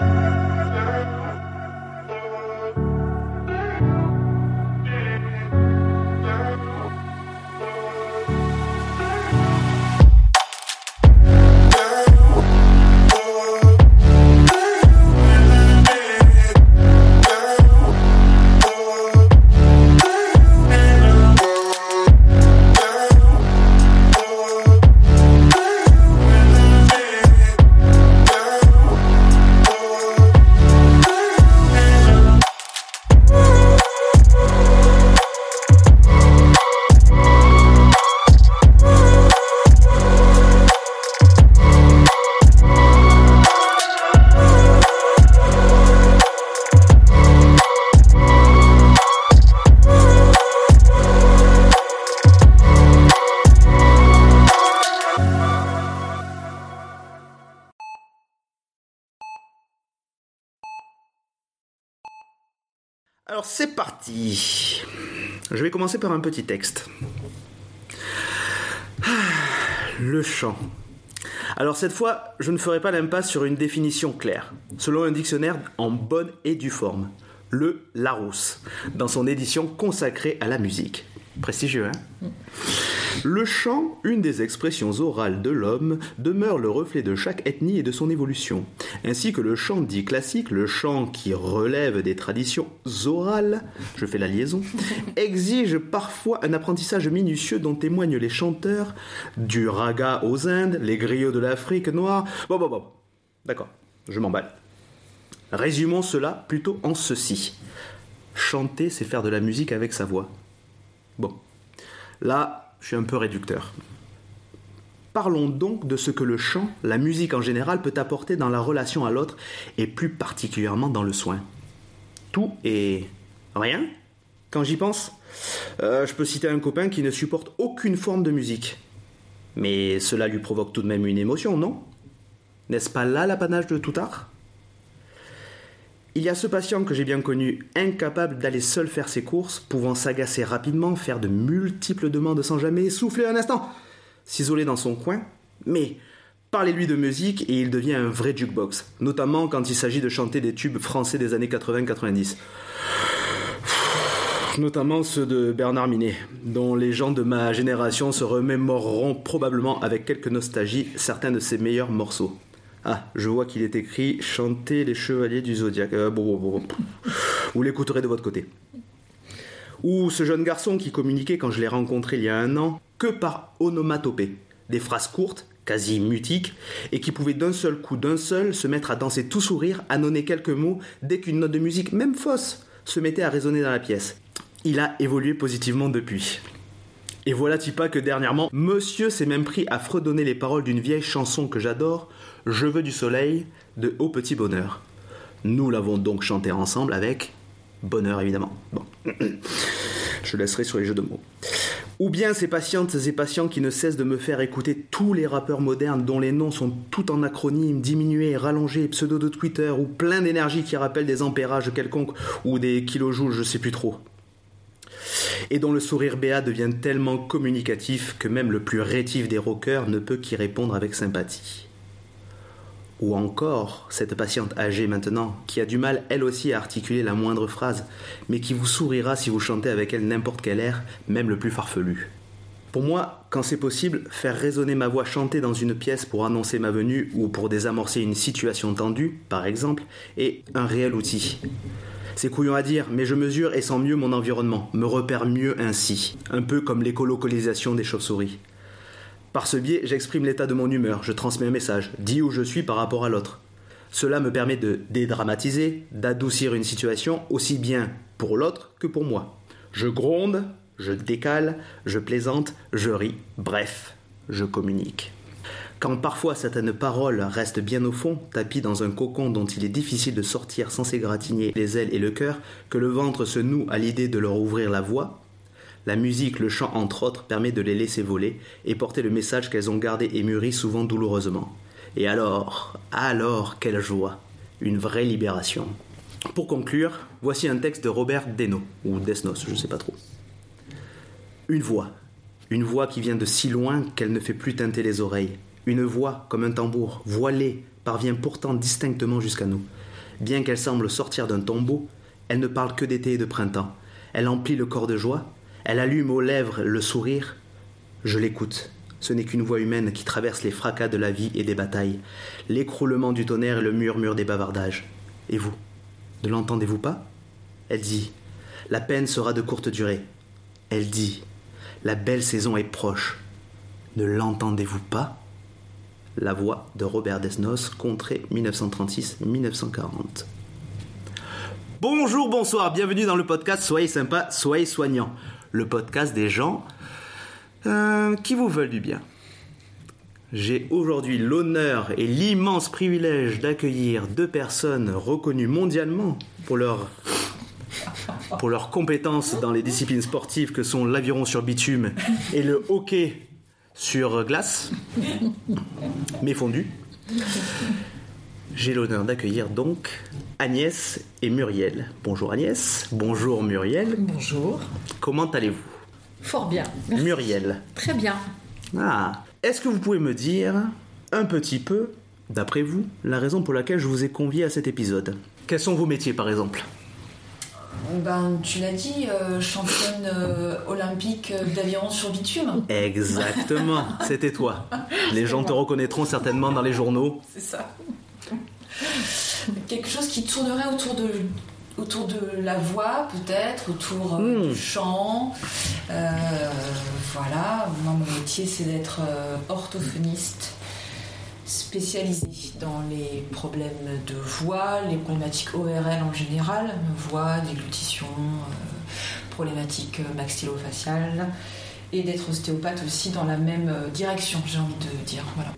Alors Je vais commencer par un petit texte. Ah, Le chant. Alors cette fois, je ne ferai pas l'impasse sur une définition claire, selon un dictionnaire en bonne et due forme, le Larousse, dans son édition consacrée à la musique. Prestigieux, hein Le chant, une des expressions orales de l'homme, demeure le reflet de chaque ethnie et de son évolution, ainsi que le chant dit classique, le chant qui relève des traditions orales, je fais la liaison, exige parfois un apprentissage minutieux dont témoignent les chanteurs du raga aux Indes, les griots de l'Afrique noire. Bon, bon, bon, d'accord, je m'emballe. Résumons cela plutôt en ceci. Chanter, c'est faire de la musique avec sa voix. Bon, là, je suis un peu réducteur. Parlons donc de ce que le chant, la musique en général, peut apporter dans la relation à l'autre et plus particulièrement dans le soin. Tout et rien Quand j'y pense, euh, je peux citer un copain qui ne supporte aucune forme de musique. Mais cela lui provoque tout de même une émotion, non? N'est-ce pas là l'apanage de tout art il y a ce patient que j'ai bien connu, incapable d'aller seul faire ses courses, pouvant s'agacer rapidement, faire de multiples demandes sans jamais souffler un instant, s'isoler dans son coin, mais parlez-lui de musique et il devient un vrai jukebox, notamment quand il s'agit de chanter des tubes français des années 80-90. Notamment ceux de Bernard Minet, dont les gens de ma génération se remémoreront probablement avec quelque nostalgie certains de ses meilleurs morceaux. Ah, je vois qu'il est écrit Chanter les chevaliers du zodiaque. Euh, bon, bon, bon. Vous l'écouterez de votre côté. Ou ce jeune garçon qui communiquait quand je l'ai rencontré il y a un an que par onomatopée. Des phrases courtes, quasi mutiques, et qui pouvait d'un seul coup, d'un seul, se mettre à danser tout sourire, à nonner quelques mots dès qu'une note de musique, même fausse, se mettait à résonner dans la pièce. Il a évolué positivement depuis. Et voilà pas que dernièrement, monsieur s'est même pris à fredonner les paroles d'une vieille chanson que j'adore, Je veux du soleil, de Au Petit Bonheur. Nous l'avons donc chanté ensemble avec bonheur évidemment. Bon. Je laisserai sur les jeux de mots. Ou bien ces patientes et patients qui ne cessent de me faire écouter tous les rappeurs modernes dont les noms sont tout en acronymes, diminués, rallongés, pseudo de Twitter, ou plein d'énergie qui rappellent des ampérages quelconques, ou des kilojoules, je sais plus trop et dont le sourire béat devient tellement communicatif que même le plus rétif des rockers ne peut qu'y répondre avec sympathie. Ou encore cette patiente âgée maintenant, qui a du mal elle aussi à articuler la moindre phrase, mais qui vous sourira si vous chantez avec elle n'importe quel air, même le plus farfelu. Pour moi, quand c'est possible, faire résonner ma voix chantée dans une pièce pour annoncer ma venue ou pour désamorcer une situation tendue, par exemple, est un réel outil. C'est couillon à dire, mais je mesure et sens mieux mon environnement, me repère mieux ainsi, un peu comme l'écolocalisation des chauves-souris. Par ce biais, j'exprime l'état de mon humeur, je transmets un message, dis où je suis par rapport à l'autre. Cela me permet de dédramatiser, d'adoucir une situation aussi bien pour l'autre que pour moi. Je gronde, je décale, je plaisante, je ris, bref, je communique. Quand parfois certaines paroles restent bien au fond, tapies dans un cocon dont il est difficile de sortir sans s'égratigner les ailes et le cœur, que le ventre se noue à l'idée de leur ouvrir la voie, la musique, le chant entre autres, permet de les laisser voler et porter le message qu'elles ont gardé et mûri souvent douloureusement. Et alors, alors, quelle joie Une vraie libération. Pour conclure, voici un texte de Robert Deno, ou Desnos, je ne sais pas trop. Une voix. Une voix qui vient de si loin qu'elle ne fait plus teinter les oreilles. Une voix, comme un tambour, voilée, parvient pourtant distinctement jusqu'à nous. Bien qu'elle semble sortir d'un tombeau, elle ne parle que d'été et de printemps. Elle emplit le corps de joie, elle allume aux lèvres le sourire. Je l'écoute. Ce n'est qu'une voix humaine qui traverse les fracas de la vie et des batailles, l'écroulement du tonnerre et le murmure des bavardages. Et vous? Ne l'entendez-vous pas? Elle dit La peine sera de courte durée. Elle dit La belle saison est proche. Ne l'entendez-vous pas? La voix de Robert Desnos, contrée 1936-1940. Bonjour, bonsoir, bienvenue dans le podcast Soyez sympa, soyez soignant. Le podcast des gens euh, qui vous veulent du bien. J'ai aujourd'hui l'honneur et l'immense privilège d'accueillir deux personnes reconnues mondialement pour leur, pour leurs compétences dans les disciplines sportives que sont l'aviron sur bitume et le hockey sur glace, mais fondu. J'ai l'honneur d'accueillir donc Agnès et Muriel. Bonjour Agnès, bonjour Muriel. Bonjour. Comment allez-vous? Fort bien. Muriel. Très bien. Ah, est-ce que vous pouvez me dire un petit peu, d'après vous, la raison pour laquelle je vous ai convié à cet épisode? Quels sont vos métiers par exemple? Ben, tu l'as dit, euh, championne euh, olympique euh, d'aviron sur bitume. Exactement, c'était toi. Les gens te reconnaîtront certainement dans les journaux. C'est ça. Quelque chose qui tournerait autour de autour de la voix peut-être, autour euh, Hmm. du chant. Euh, voilà, moi mon métier c'est d'être euh, orthophoniste spécialisé dans les problèmes de voix, les problématiques ORL en général, voix, déglutition, euh, problématiques maxillofaciales, et d'être ostéopathe aussi dans la même direction, j'ai envie de dire. Voilà.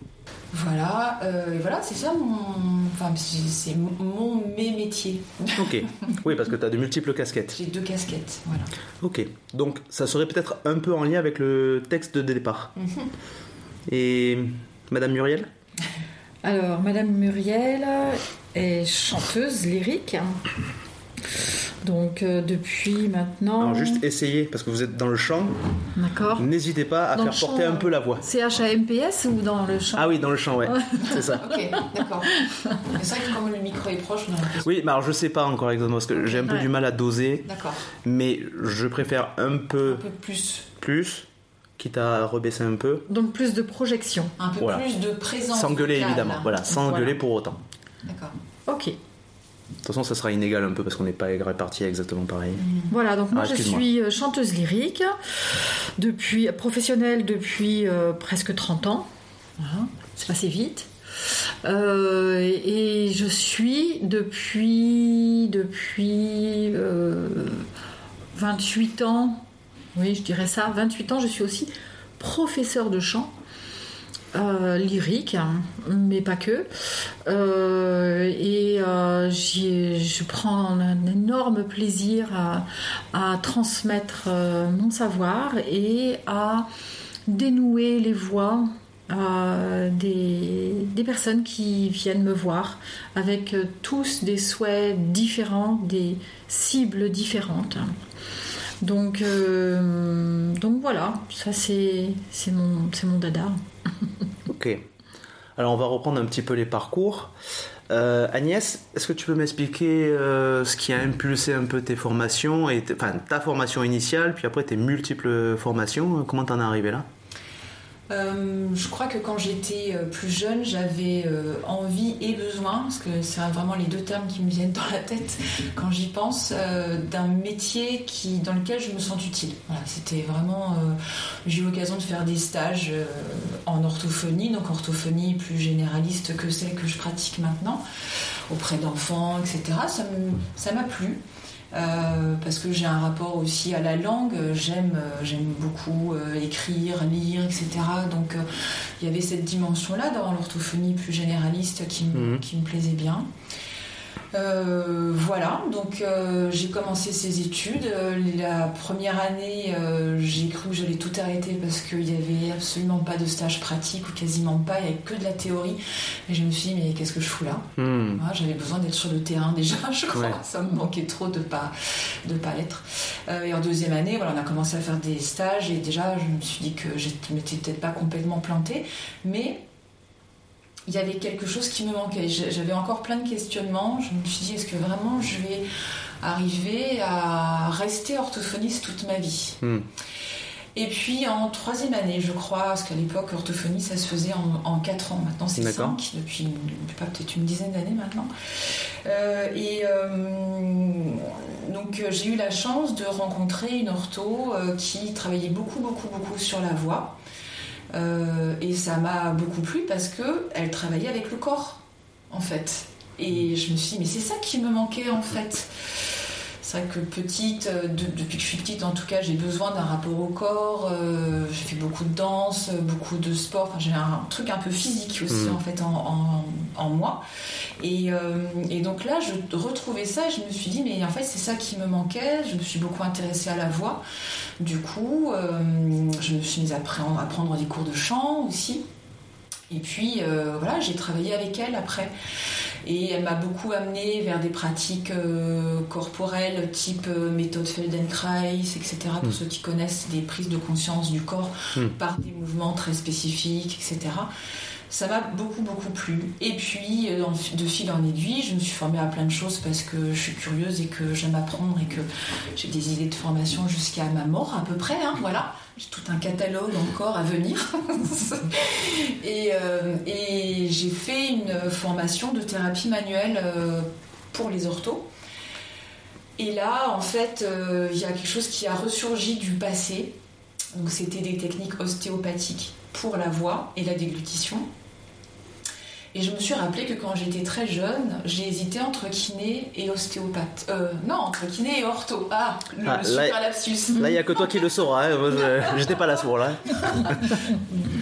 Voilà, euh, voilà, c'est ça mon. Enfin, c'est c'est mon, mes métiers. Ok, oui, parce que tu as de multiples casquettes. J'ai deux casquettes, voilà. Ok, donc ça serait peut-être un peu en lien avec le texte de départ. Mhm. Et Madame Muriel? Alors, Madame Muriel est chanteuse lyrique. Donc, euh, depuis maintenant. Alors juste essayez, parce que vous êtes dans le chant, D'accord. n'hésitez pas à Dans faire porter un peu la voix. C-H-A-M-P-S ou dans le chant Ah oui, dans le chant, ouais, c'est ça. Ok, d'accord. C'est vrai que comme le micro est proche, on a. Oui, mais alors je sais pas encore exactement, parce que j'ai un peu Ouais. du mal à doser, D'accord. mais je préfère un peu Un peu plus. plus, quitte à rebaisser un peu, Donc, plus de projection. Un peu Voilà. plus de présence. sans gueuler vocale. évidemment, voilà, sans Voilà. gueuler pour autant. D'accord. Ok. De toute façon, ça sera inégal un peu parce qu'on n'est pas répartis exactement pareil. Voilà, donc moi Ah, je suis euh, chanteuse lyrique, depuis, professionnelle depuis euh, presque 30 ans. Voilà, c'est passé vite. Euh, et je suis depuis, depuis euh, 28 ans, oui je dirais ça, 28 ans, je suis aussi professeur de chant. Euh, lyrique, hein, mais pas que. Euh, et euh, je prends un énorme plaisir à, transmettre mon savoir et à dénouer les voix des, personnes qui viennent me voir avec tous des souhaits différents, des cibles différentes. Donc, donc voilà, ça c'est mon, c'est mon dada. Ok. Alors on va reprendre un petit peu les parcours. Euh, Agnès, est-ce que tu peux m'expliquer euh, ce qui a impulsé un peu tes formations, et enfin ta formation initiale, puis après tes multiples formations Comment t'en es arrivé là? Euh, je crois que quand j'étais euh, plus jeune, j'avais euh, envie et besoin, parce que c'est vraiment les deux termes qui me viennent dans la tête quand j'y pense, d'un métier qui, dans lequel je me sens utile. C'était vraiment. j'ai eu l'occasion de faire des stages en orthophonie, donc orthophonie plus généraliste que celle que je pratique maintenant, auprès d'enfants, etc. Ça m'a plu. Euh, parce que j'ai un rapport aussi à la langue, j'aime euh, j'aime beaucoup euh, écrire, lire, etc. Donc euh, il y avait cette dimension-là dans l'orthophonie plus généraliste qui, me- Mhm. qui me plaisait bien. Euh, voilà, donc euh, j'ai commencé ces études. Euh, La première année, euh, j'ai cru que j'allais tout arrêter parce qu'il n'y avait absolument pas de stage pratique ou quasiment pas, il n'y avait que de la théorie. Et je me suis dit, mais qu'est-ce que je fous là? Hmm. voilà, J'avais besoin d'être sur le terrain déjà, je crois. Ouais. Ça me manquait trop de pas de pas l'être. Euh, et en deuxième année, voilà, on a commencé à faire des stages et déjà, je me suis dit que je m'étais peut-être pas complètement plantée, mais il y avait quelque chose qui me manquait. J'avais encore plein de questionnements. Je me suis dit, est-ce que vraiment je vais arriver à rester orthophoniste toute ma vie? Hmm. Et puis en troisième année, je crois, parce qu'à l'époque, orthophonie, ça se faisait en, en 4 ans. Maintenant, c'est. 5, depuis pas peut-être une dizaine d'années maintenant. Euh, et euh, donc, j'ai eu la chance de rencontrer une ortho euh, qui travaillait beaucoup, beaucoup, beaucoup sur la voix. Euh, et ça m'a beaucoup plu parce que elle travaillait avec le corps, en fait. Et je me suis dit, mais c'est ça qui me manquait, en fait. C'est vrai que petite, euh, de- depuis que je suis petite en tout cas, j'ai besoin d'un rapport au corps. euh, j'ai fait beaucoup de danse, beaucoup de sport. Enfin, j'ai un truc un peu physique aussi Mhm. en fait en, en- en moi. Et, euh, et donc là, je retrouvais ça et je me suis dit, mais en fait, c'est ça qui me manquait. Je me suis beaucoup intéressée à la voix. Du coup, euh, je me suis mise à, prendre- à prendre des cours de chant aussi. Et puis euh, voilà, j'ai travaillé avec elle après. Et elle m'a beaucoup amenée vers des pratiques euh, corporelles type euh, méthode Feldenkrais, etc. Pour Mm. ceux qui connaissent des prises de conscience du corps Mm. par des mouvements très spécifiques, etc. Ça m'a beaucoup beaucoup plu. Et puis euh, de fil en aiguille, je me suis formée à plein de choses parce que je suis curieuse et que j'aime apprendre et que j'ai des idées de formation jusqu'à ma mort à peu près. hein, voilà, j'ai tout un catalogue encore à venir. et euh, et j'ai fait une formation de thérapie manuelle euh, pour les orthos. Et là, en fait, il y a quelque chose qui a ressurgi du passé. Donc, c'était des techniques ostéopathiques pour la voix et la déglutition. Et je me suis rappelé que quand j'étais très jeune, j'ai hésité entre kiné et ostéopathe. Euh, non, entre kiné et ortho. Ah, le Ah, là- super lapsus. Là, il n'y a que toi qui le sauras. hein. Moi, je- j'étais pas là ce jour-là.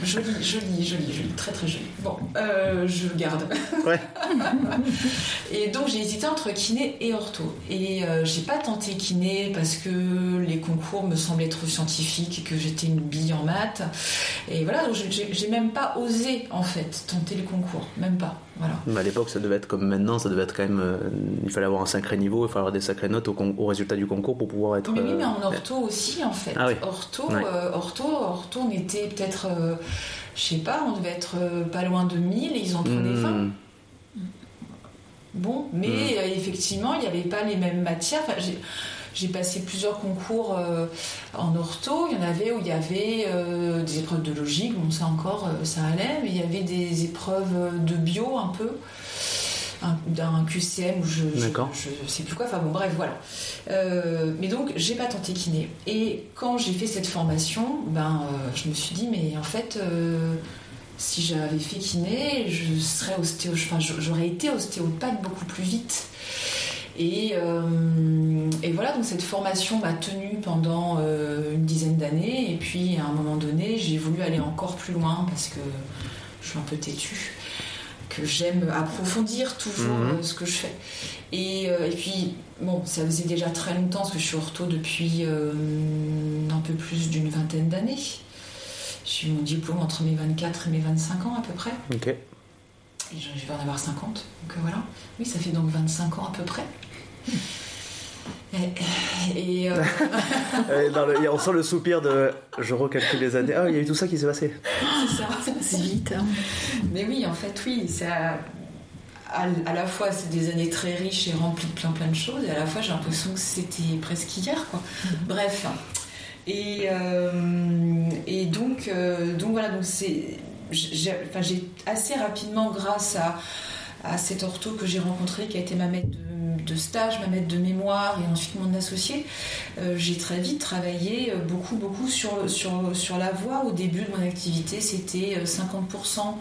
Joli, joli, joli, joli, très très joli. Bon, euh, je garde. Ouais. Et donc j'ai hésité entre kiné et ortho. Et euh, j'ai pas tenté kiné parce que les concours me semblaient trop scientifiques et que j'étais une bille en maths. Et voilà, donc j'ai même pas osé en fait tenter le concours, même pas. Voilà. Mais à l'époque, ça devait être comme maintenant. Ça devait être quand même. euh, il fallait avoir un sacré niveau, il fallait avoir des sacrées notes au, résultat du concours pour pouvoir être. Mais oui, mais en euh, ortho aussi, en fait. Ah oui. Ortho, Ouais. euh, ortho, ortho, on était peut-être, euh, je sais pas, on devait être euh, pas loin de 1000 et ils en prenaient 20. hmm, Bon, mais Mm. euh, effectivement, il n'y avait pas les mêmes matières. Enfin, j'ai- passé plusieurs concours euh, en ortho. Il y en avait où il y avait euh, des épreuves de logique, bon, ça encore, euh, ça allait, mais il y avait des épreuves de bio un peu, un- d'un QCM ou je, je, sais plus quoi. Enfin bon, bref, voilà. Euh, mais donc, j'ai pas tenté kiné. Et quand j'ai fait cette formation, ben, euh, je me suis dit, mais en fait. euh, si j'avais fait kiné, je serais ostéo, enfin, j'aurais été ostéopathe beaucoup plus vite. Et, euh, et voilà, donc cette formation m'a tenue pendant euh, une dizaine d'années. Et puis à un moment donné, j'ai voulu aller encore plus loin parce que je suis un peu têtue, que j'aime approfondir toujours Mhm. euh, ce que je fais. Et, euh, et puis, bon, ça faisait déjà très longtemps parce que je suis ortho depuis euh, un peu plus d'une vingtaine d'années. J'ai eu mon diplôme entre mes 24 et mes 25 ans à peu près. Ok. Et je, je vais en avoir 50. Donc euh, voilà. Oui, ça fait donc 25 ans à peu près. Et, et, euh, dans le- on sent le soupir de. Je recalcule les années. Ah, il y a eu tout ça qui s'est passé. c'est ça. C'est vite. hein. Mais oui, en fait, oui, ça. À, à la fois, c'est des années très riches et remplies de plein plein de choses, et à la fois, j'ai l'impression que c'était presque hier, quoi. Bref. Et, euh, et donc, euh, donc voilà, donc c'est. J'ai enfin, j'ai assez rapidement, grâce à, à cet ortho que j'ai rencontré, qui a été ma maître de, de stage, ma maître de mémoire et ensuite mon associé, euh, j'ai très vite travaillé euh, beaucoup, beaucoup sur, sur, sur la voix. Au début de mon activité, c'était euh, 50%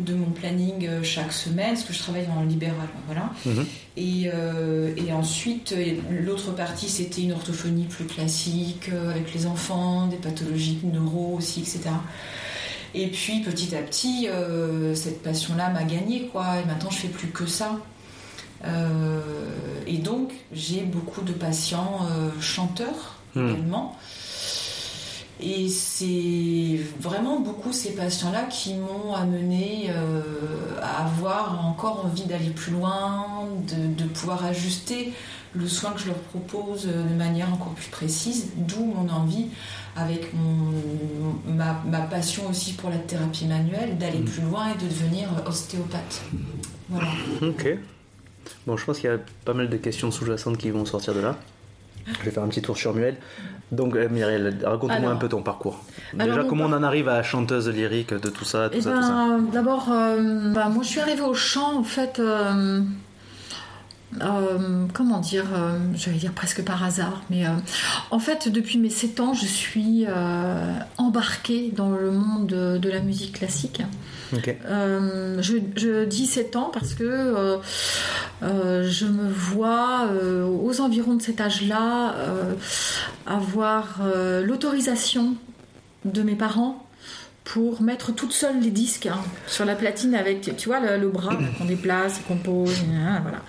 de mon planning euh, chaque semaine, parce que je travaille en libéral. Voilà. Mhm. Et, euh, et ensuite, euh, l'autre partie, c'était une orthophonie plus classique, euh, avec les enfants, des pathologies neuro aussi, etc. Et puis, petit à petit, euh, cette passion-là m'a gagné, quoi. Et maintenant, je fais plus que ça. Euh, et donc, j'ai beaucoup de patients euh, chanteurs Hmm. également. Et c'est vraiment beaucoup ces patients-là qui m'ont amené euh, à avoir encore envie d'aller plus loin, de, pouvoir ajuster le soin que je leur propose de manière encore plus précise, d'où mon envie, avec mon, ma, ma, passion aussi pour la thérapie manuelle, d'aller mmh. plus loin et de devenir ostéopathe. Voilà. Ok. Bon, je pense qu'il y a pas mal de questions sous-jacentes qui vont sortir de là. Je vais faire un petit tour sur Muel. Donc, euh, Myriel, raconte-moi un peu ton parcours. Déjà, comment on en arrive à chanteuse lyrique, de tout ça, tout eh ça, ben, D'abord, euh, bah, moi je suis arrivée au chant, en fait, euh, comment dire, j'allais dire presque par hasard, mais en fait, depuis mes 7 ans, je suis embarquée dans le monde de la musique classique. Euh, je, dis 7 ans parce que euh, euh, je me vois aux environs de cet âge-là avoir l'autorisation de mes parents pour mettre toute seule les disques hein, sur la platine avec, tu vois, le, bras qu'on déplace, qu'on pose, voilà.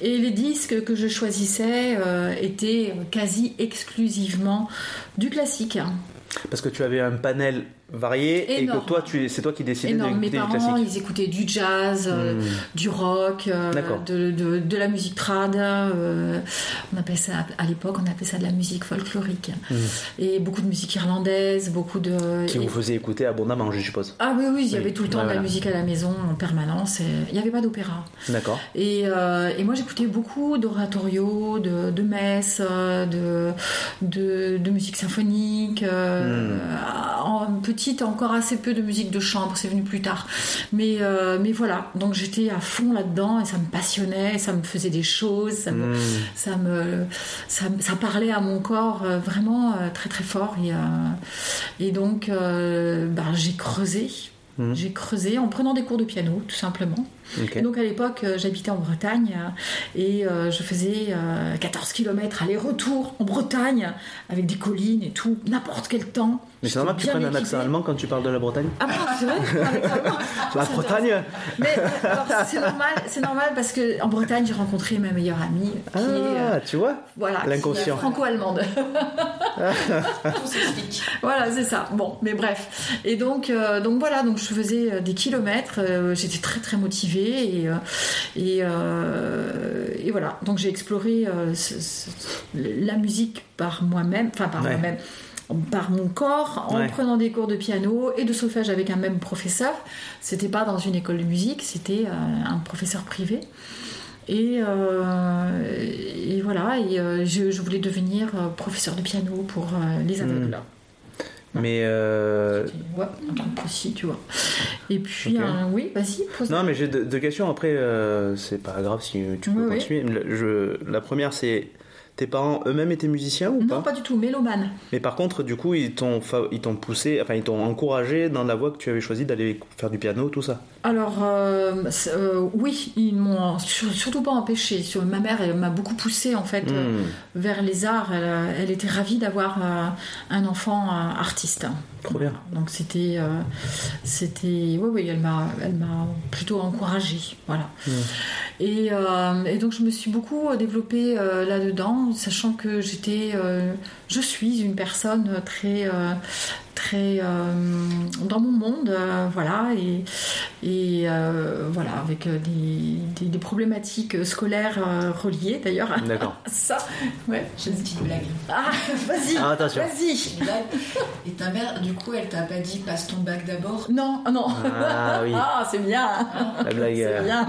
Et les disques que je choisissais étaient quasi exclusivement du classique. Parce que tu avais un panel varié et que toi, tu, c'est toi qui décidais d'écouter Mes parents, ils écoutaient du jazz, euh, hmm. du rock, euh, de, de, de, la musique trad. Euh, on appelait ça, à l'époque, on appelait ça de la musique folklorique. Hmm. Et beaucoup de musique irlandaise, beaucoup de... Qui vous faisait écouter abondamment, je suppose. Ah oui, oui, il y avait tout le temps de la musique à la maison en permanence. Et il n'y avait pas d'opéra. D'accord. Et, et, moi, j'écoutais beaucoup d'oratorio, de, de messes, de, de, musique symphonique. Hmm. En petit encore assez peu de musique de chambre, c'est venu plus tard. Mais, euh, mais voilà, donc j'étais à fond là-dedans et ça me passionnait, ça me faisait des choses, ça me, hmm. ça, me ça, parlait à mon corps euh, vraiment euh, très très fort. Et, et donc bah, j'ai creusé, hmm. j'ai creusé en prenant des cours de piano tout simplement. Et donc à l'époque, j'habitais en Bretagne et je faisais 14 km aller-retour en Bretagne avec des collines et tout, n'importe quel temps. Mais c'est normal que tu prennes un accent allemand quand tu parles de la Bretagne Ah bon, c'est vrai? La Bretagne Mais c'est normal, c'est normal parce que en Bretagne, j'ai rencontré ma meilleure amie. Qui ah, est, tu vois? Voilà. L'inconscient. Franco-allemande. Tout s'explique. Voilà, c'est ça. Bon, mais bref. Et donc, euh, donc voilà, donc je faisais euh, des kilomètres. Euh, j'étais très très motivée et, et, et voilà. Donc j'ai exploré la musique par moi-même, enfin par moi-même par mon corps en prenant des cours de piano et de solfège avec un même professeur. C'était pas dans une école de musique, c'était euh, un professeur privé. Et, euh, voilà, et euh, je, voulais devenir professeur de piano pour les aveugles. Hmm. Mais ouais, aussi, tu vois. Et puis, oui, vas-y. Non, mais j'ai deux, questions. Après, c'est pas grave si tu peux continuer. Je, la première, c'est tes parents eux-mêmes étaient musiciens ou pas Non, pas? du tout, mélomane. Mais par contre, du coup, ils t'ont, t'ont poussé, enfin, ils t'ont encouragé dans la voie que tu avais choisi d'aller faire du piano, tout ça Alors, euh, euh, oui, ils m'ont surtout pas empêché. Ma mère, m'a beaucoup poussé, en fait, euh, hmm. vers les arts. Elle, était ravie d'avoir un enfant artiste. Trop bien. Donc, c'était. c'était oui, oui, elle m'a, elle m'a plutôt encouragée. Voilà. Hmm. Et, et, donc, je me suis beaucoup développée là-dedans sachant que j'étais, je suis une personne très, très euh, dans mon monde, voilà, et, et voilà, avec des, des, problématiques scolaires reliées d'ailleurs. D'accord. Ça, ouais. J'ai une petite blague. Ah, vas-y. Ah, attention. Vas-y. Et ta mère, du coup, elle t'a pas dit passe ton bac d'abord? Non, non. Ah oui. Ah, c'est bien. La blague. C'est bien.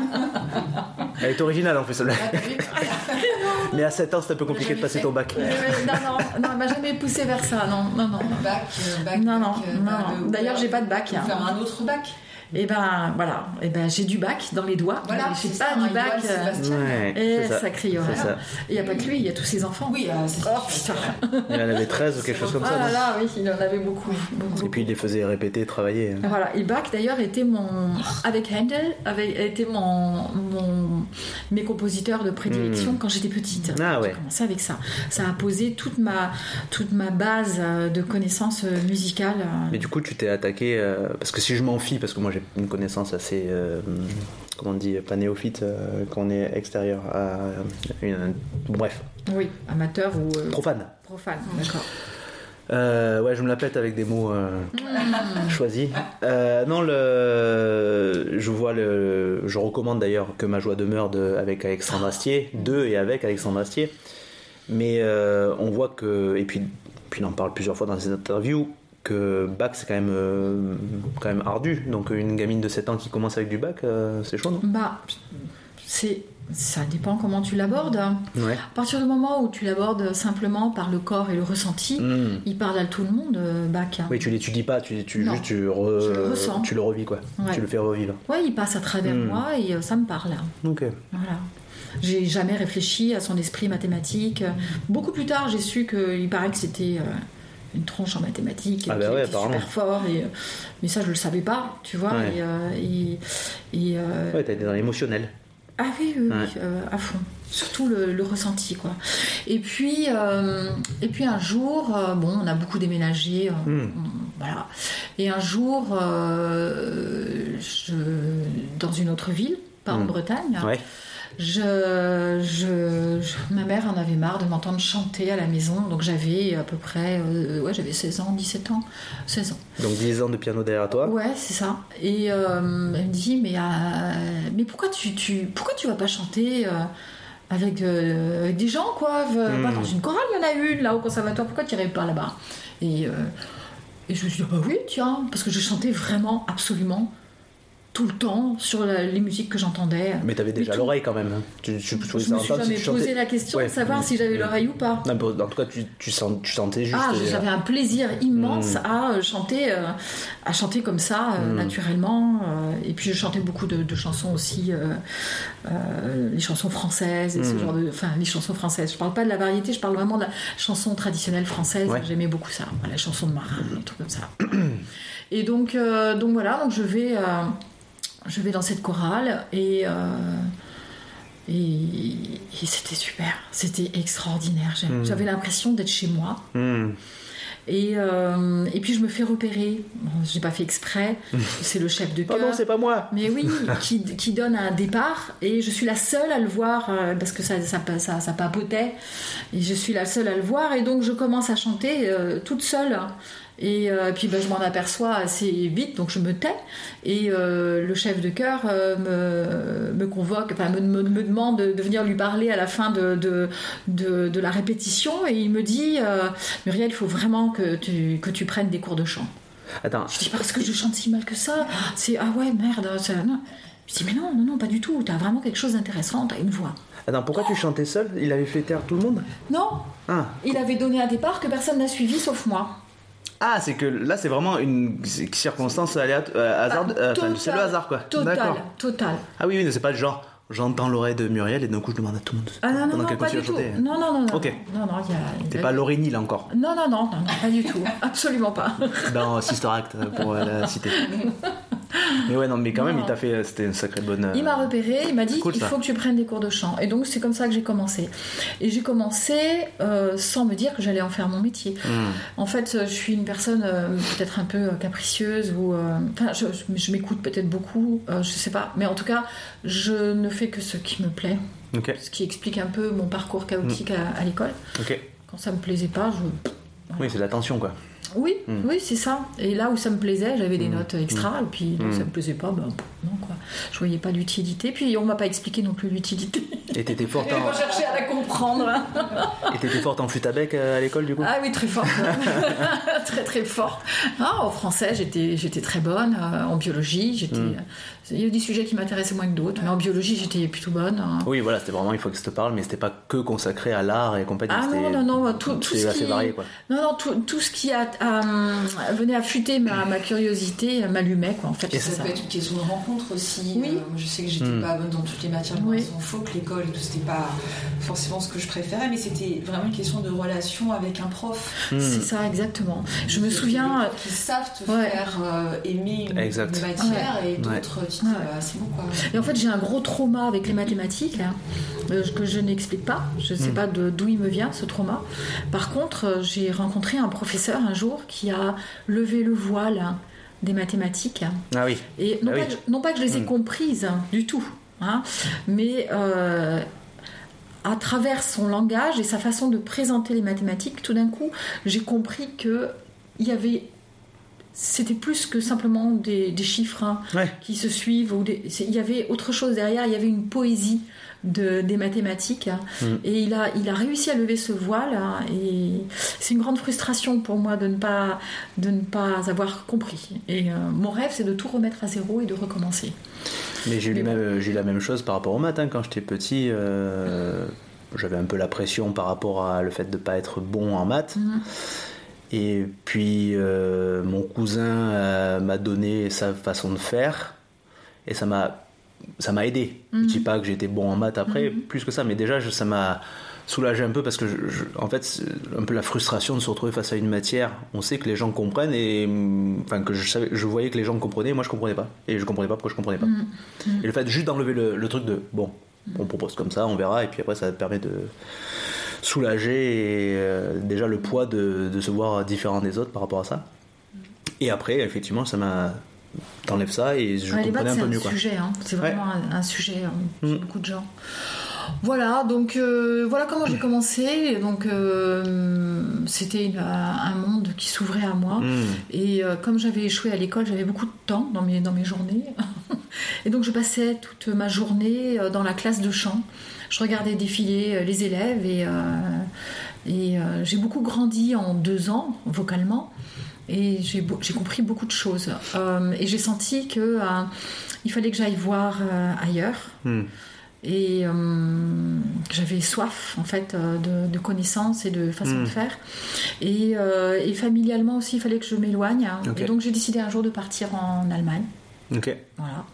Elle est originale en plus, celle-là. Mais à 7 ans, c'est un peu compliqué de passer ton bac. non, non, non, elle m'a jamais poussé vers ça, non, non, non. Bac, euh, bac, non, non, euh, non. D'ailleurs, j'ai pas de bac. Hein. Faire un autre bac et eh ben voilà, et eh ben j'ai du bac dans les doigts. Voilà, j'ai pas du bac. Euh, et ça. crie horreur. Il n'y a pas que lui, il y a tous ses enfants. Oui, euh, oh, putain. Il en avait 13 ou quelque chose comme ça. Ah là, oui, il en avait beaucoup, Et puis il les faisait répéter, travailler. Voilà, et bac d'ailleurs était mon avec Handel, avait été mon, mon mes compositeurs de prédilection hmm. quand j'étais petite. Ah ouais. J'ai commencé avec ça. Ça a posé toute ma toute ma base de connaissances musicales. Mais du coup, tu t'es attaqué parce que si je m'en fie parce que moi j'ai une connaissance assez, euh, comment on dit, pas néophyte euh, quand on est extérieur à une, bref. Oui, amateur ou. Euh, profane. Profane, d'accord. Euh, ouais, je me la pète avec des mots euh, choisis. Euh, non, le, je vois le, je recommande d'ailleurs que ma joie demeure de, avec Alexandre Astier, de et avec Alexandre Astier. Mais euh, on voit que, et puis, puis on en parle plusieurs fois dans ses interviews, que bac c'est quand même, euh, quand même ardu. Donc une gamine de 7 ans qui commence avec du bac, euh, c'est chaud, non? Bah, c'est, ça dépend comment tu l'abordes. À partir du moment où tu l'abordes simplement par le corps et le ressenti, Hmm. il parle à tout le monde, euh, Bach. Oui, tu l'étudies pas, tu, tu, juste, tu, re- Je le ressens. tu le revis, quoi. Ouais. Tu le fais revivre. Ouais, il passe à travers Hmm. moi et ça me parle. Ok. Voilà. J'ai jamais réfléchi à son esprit mathématique. Beaucoup plus tard, j'ai su qu'il paraît que c'était euh, une tronche en mathématiques, Ah bah ouais, était super fort. Et, euh, mais ça, je le savais pas, tu vois. Ouais. Et, euh, et- et, euh, Ouais, t'as été dans l'émotionnel. ah oui, oui, oui, euh, à fond. Surtout le, le ressenti, quoi. Et puis, euh, et puis un jour, euh, bon, on a beaucoup déménagé, Hmm. on- voilà. Et un jour, je, dans une autre ville, pas en Hmm. Bretagne, Ouais. Je, je- je- ma mère en avait marre de m'entendre chanter à la maison, donc j'avais à peu près, euh, ouais, j'avais 16 ans, 17 ans, 16 ans. Donc 10 ans de piano derrière toi. Ouais, c'est ça. Et euh, elle me dit, mais, euh, mais pourquoi, tu, tu, pourquoi tu vas pas chanter avec, avec des gens, quoi Hmm. pas Dans une chorale, il y en a une, là, au conservatoire, pourquoi tu irais pas là-bas? Et, et je me suis dit, bah oui, tiens, parce que je chantais vraiment, absolument, tout le temps, sur la- les musiques que j'entendais. Mais t'avais déjà l'oreille quand même. hein. Tu, Je me suis si jamais chantais- posé la question Ouais. de savoir si j'avais Hmm. l'oreille ou pas. Non, en tout cas, tu, sens, tu sentais juste. Ah, et, j'avais un plaisir immense Mm. à euh, chanter, euh, à chanter comme ça, euh, Mm. naturellement. euh, et puis je chantais beaucoup de, de chansons aussi, euh, euh, les chansons françaises et ce Mm. genre de, enfin les chansons françaises. Je parle pas de la variété, je parle vraiment de la chanson traditionnelle française. Ouais. J'aimais beaucoup ça, voilà, les chansons de marin, des trucs comme ça. et donc, euh, donc voilà, donc je vais, euh, je vais dans cette chorale et euh, et, et c'était super, c'était extraordinaire. J'ai- Mm. J'avais l'impression d'être chez moi. Hmm. Et, euh, et puis je me fais repérer. Bon, j'ai pas fait exprès. C'est le chef de Oh chœur. non, c'est pas moi. mais oui, qui, qui donne un départ et je suis la seule à le voir euh, parce que ça, ça, ça, ça papotait et je suis la seule à le voir et donc je commence à chanter euh, toute seule et euh, puis ben, je m'en aperçois assez vite donc je me tais et euh, le chef de chœur euh, me, me convoque, enfin me, me, me demande de, venir lui parler à la fin de, de, de, de la répétition et il me dit Muriel il faut vraiment que tu, que tu prennes des cours de chant. Attends, Je dis parce que je chante si mal que ça. C'est ah ouais merde. ça- non. Je dis mais non non non pas du tout. T'as vraiment quelque chose d'intéressant. T'as une voix. attends, pourquoi tu chantais seul Il avait fait taire tout le monde? Non. Ah, Il avait donné un départ que personne n'a suivi sauf moi. Ah c'est que là, c'est vraiment une circonstance aléatoire. euh, hasard, euh, c'est le hasard quoi. Total total. Ah oui, oui, c'est pas le genre. J'entends l'oreille de Muriel et d'un coup je demande à tout le monde. Ah non non non pas du tout. Non non non non. Ok. Non non il T'es pas Laurénie là encore, Non non non non pas du tout. Absolument pas. dans Sister Act pour euh, la citer. Mais ouais, non, mais quand même, il t'a fait. euh, C'était une sacrée bonne. euh, Il m'a repéré, il m'a dit Cool, il faut que tu prennes des cours de chant. Et donc c'est comme ça que j'ai commencé. Et j'ai commencé euh, sans me dire que j'allais en faire mon métier. hmm. En fait, je suis une personne euh, peut-être un peu capricieuse ou euh, enfin, je, m'écoute peut-être beaucoup, je sais pas, mais en tout cas, je ne fais que ce qui me plaît, ce qui explique un peu mon parcours chaotique à, à l'école. Quand ça me plaisait pas, je Oui, c'est la tension quoi. Oui, Mm. oui, c'est ça. Et là où ça me plaisait, j'avais des Mm. notes extra, et puis là où ça me plaisait pas, ben non quoi. Je voyais pas l'utilité. Puis on m'a pas expliqué non plus l'utilité. Et t'étais forte, pas en... cherché à la comprendre. et t'étais forte en flûte à bec euh, à l'école du coup? Ah oui, très forte. très très forte. Ah, en français, j'étais, j'étais très bonne. Euh, en biologie, j'étais. Mm. Il y a des sujets qui m'intéressaient moins que d'autres, mais en biologie, j'étais plutôt bonne. hein. Oui, voilà, c'était vraiment, il faut que ça te parle, mais c'était pas que consacré à l'art et compagnie. Ah non, non, non, tout, tout c'était ce assez qui... varié quoi. Non, non, tout, tout ce qui a, euh, venait affûter ma, ma curiosité m'allumait, quoi, en fait. Et c'est Ça ça. peut être une question de rencontre aussi. Oui. Euh, moi, je sais que j'étais Hmm. pas bonne dans toutes les matières de Oui. en folk, l'école et tout, c'était pas forcément ce que je préférais, mais c'était vraiment une question de relation avec un prof. Hmm. C'est ça, exactement. Je me souviens... euh, Qui savent te Ouais. faire euh, aimer une, Exact. une matière et Ouais. d'autres, tu te dis, Ouais. bah, c'est bon quoi. Et en fait, j'ai un gros trauma avec les mathématiques hein, que je n'explique pas. Je ne sais Mm. pas d'où il me vient ce trauma. Par contre, j'ai rencontré un professeur un jour qui a levé le voile des mathématiques. Ah oui. Et non, Ah pas, oui. que, non pas que je les ai Mm. comprises du tout, hein, mais euh, à travers son langage et sa façon de présenter les mathématiques, tout d'un coup, j'ai compris que il y avait c'était plus que simplement des, chiffres hein, qui se suivent. Ou il y avait autre chose derrière, il y avait une poésie de, des mathématiques. Hein. Mm. Et il a, il a réussi à lever ce voile. Hein, et c'est une grande frustration pour moi de ne pas, de ne pas avoir compris. Et euh, mon rêve, c'est de tout remettre à zéro et de recommencer. Mais j'ai eu, la même chose par rapport au maths. quand j'étais petit. Euh, j'avais un peu la pression par rapport à le fait de ne pas être bon en maths. Mm. Et puis euh, mon cousin m'a donné sa façon de faire et ça m'a ça m'a aidé. Je dis mhm. pas que j'étais bon en maths après, mhm. plus que ça, mais déjà ça m'a soulagé un peu parce que en fait un peu la frustration de se retrouver face à une matière. On sait que les gens comprennent et enfin que je savais, je voyais que les gens comprenaient, moi je comprenais pas et je comprenais pas pourquoi je comprenais pas. Mhm. Et le fait juste d'enlever le, le, truc de bon, on propose comme ça, on verra et puis après ça permet de soulagé et euh, déjà le poids de, de, se voir différent des autres par rapport à ça. Et après, effectivement, ça m'a. T'enlèves ça et je comprenais un peu mieux. C'est un sujet, hein. c'est vraiment un, sujet hein, mm. beaucoup de gens. Voilà, donc euh, voilà comment j'ai commencé. Donc euh, c'était un monde qui s'ouvrait à moi. Mm. Et comme j'avais échoué à l'école, j'avais beaucoup de temps dans mes, dans mes journées. et donc je passais toute ma journée dans la classe de chant je regardais défiler euh, les élèves et, euh, et euh, j'ai beaucoup grandi en deux ans vocalement et j'ai compris beaucoup de choses. et j'ai senti que il fallait que j'aille voir ailleurs. Hmm. Et j'avais soif en fait de, connaissances et de façon de hmm. faire. Et, familialement aussi, il fallait que je m'éloigne. Et donc j'ai décidé un jour de partir en Allemagne. Voilà.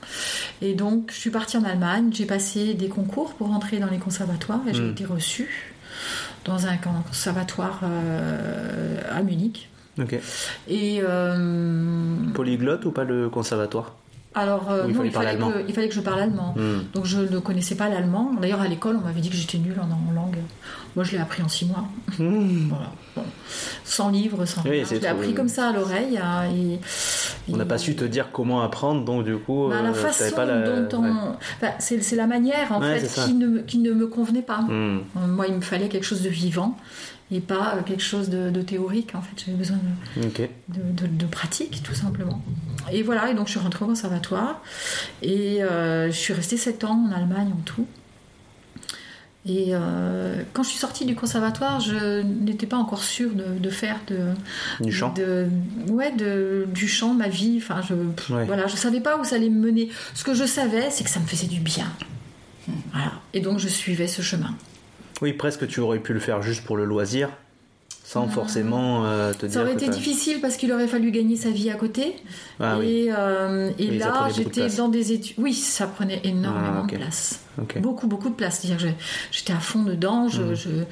Et donc, je suis partie en Allemagne, j'ai passé des concours pour entrer dans les conservatoires et j'ai hmm. été reçue dans un conservatoire euh, à Munich. Et. Euh, Polyglotte ou pas le conservatoire? Alors, euh, il, non, fallait il, fallait que, il, fallait que, je parle allemand. Hmm. Donc, je ne connaissais pas l'allemand. D'ailleurs, à l'école, on m'avait dit que j'étais nulle en, langue. Moi, je l'ai appris en six mois. Hmm. voilà. Sans livre, sans oui, Je l'ai appris comme ça à l'oreille. Hein, et, on n'a pas su te dire comment apprendre, donc du coup. Bah, la euh, façon pas dont on. c'est la manière, en fait, qui ne, qui ne, me convenait pas. Hmm. Moi, il me fallait quelque chose de vivant et pas euh, quelque chose de, théorique. En fait, j'avais besoin de, de, pratique, tout simplement. Et voilà, et donc je suis rentrée au conservatoire et euh, je suis restée 7 ans en Allemagne en tout. Et euh, quand je suis sortie du conservatoire, je n'étais pas encore sûre de, faire de, du chant. De, ouais, de, du chant, ma vie. Enfin, je, voilà, je savais pas où ça allait me mener. Ce que je savais, c'est que ça me faisait du bien. Voilà. Et donc je suivais ce chemin. Oui, presque tu aurais pu le faire juste pour le loisir, sans ah. forcément euh, te dire. Ça aurait été difficile parce qu'il aurait fallu gagner sa vie à côté. Ah et, euh, et là, j'étais dans des études. Oui, ça prenait énormément ah, de place. Beaucoup, beaucoup de place. C'est-à-dire j'étais à fond dedans. Je, hmm.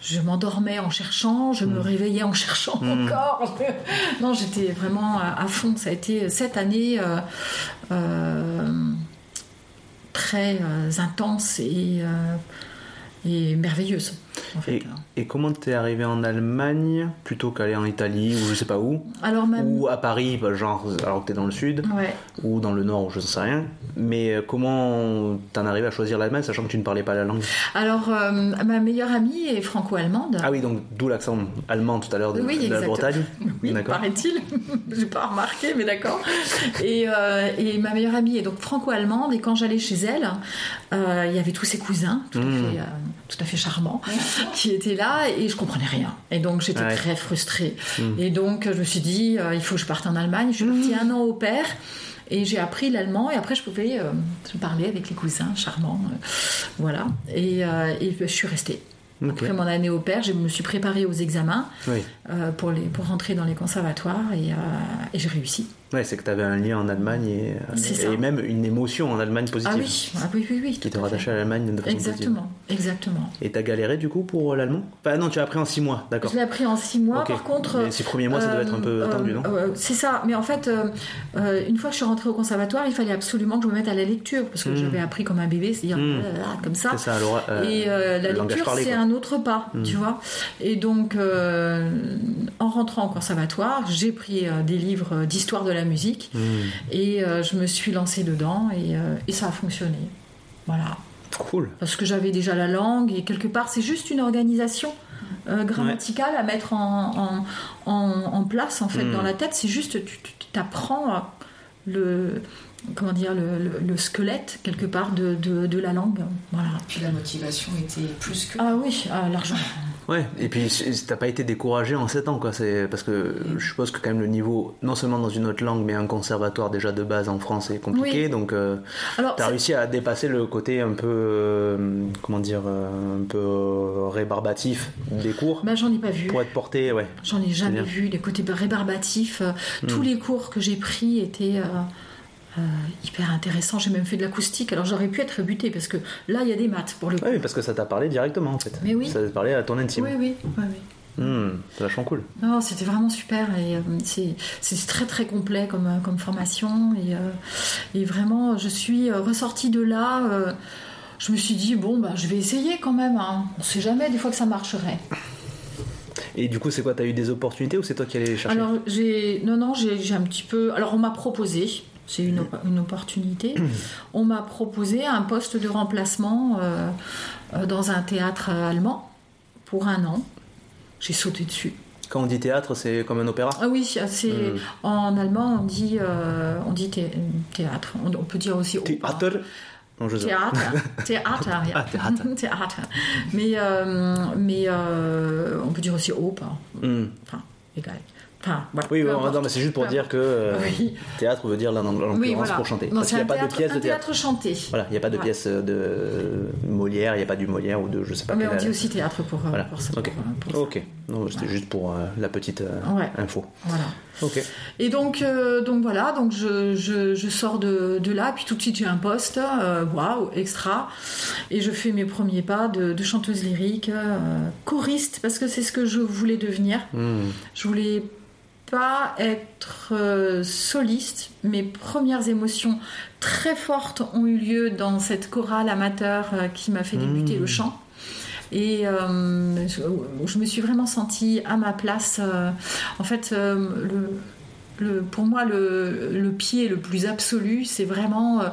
je, m'endormais en cherchant, je me hmm. réveillais en cherchant hmm. encore. non, j'étais vraiment à, fond. Ça a été sept années euh, très intenses et et merveilleuse. En fait. Hein. et, comment t'es arrivé en Allemagne plutôt qu'aller en Italie ou je sais pas où alors Ou à Paris, bah, genre alors que t'es dans le sud Ou dans le nord, ou je ne sais rien. Mais euh, comment t'en arrivé à choisir l'Allemagne sachant que tu ne parlais pas la langue? Alors euh, ma meilleure amie est franco-allemande. Ah oui, donc d'où l'accent allemand tout à l'heure de, la Bretagne Oui, paraît-il. J'ai pas remarqué, mais d'accord. Et, euh, et, ma meilleure amie est donc franco-allemande et quand j'allais chez elle, il y avait tous ses cousins, tout à mmh. fait tout à fait charmant, qui était là et je comprenais rien. Et donc j'étais très frustrée. Hmm. Et donc je me suis dit, euh, il faut que je parte en Allemagne. Je suis partie hmm. un an au père. Et j'ai appris l'allemand et après je pouvais euh, parler avec les cousins charmants. Euh, voilà. Et, et je suis restée. Après mon année au père, je me suis préparée aux examens pour, les, pour rentrer dans les conservatoires et, et j'ai réussi. Ouais, c'est que tu avais un lien en Allemagne et, euh, et même une émotion en Allemagne positive. Ah oui, ah oui, oui, oui Qui te rattachait à l'Allemagne de façon Exactement, exactement. Et tu as galéré du coup pour euh, l'allemand? Enfin non, tu as appris en six mois, d'accord. Je l'ai appris en six mois, par contre. Mais ces premiers mois, ça devait être un peu euh, tendu, non? C'est ça, mais en fait, une fois que je suis rentrée au conservatoire, il fallait absolument que je me mette à la lecture parce que hmm. j'avais appris comme un bébé, c'est-à-dire hmm. comme ça. ça et la lecture, c'est un autre pas, hmm. tu vois. Et donc, en rentrant au conservatoire, j'ai pris des livres d'histoire de la musique. Et euh, je me suis lancée dedans et, euh, et, ça a fonctionné. Voilà. Cool. Parce que j'avais déjà la langue et quelque part, c'est juste une organisation euh, grammaticale à mettre en, en, en- en place en fait Mm. dans la tête. C'est juste, tu t'apprends le comment dire le, le- le squelette quelque part de, de, de la langue. Voilà. Puis la motivation était plus que. Ah oui, ah, l'argent. Ouais, et puis t'as pas été découragé en 7 ans, quoi. C'est parce que je suppose que quand même le niveau, non seulement dans une autre langue, mais un conservatoire déjà de base en France est compliqué, Oui. donc euh, t'as réussi à dépasser le côté un peu, euh, comment dire, euh, un peu euh, rébarbatif des cours bah, j'en ai pas vu. pour être porté, ouais. J'en ai jamais vu. Les côtés rébarbatifs, Hmm. tous les cours que j'ai pris étaient euh, euh, hyper intéressants. J'ai même fait de l'acoustique. Alors j'aurais pu être butée parce que là, il y a des maths pour le coup. Ouais, parce que ça t'a parlé directement en fait. Mais oui. Ça t'a parlé à ton intime. Oui, oui, oui, oui. Hmm, c'est vachement cool. Non, c'était vraiment super et euh, c'est très très complet comme, euh, comme formation et, euh, et vraiment je suis ressortie de là. je me suis dit bon bah je vais essayer quand même. Hein. On sait jamais des fois que ça marcherait. Et du coup, c'est quoi T'as eu des opportunités ou c'est toi qui allais les chercher? Alors j'ai non non j'ai un petit peu. Alors on m'a proposé. C'est une, op- une opportunité. On m'a proposé un poste de remplacement euh, euh, dans un théâtre allemand pour un an. J'ai sauté dessus. Quand on dit théâtre, c'est comme un opéra? Ah oui, c'est Hmm. en allemand on dit euh, on dit thé- théâtre. On, on peut dire aussi opéra. Théâtre? Non, je. Théâtre, théâtre. Ah, théâtre. Théâtre. Mais euh, mais on peut dire aussi opéra. Hmm. Enfin, égal. Enfin, voilà. Oui, bon, non, mais c'est juste pour dire que euh, Oui. théâtre veut dire là, en l'occurrence Oui, voilà. pour chanter. Non, Parce qu'il n'y a pas de pièce de théâtre. théâtre chanté. Voilà, il n'y a pas de Ouais. pièce de Molière, il n'y a pas du Molière ou de je sais pas Mais on dit aussi théâtre pour, euh, Voilà, pour ça. ok. pour, euh, pour ça. Ok, non, c'était juste pour euh, la petite euh, Ouais. info. Voilà. Ok. Et donc, euh, donc voilà, donc je, je, je sors de, de là, puis tout de suite j'ai un poste, euh, waouh, extra, et je fais mes premiers pas de, de chanteuse lyrique, euh, choriste, parce que c'est ce que je voulais devenir. Hmm. Je voulais pas être euh, soliste. Mes premières émotions très fortes ont eu lieu dans cette chorale amateur euh, qui m'a fait débuter Mmh. le chant. Et euh, je, je me suis vraiment sentie à ma place. en fait, le, le- pour moi, le, le pied le plus absolu, c'est vraiment euh,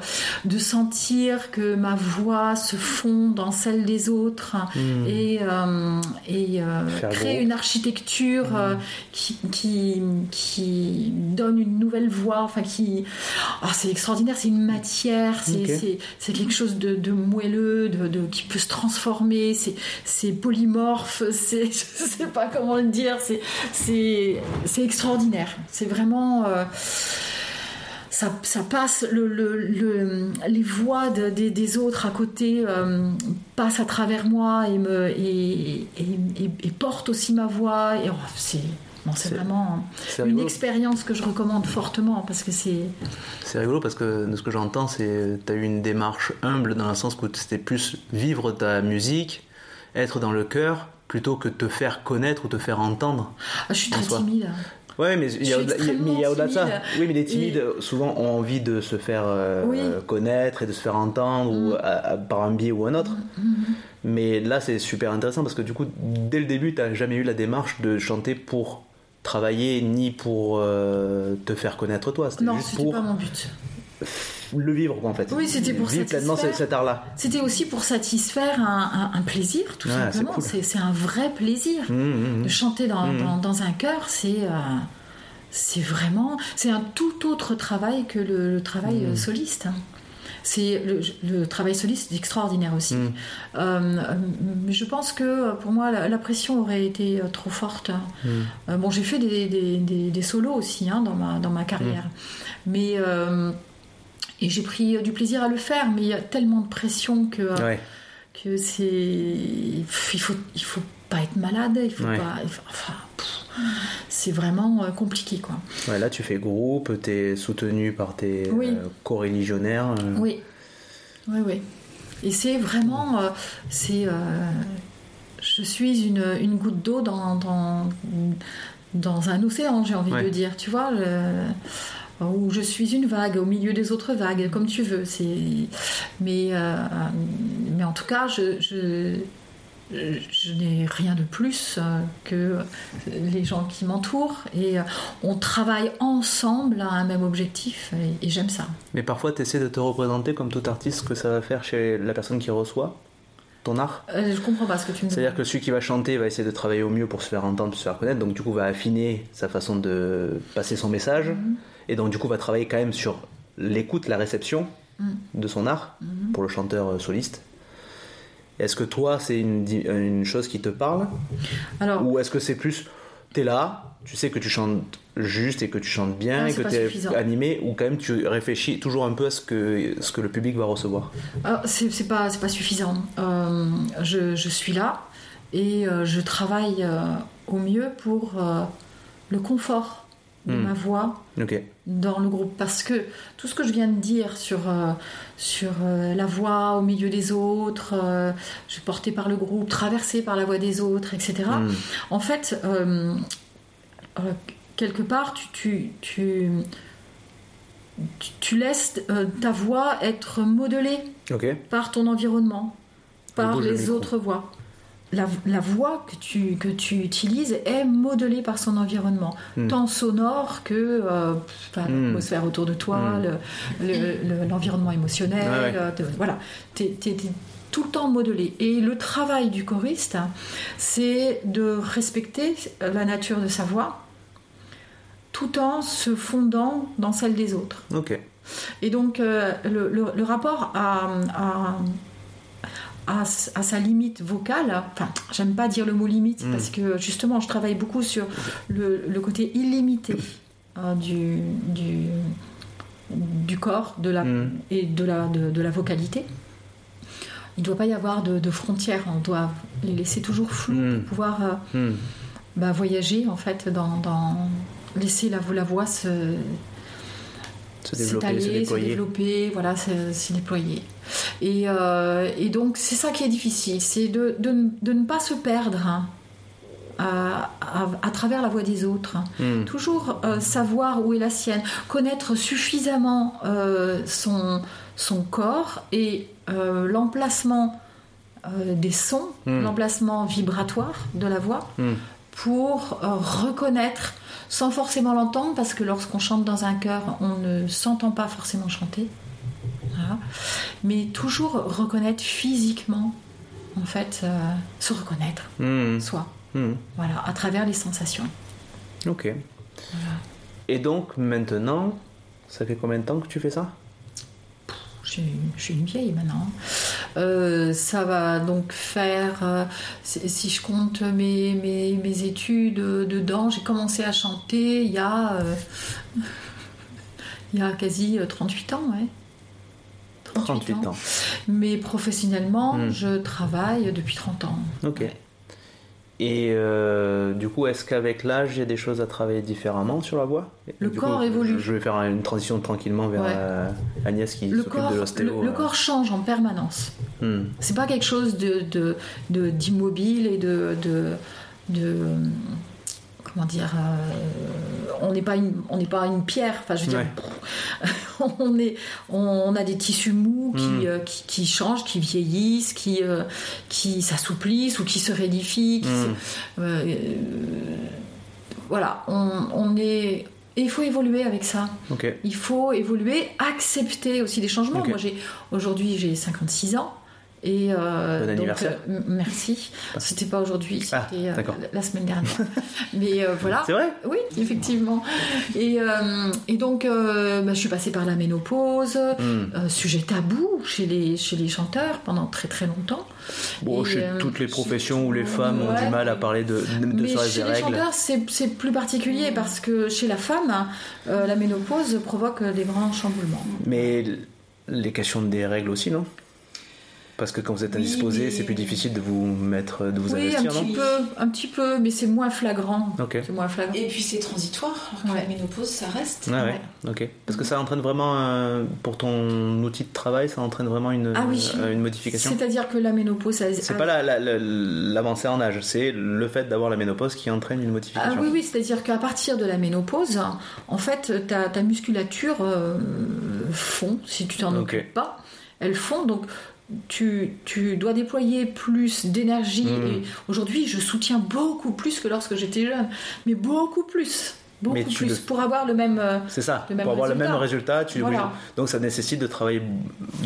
de sentir que ma voix se fond dans celle des autres Hmm. et, euh, et euh, créer une architecture euh, qui, qui, qui donne une nouvelle voix. Enfin, qui, ah, c'est extraordinaire. C'est une matière. C'est quelque chose de, de moelleux, de, de- qui peut se transformer. C'est polymorphe. C'est je sais pas comment le dire. C'est extraordinaire. C'est vraiment euh, ça, ça passe, le, le- le- les voix de- des, des autres à côté euh, passent à travers moi et, me, et, et, portent aussi ma voix. Et, oh, c'est bon, c'est C'est- vraiment une rigolo. expérience que je recommande fortement parce que c'est. C'est rigolo parce que de ce que j'entends, c'est tu as eu une démarche humble dans le sens où c'était plus vivre ta musique, être dans le cœur, plutôt que te faire connaître ou te faire entendre. Ah, je suis En très soi. timide. Ouais, mais il y a, au-delà- de ça. Oui, mais les timides souvent ont envie de se faire euh, Oui. connaître et de se faire entendre ou Mm. à- à- par un biais ou un autre. Mais là, c'est super intéressant parce que du coup, dès le début, t'as jamais eu la démarche de chanter pour travailler ni pour euh, te faire connaître toi. Non, c'était pour pas mon but. Le vivre quoi, en fait. Oui, c'était pour vivre pleinement cet art-là. C'était aussi pour satisfaire un, un- un plaisir, tout c'est simplement. C'est un vrai plaisir. Mmh, mmh, De chanter dans, dans, dans un chœur, c'est euh, c'est vraiment c'est un tout autre travail que le, le travail Mhm. euh, soliste. hein. C'est le, le travail soliste est extraordinaire aussi. Euh, euh, je pense que euh, pour moi la, la pression aurait été euh, trop forte. mmh. Euh, bon, j'ai fait des, des, des- des solos aussi hein, dans, ma, dans ma carrière, mais euh, et j'ai pris euh, du plaisir à le faire. Mais il y a tellement de pression que euh, Ouais. que c'est il faut il faut pas être malade il faut Ouais. pas enfin c'est vraiment euh, compliqué quoi Ouais, là, tu fais groupe, t'es soutenu par tes Oui. euh, co-religionnaires. euh. oui oui oui et c'est vraiment euh, c'est je suis une, une goutte d'eau dans, dans dans un océan j'ai envie Ouais. de dire tu vois je- où je suis une vague au milieu des autres vagues comme tu veux c'est mais euh, mais en tout cas je, je je n'ai rien de plus euh, que les gens qui m'entourent et euh, on travaille ensemble à un même objectif et, et j'aime ça. Mais parfois, tu essaies de te représenter comme tout artiste que ça va faire chez la personne qui reçoit ton art. Euh, je comprends pas ce que tu me dis. C'est-à-dire que celui qui va chanter va essayer de travailler au mieux pour se faire entendre, se faire connaître, donc du coup va affiner sa façon de passer son message, Mhm. Et donc du coup va travailler quand même sur l'écoute, la réception Mhm. de son art Mhm. pour le chanteur euh, soliste. Est-ce que toi c'est une, chose qui te parle? Alors, ou est-ce que c'est plus t'es là, tu sais que tu chantes juste et que tu chantes bien Ah, et que tu es suffisant. animé ou quand même tu réfléchis toujours un peu à ce que, ce que le public va recevoir? Alors, c'est pas, pas suffisant. Euh, je, je suis là et euh, je travaille au mieux pour le confort de ma voix Ok. dans le groupe parce que tout ce que je viens de dire sur, euh, sur euh, la voix au milieu des autres, euh, je suis portée par le groupe, traversée par la voix des autres, etc. Hmm. En fait, quelque part, tu, tu, tu, tu- tu laisses ta voix être modelée par ton environnement, par le les autres voix. La, la voix que tu, que tu utilises est modelée par son environnement, Hmm. tant sonore que euh, enfin, Hmm. l'atmosphère autour de toi, Hmm. le- le- le- l'environnement émotionnel. Ah ouais. euh, voilà, t'es es, tout le temps modelé. Et le travail du choriste, c'est de respecter la nature de sa voix tout en se fondant dans celle des autres. Ok. Et donc, euh, le, rapport à, à, à, à sa limite vocale, enfin, j'aime pas dire le mot limite, Mm. parce que justement, je travaille beaucoup sur le, le côté illimité euh, du, du, du corps de la, Mm. et de la, de, de la vocalité. Il ne doit pas y avoir de, de frontières, on doit les laisser toujours floues Mm. pour pouvoir euh, Hmm. bah, voyager, en fait, dans, dans- laisser la, la voix se, Se développer, se s'étaler, se déployer. développer, voilà, se, se déployer. Et, euh, et donc c'est ça qui est difficile, c'est de, de- de ne pas se perdre hein, à, à- à travers la voix des autres. Hmm. Toujours euh, savoir où est la sienne, connaître suffisamment euh, son, son corps et euh, l'emplacement des sons, Mm. l'emplacement vibratoire de la voix Hmm. pour reconnaître sans forcément l'entendre parce que lorsqu'on chante dans un chœur on ne s'entend pas forcément chanter Voilà. mais toujours reconnaître physiquement en fait euh, se reconnaître Hmm. soi Hmm. voilà à travers les sensations Ok. Et donc maintenant, ça fait combien de temps que tu fais ça? Je suis, je suis une vieille maintenant. Euh, ça va donc faire, euh, si je compte mes, mes, mes études dedans, j'ai commencé à chanter il y a, euh, il y a quasi euh, 38 ans. Ouais. 38 ans. Mais professionnellement, Hmm. je travaille depuis 30 ans. Ok. Ouais. Et euh, du coup, est-ce qu'avec l'âge, il y a des choses à travailler différemment sur la voix Le Du corps coup, évolue. Je vais faire une transition tranquillement vers Ouais. euh, Agnès qui Le s'occupe corps, de l'ostéo. le euh. corps change en permanence. Hmm. C'est pas quelque chose de, d'immobile et de, de, de- comment dire euh, on n'est pas une on n'est pas une pierre enfin je veux dire on est on, a des tissus mous qui, Mm. euh, qui, qui changent qui vieillissent qui euh, qui s'assouplissent ou qui se raidifient qui Mm. se- euh, voilà on, on est et il faut évoluer avec ça il faut évoluer, accepter aussi des changements. Moi, j'ai aujourd'hui j'ai 56 ans. Et euh, Bon donc, anniversaire. euh, m- merci. C'était pas aujourd'hui, Ah, c'était euh, la- semaine dernière. Mais euh, voilà. C'est vrai? Oui, effectivement. Et, euh, et donc, euh, bah, je suis passée par la ménopause, Hmm. euh, sujet tabou chez les, chez les chanteurs pendant très très longtemps. Bon, Et, chez euh, toutes les professions où les femmes ont du mal à parler de, de, de mais chez les règles. chanteurs, c'est plus particulier parce que chez la femme, euh, la ménopause provoque des grands chamboulements. Mais les questions des règles aussi, non? Parce que quand vous êtes Oui, indisposé, mais- c'est plus difficile de vous mettre, de vous Oui, un investir, non petit peu, un petit peu, mais c'est moins flagrant. Ok. C'est moins flagrant. Et puis c'est transitoire, alors que Ouais. la ménopause, ça reste. Ah ouais, ok. Parce que ça entraîne vraiment, euh, pour ton outil de travail, ça entraîne vraiment une, Ah oui. euh, une modification C'est-à-dire que la ménopause, ça- C'est pas la- la- la- l'avancée en âge, c'est le fait d'avoir la ménopause qui entraîne une Ah modification. oui, oui, c'est-à-dire qu'à partir de la ménopause, en fait, ta, ta musculature euh, fond, si tu t'en Ok. occupes pas, elle fond, donc tu, tu dois déployer plus d'énergie. Mm. Et aujourd'hui, je soutiens beaucoup plus que lorsque j'étais jeune, mais beaucoup plus. Beaucoup Mais tu plus le- pour avoir le même. euh, C'est ça. Le même pour avoir le résultat. même résultat, tu Voilà. donc ça nécessite de travailler,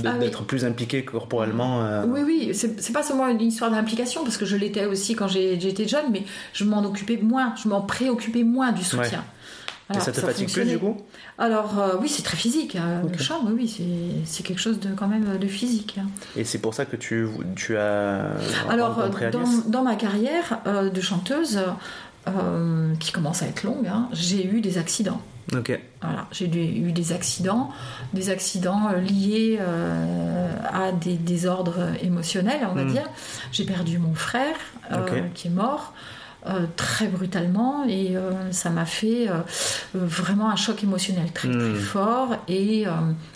Ah oui. d'être plus impliqué corporellement. euh, Oui, oui, c'est pas seulement une histoire d'implication, parce que je l'étais aussi quand j'étais jeune, mais je m'en occupais moins, je m'en préoccupais moins du soutien. Alors, ça te fatigue plus du coup Alors euh, oui, c'est très physique. hein. Le chant, oui, oui, c'est- quelque chose de quand même de physique. hein. Et c'est pour ça que tu, tu as Alors euh, dans, ma carrière euh, de chanteuse, qui commence à être longue, hein, j'ai eu des accidents. Ok. Voilà, j'ai eu des accidents, des accidents liés à des désordres émotionnels, on va Mm. dire. J'ai perdu mon frère qui est mort euh, très brutalement et euh, ça m'a fait euh, vraiment un choc émotionnel très Mm. très fort et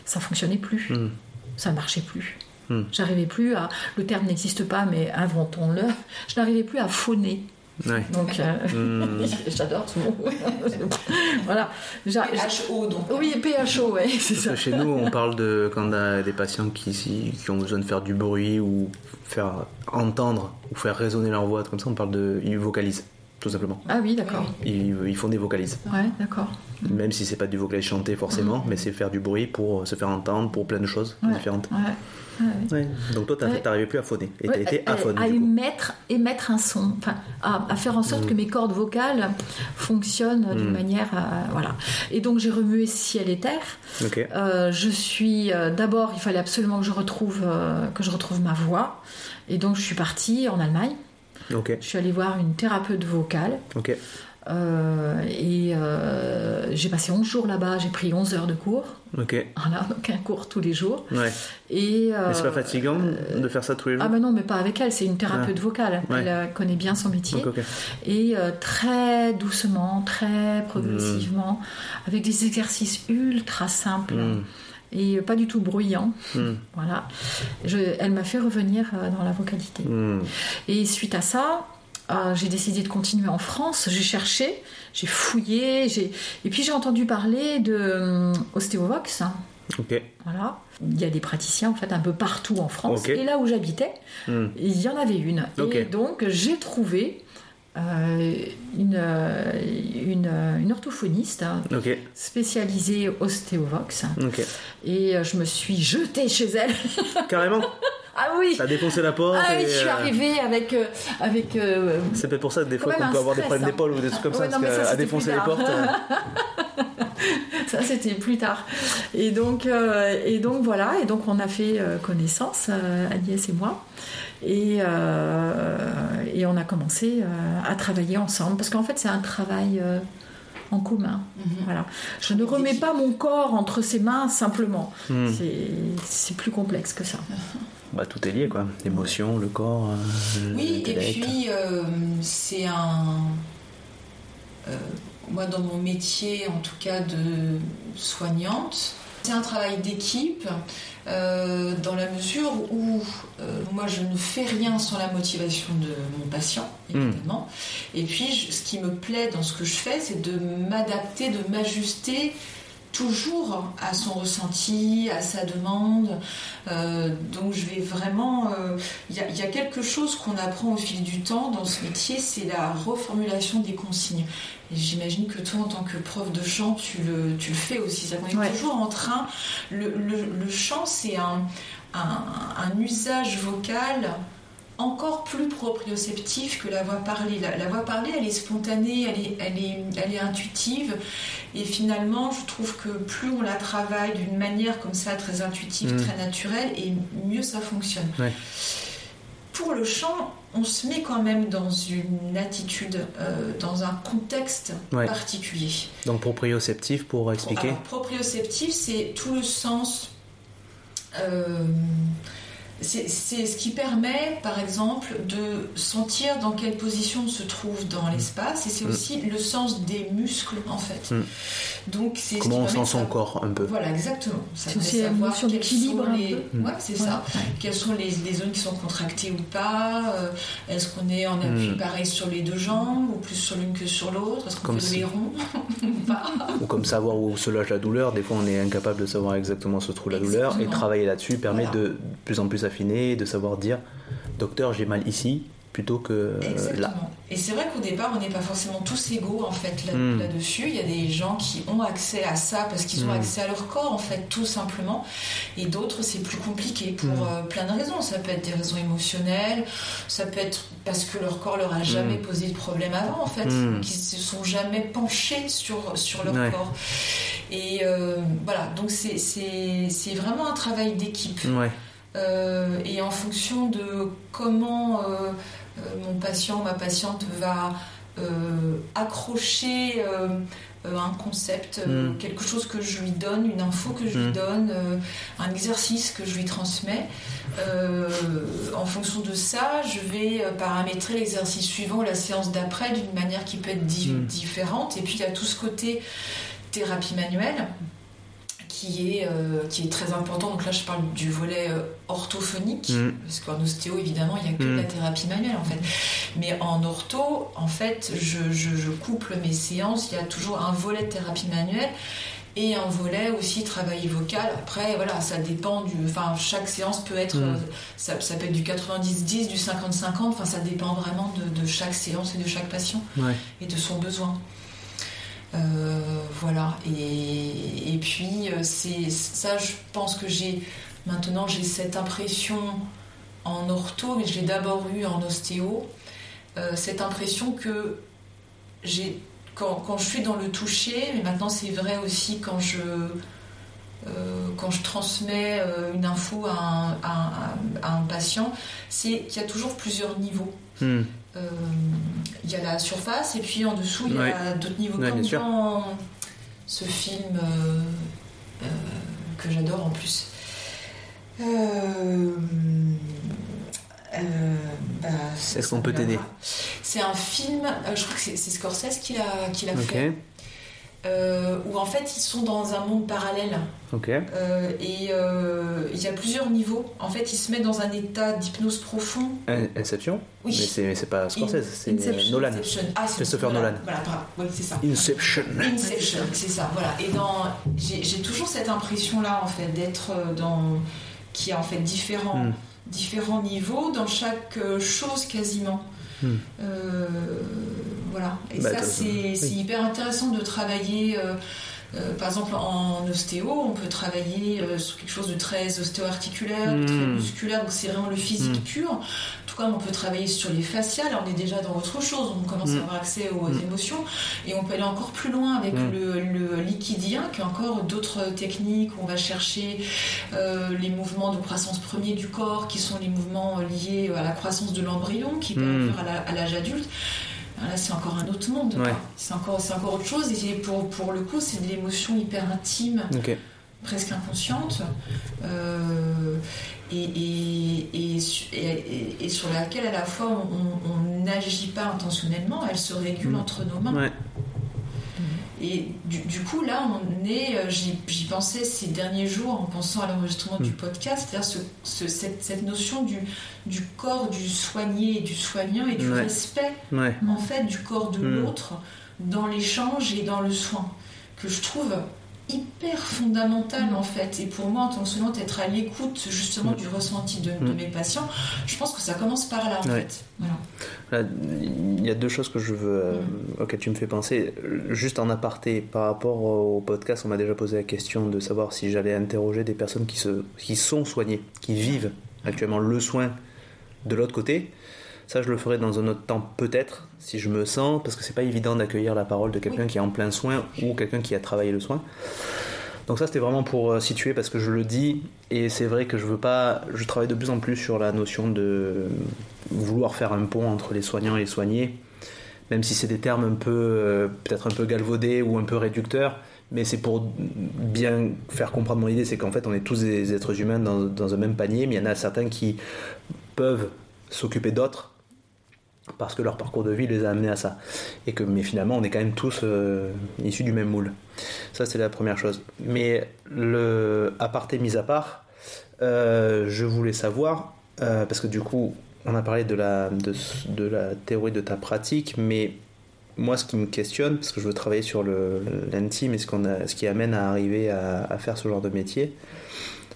ça fonctionnait plus, Hmm. ça marchait plus. Mm. J'arrivais plus à, le terme n'existe pas mais inventons-le, je n'arrivais plus à phoner. Ouais. Donc euh, Hmm. j'adore ce mot. voilà. J'a- HO donc. oui, PHO, ouais, c'est ça. chez nous, on parle de quand on a des patients qui, qui ont besoin de faire du bruit ou faire entendre ou faire résonner leur voix, comme ça, on parle de. Ils vocalisent, tout simplement. Ah oui, d'accord. Ils, ils font des vocalises. Ouais, d'accord. Même si c'est pas du vocalise chanté forcément, mais c'est faire du bruit pour se faire entendre pour plein de choses Ouais. différentes. Ouais. Donc toi, t'arrivais plus à phoner. Et t'as été à, aphone, à du coup. émettre, émettre un son, enfin, à, à faire en sorte Mm. que mes cordes vocales fonctionnent d'une Mm. manière, euh, voilà. Et donc j'ai remué ciel et terre. Ok. Euh, je suis euh, d'abord, il fallait absolument que je retrouve euh, que je retrouve ma voix, et donc je suis partie en Allemagne. Je suis allée voir une thérapeute vocale. Euh, et euh, j'ai passé 11 jours là-bas, j'ai pris 11 heures de cours, Ok. voilà, donc un cours tous les jours. Ouais. Et, Mais c'est pas euh, fatigant de faire ça tous les jours Ah ben non, mais pas avec elle, c'est une thérapeute vocale. Ouais. Elle euh, connaît bien son métier. Et euh, très doucement, très progressivement, avec des exercices ultra simples Hmm. Et pas du tout bruyants. Hmm. Voilà. Je- elle m'a fait revenir euh, dans la vocalité. Hmm. Et suite à ça, euh, j'ai décidé de continuer en France. J'ai cherché, j'ai fouillé, j'ai... et puis j'ai entendu parler de euh, Ostéovox. Ok. Voilà. Il y a des praticiens en fait un peu partout en France. Et là où j'habitais, Hmm. il y en avait une. Et donc j'ai trouvé une, euh, une, euh, une orthophoniste hein, spécialisée ostéovox. Ok. Et euh, je me suis jetée chez elle. Carrément. ah oui T'as défoncé la porte. Ah oui, je suis euh, arrivée avec. euh, avec euh, C'est peut-être pour ça que des fois qu'on peut avoir des problèmes hein. d'épaule ou des trucs comme Ouais, ça, non, parce ça, qu'à défoncer les portes. euh, ça, c'était plus tard. Et donc, euh, et donc voilà, et donc on a fait euh, connaissance, euh, Agnès et moi. Et, euh, et on a commencé euh, à travailler ensemble, parce qu'en fait, c'est un travail euh, en commun. Mhm. Voilà. Je ne remets pas mon corps entre ses mains simplement. hmm. C'est- C'est plus complexe que ça. Bah, tout est lié, quoi. L'émotion, le corps, euh, Oui, et puis euh, c'est un. euh, moi, dans mon métier, en tout cas de soignante, c'est un travail d'équipe euh, dans la mesure où euh, moi je ne fais rien sans la motivation de mon patient, évidemment. Et puis je- ce qui me plaît dans ce que je fais, c'est de m'adapter, de m'ajuster toujours à son ressenti, à sa demande. Euh, donc je vais vraiment... euh, Il y, a- il y a quelque chose qu'on apprend au fil du temps dans ce métier, c'est la reformulation des consignes. Et j'imagine que toi, en tant que prof de chant, tu le, tu le fais aussi. C'est-à-dire qu'on est Ouais. toujours en train... Le, le- le chant, c'est un, un, un usage vocal encore plus proprioceptif que la voix parlée. La, la voix parlée, elle est spontanée, elle est, elle est, elle est intuitive. Et finalement, je trouve que plus on la travaille d'une manière comme ça, très intuitive, Mm. très naturelle, et mieux ça fonctionne. Ouais. Pour le chant, on se met quand même dans une attitude, euh, dans un contexte Ouais. particulier. Donc, proprioceptif, pour expliquer. Alors, proprioceptif, c'est tout le sens. euh, c'est ce qui permet, par exemple, de sentir dans quelle position on se trouve dans l'espace, et c'est Mm. aussi le sens des muscles, en fait. Mm. Donc, c'est ce Comment qui on sent de son corps, un peu? Voilà, exactement. Ça aussi de savoir quelles d'équilibre les-. Ouais, c'est Ouais, ça. ouais. Quelles sont les, les zones qui sont contractées ou pas euh, Est-ce qu'on est en appui Mm. pareil sur les deux jambes ou plus sur l'une que sur l'autre Est-ce qu'on Comme fait si- le héron ou pas Ou comme savoir où se loge la douleur. Des fois, on est incapable de savoir exactement où se trouve la douleur. Et travailler là-dessus permet Voilà. de plus en plus s'affiner, de savoir dire docteur, j'ai mal ici, plutôt que euh, Exactement. là. Et c'est vrai qu'au départ, on n'est pas forcément tous égaux en fait là- Hmm. là-dessus. Il y a des gens qui ont accès à ça parce qu'ils ont Hmm. accès à leur corps en fait, tout simplement. Et d'autres, c'est plus compliqué pour Hmm. euh, plein de raisons. Ça peut être des raisons émotionnelles, ça peut être parce que leur corps leur a jamais posé de problème avant en fait, qu'ils se sont jamais penchés sur, sur leur Ouais. corps. Et euh, voilà, donc c'est- c'est c'est vraiment un travail d'équipe. Ouais. Euh, et en fonction de comment euh, euh, mon patient ma patiente va accrocher un concept, euh, Mm. quelque chose que je lui donne, une info que je lui Mm. donne, un exercice que je lui transmets. euh, en fonction de ça, je vais paramétrer l'exercice suivant ou la séance d'après d'une manière qui peut être di- Mm. différente. Et puis il y a tout ce côté thérapie manuelle qui est, euh, qui est très important. Donc là, je parle du volet euh, orthophonique, Mm. parce qu'en ostéo, évidemment, il n'y a que Mm. la thérapie manuelle, en fait. Mais en ortho, en fait, je, je- je couple mes séances. Il y a toujours un volet de thérapie manuelle et un volet aussi travail vocal. Après, voilà, ça dépend du... Enfin, chaque séance peut être... Mm. euh, ça, ça peut être du 90-10, du 50-50. Enfin, ça dépend vraiment de, de chaque séance et de chaque patient Ouais. et de son besoin. Euh, voilà. Et, puis, euh, c'est ça, je pense que j'ai maintenant j'ai cette impression en ortho, mais je l'ai d'abord eu en ostéo. euh, cette impression que j'ai quand, quand je suis dans le toucher, mais maintenant c'est vrai aussi quand je quand je transmets une info à un patient, c'est qu'il y a toujours plusieurs niveaux. Hmm. Euh, Il y a la surface et puis en dessous il y Ouais. a d'autres niveaux Ouais, comme dans ce film euh, euh, que j'adore en plus. Euh, euh, bah, Est-ce qu'on peut t'aider. C'est un film, euh, je crois que c'est Scorsese qui l'a qui l'a fait, euh, où en fait ils sont dans un monde parallèle. Ok. Euh, et euh, il y a plusieurs niveaux. En fait, il se met dans un état d'hypnose profond. In- Inception Oui. Mais c'est- pas Scorsese, c'est Inception, Nolan. Inception. Ah, c'est Christopher Nolan. Voilà, bravo. Oui, c'est ça. Inception. Inception, c'est ça. Voilà. Et dans, j'ai toujours cette impression-là, en fait, d'être dans, qui a en fait différents, Hmm. différents niveaux dans chaque chose quasiment. Hmm. Euh, voilà. Et Bah, ça, c'est oui. hyper intéressant de travailler. euh, euh, par exemple, en ostéo, on peut travailler euh, sur quelque chose de très ostéo-articulaire, de très musculaire, donc c'est vraiment le physique Hmm. pur. Tout comme on peut travailler sur les faciales, on est déjà dans autre chose, on commence Mm. à avoir accès aux Mm. émotions et on peut aller encore plus loin avec Mm. le, le liquidien, qui encore d'autres techniques où on va chercher euh, les mouvements de croissance premier du corps, qui sont les mouvements euh, liés à la croissance de l'embryon, qui peut Mm. occurre à l'âge adulte. Là, c'est encore un autre monde. Ouais. C'est encore, autre chose. Et pour, pour le coup, c'est de l'émotion hyper intime presque inconsciente euh, et, et, et, su- et- et sur laquelle à la fois on- n'agit pas intentionnellement, elle se régule Mm. entre nos mains. Ouais. Et du, du coup, là, on est, euh, j'y pensais ces derniers jours en pensant à l'enregistrement Mm. du podcast, c'est-à-dire ce- ce- cette, cette notion du, du corps du soigné et du soignant et du Ouais. respect Ouais. en fait du corps de Mm. l'autre dans l'échange et dans le soin que je trouve hyper fondamental Mm. en fait et pour moi en tant que soignante être à l'écoute justement Mm. du ressenti de, de Mm. mes patients je pense que ça commence par là en Ouais. fait voilà. Là, il y a deux choses que je veux, euh, Mm. auxquelles tu me fais penser. Juste en aparté, par rapport au podcast, on m'a déjà posé la question de savoir si j'allais interroger des personnes qui, se, qui sont soignées, qui vivent actuellement le soin de l'autre côté. Ça, je le ferai dans un autre temps, peut-être, si je me sens, parce que c'est pas évident d'accueillir la parole de quelqu'un qui est en plein soin ou quelqu'un qui a travaillé le soin. Donc ça, c'était vraiment pour euh, situer, parce que je le dis, et c'est vrai que je veux pas. Je travaille de plus en plus sur la notion de vouloir faire un pont entre les soignants et les soignés, même si c'est des termes un peu, euh, peut-être un peu galvaudés ou un peu réducteurs, mais c'est pour bien faire comprendre mon idée, c'est qu'en fait on est tous des êtres humains dans, dans un même panier, mais il y en a certains qui peuvent s'occuper d'autres parce que leur parcours de vie les a amenés à ça. Et que, mais finalement, on est quand même tous euh, issus du même moule. Ça, c'est la première chose. Mais le aparté mis à part, euh, je voulais savoir, euh, parce que du coup, on a parlé de la, théorie de ta pratique, mais moi, ce qui me questionne, parce que je veux travailler sur l'intime et ce, qui amène à arriver à, à faire ce genre de métier,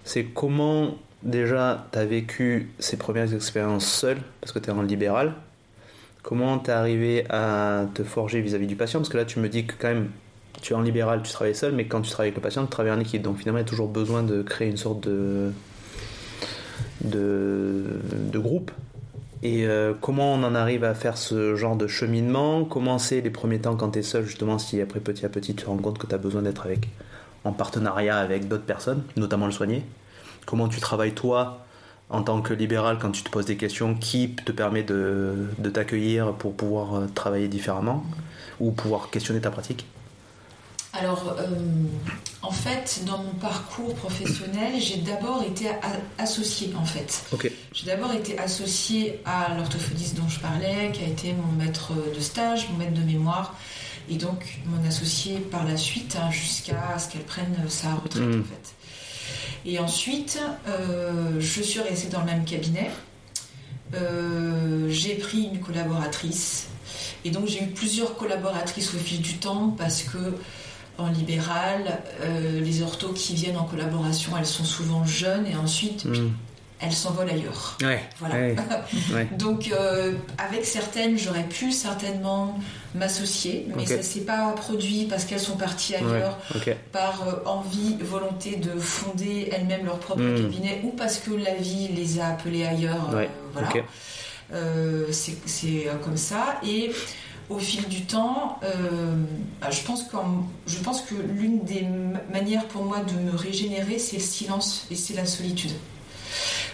c'est comment déjà, tu as vécu ces premières expériences seul, parce que tu es en libéral. Comment tu es arrivé à te forger vis-à-vis du patient? Parce que là, tu me dis que quand même, tu es en libéral, tu travailles seul, mais quand tu travailles avec le patient, tu travailles en équipe. Donc finalement, il y a toujours besoin de créer une sorte de, de, de groupe. Et euh, comment on en arrive à faire ce genre de cheminement? Comment c'est les premiers temps quand tu es seul, justement, si après petit à petit tu te rends compte que tu as besoin d'être avec, en partenariat avec d'autres personnes, notamment le soigner? Comment tu travailles toi en tant que libéral quand tu te poses des questions qui te permet de, de t'accueillir pour pouvoir euh, travailler différemment ou pouvoir questionner ta pratique? Alors, euh, en fait, dans mon parcours professionnel, j'ai d'abord été associée, en fait. J'ai d'abord été associée à l'orthophoniste dont je parlais, qui a été mon maître de stage, mon maître de mémoire, et donc mon associée par la suite, hein, jusqu'à ce qu'elle prenne sa retraite, mmh. en fait. Et ensuite, euh, je suis restée dans le même cabinet. Euh, j'ai pris une collaboratrice. Et donc j'ai eu plusieurs collaboratrices au fil du temps parce que en libéral, euh, les orthos qui viennent en collaboration, elles sont souvent jeunes et ensuite hmm. elles s'envolent ailleurs. voilà. Donc avec certaines, j'aurais pu certainement m'associer, mais ça ça s'est pas produit parce qu'elles sont parties ailleurs par euh, envie, volonté de fonder elles-mêmes leur propre hmm. cabinet ou parce que la vie les a appelées ailleurs. Euh, voilà. Euh, c'est comme ça. Et au fil du temps, bah, je pense que, je pense que l'une des manières pour moi de me régénérer, c'est le silence et c'est la solitude.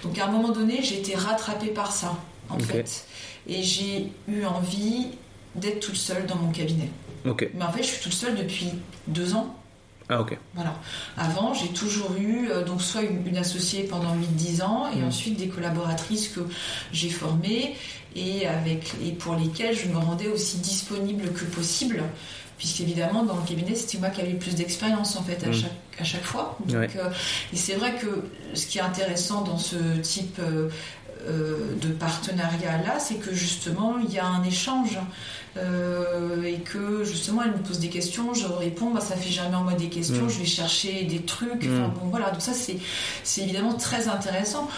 Donc à un moment donné, j'ai été rattrapée par ça, en fait. Et j'ai eu envie d'être toute seule dans mon cabinet. Mais en fait, je suis toute seule depuis deux ans. Ah, ok. Voilà. Avant, j'ai toujours eu euh, donc soit une, associée pendant 8-10 ans et mm. ensuite des collaboratrices que j'ai formées et, avec, et pour lesquelles je me rendais aussi disponible que possible. Puisqu'évidemment, dans le cabinet, c'était moi qui avais le plus d'expérience en fait à, mm. chaque, à chaque fois. Donc, euh, et c'est vrai que ce qui est intéressant dans ce type euh, de partenariat là, c'est que justement, il y a un échange. Euh, et que justement elle me pose des questions, je réponds, bah, ça fait jamais en moi des questions, mm. je vais chercher des trucs, mm. bon voilà, donc ça c'est évidemment très intéressant.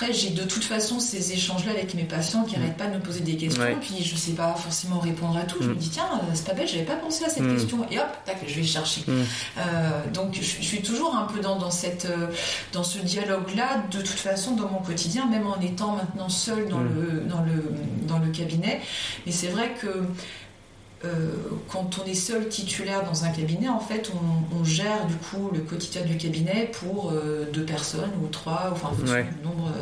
Après, j'ai de toute façon ces échanges-là avec mes patients qui n'arrêtent mm. pas de me poser des questions, puis je ne sais pas forcément répondre à tout. Je me dis, tiens, euh, c'est pas bête, j'avais pas pensé à cette question, et hop, tac, je vais chercher. Euh, donc, je, suis toujours un peu dans, dans, cette, dans ce dialogue-là, de toute façon, dans mon quotidien, même en étant maintenant seule dans, le, dans, le, dans le cabinet. Mais c'est vrai que euh, quand on est seul titulaire dans un cabinet, en fait, on, gère du coup le quotidien du cabinet pour euh, deux personnes ou trois, enfin, en fonction du nombre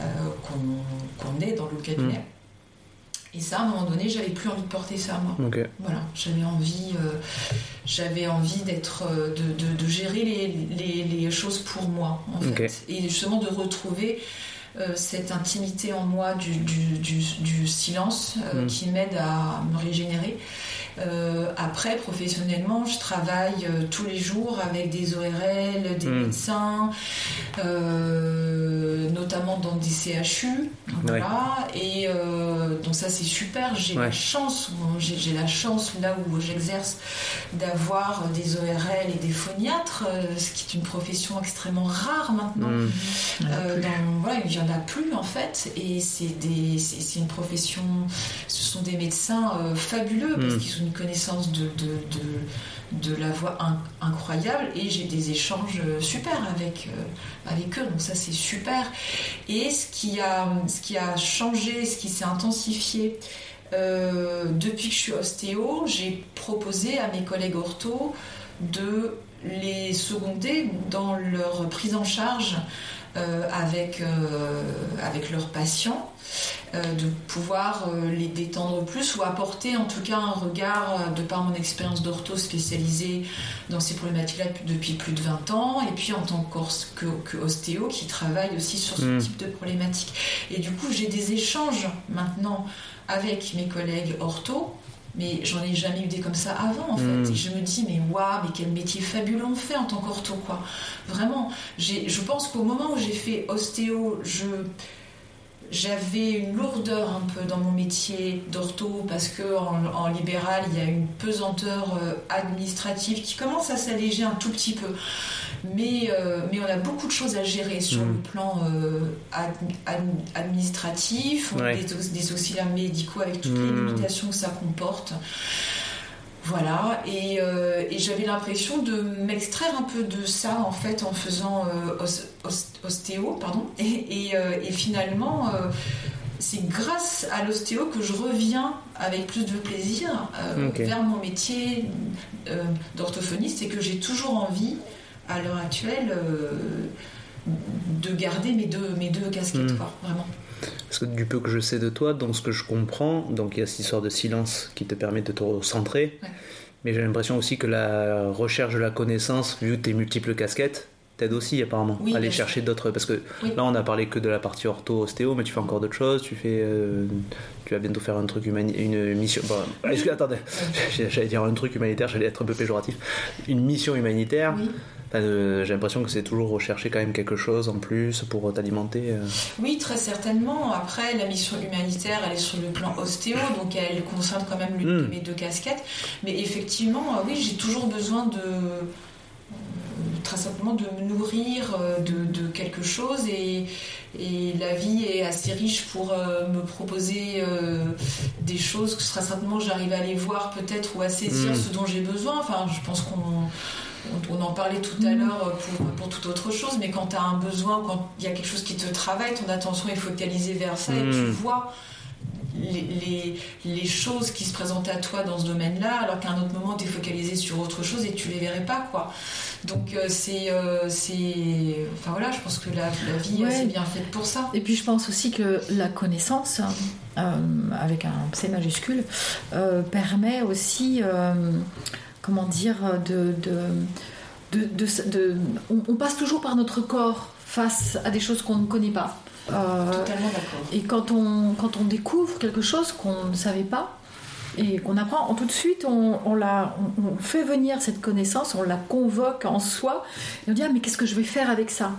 euh, qu'on est dans le cabinet. Mm. Et ça, à un moment donné, j'avais plus envie de porter ça moi. Voilà, j'avais envie, j'avais envie d'être, de, gérer les, choses pour moi, en fait, et justement de retrouver euh, cette intimité en moi du, du, silence euh, mm. qui m'aide à me régénérer. Euh, après, professionnellement, je travaille tous les jours avec des ORL, des mm. médecins, notamment dans des CHU. Voilà. Et donc ça, c'est super. J'ai la chance, j'ai la chance là où j'exerce d'avoir des ORL et des phoniatres, ce qui est une profession extrêmement rare maintenant. Mm. Dans, voilà, il n'y en a plus en fait, et c'est des, c'est une profession, ce sont des médecins euh, fabuleux parce mm. qu'ils ont une connaissance de, de, de, la voix incroyable, et j'ai des échanges euh, super avec, euh, avec eux, donc ça c'est super. Et ce qui a, ce qui a changé, ce qui s'est intensifié, depuis que je suis ostéo, j'ai proposé à mes collègues ortho de les seconder dans leur prise en charge euh, avec, euh, avec leurs patients, euh, de pouvoir les détendre plus ou apporter en tout cas un regard, de par mon expérience d'ortho spécialisée dans ces problématiques-là depuis plus de 20 ans, et puis en tant que, que ostéo qui travaille aussi sur ce mm. type de problématiques. Et du coup, j'ai des échanges maintenant avec mes collègues ortho mais j'en ai jamais eu des comme ça avant en fait. Hmm. Et je me dis mais waouh, mais quel métier fabuleux on fait en tant qu'ortho quoi. Vraiment, je pense qu'au moment où j'ai fait ostéo, je j'avais une lourdeur un peu dans mon métier d'ortho parce que en, libéral il y a une pesanteur euh, administrative qui commence à s'alléger un tout petit peu. Mais, euh, mais on a beaucoup de choses à gérer sur Mm. le plan euh, ad- ad- administratif, Ouais. des, des auxiliaires médicaux avec toutes les Mm. limitations que ça comporte. Voilà, et, euh, et j'avais l'impression de m'extraire un peu de ça en fait en faisant os- os- ostéo, pardon, et, et, et finalement c'est grâce à l'ostéo que je reviens avec plus de plaisir euh, vers mon métier euh, d'orthophoniste et que j'ai toujours envie à l'heure actuelle euh, de garder mes deux, mes deux casquettes, Mm. quoi, vraiment. Parce que du peu que je sais de toi, dans ce que je comprends, donc il y a cette histoire de silence qui te permet de te recentrer. Ouais. Mais j'ai l'impression aussi que la recherche de la connaissance, vu tes multiples casquettes, t'aide aussi apparemment Oui, à aller chercher d'autres. Parce que Oui. là, on a parlé que de la partie ortho-ostéo, mais tu fais encore d'autres choses. Tu fais, euh, tu vas bientôt faire un truc une mission. Bon, attendez, j'allais dire un truc humanitaire, j'allais être un peu péjoratif. Une mission humanitaire. Oui. J'ai l'impression que c'est toujours rechercher quand même quelque chose en plus pour t'alimenter. euh. Oui, très certainement. Après, la mission humanitaire, elle est sur le plan ostéo, donc elle concerne quand même l'une de mes deux casquettes. Mais effectivement, euh, oui, j'ai toujours besoin de euh, très simplement de me nourrir de, de quelque chose et, et la vie est assez riche pour euh, me proposer euh, des choses que très simplement j'arrive à les voir peut-être ou à saisir Mm. ce dont j'ai besoin. Enfin, je pense qu'on on, on en parlait tout à Mm. l'heure pour, pour toute autre chose, mais quand tu as un besoin, quand il y a quelque chose qui te travaille, ton attention est focalisée vers ça et Mm. tu vois les, les, les choses qui se présentent à toi dans ce domaine-là, alors qu'à un autre moment, tu es focalisé sur autre chose et tu les verrais pas. quoi. Donc, euh, c'est. euh, c'est- enfin voilà, je pense que la, la vie, Ouais. c'est bien faite pour ça. Et puis je pense aussi que la connaissance, euh, avec un C majuscule, euh, permet aussi, euh, comment dire, de... de, de- de- de- on, on passe toujours par notre corps face à des choses qu'on ne connaît pas. Euh, Totalement d'accord. et quand on, quand on découvre quelque chose qu'on ne savait pas et qu'on apprend, on- tout de suite on, on, la, on, on fait venir cette connaissance, on la convoque en soi et on dit ah mais qu'est-ce que je vais faire avec ça?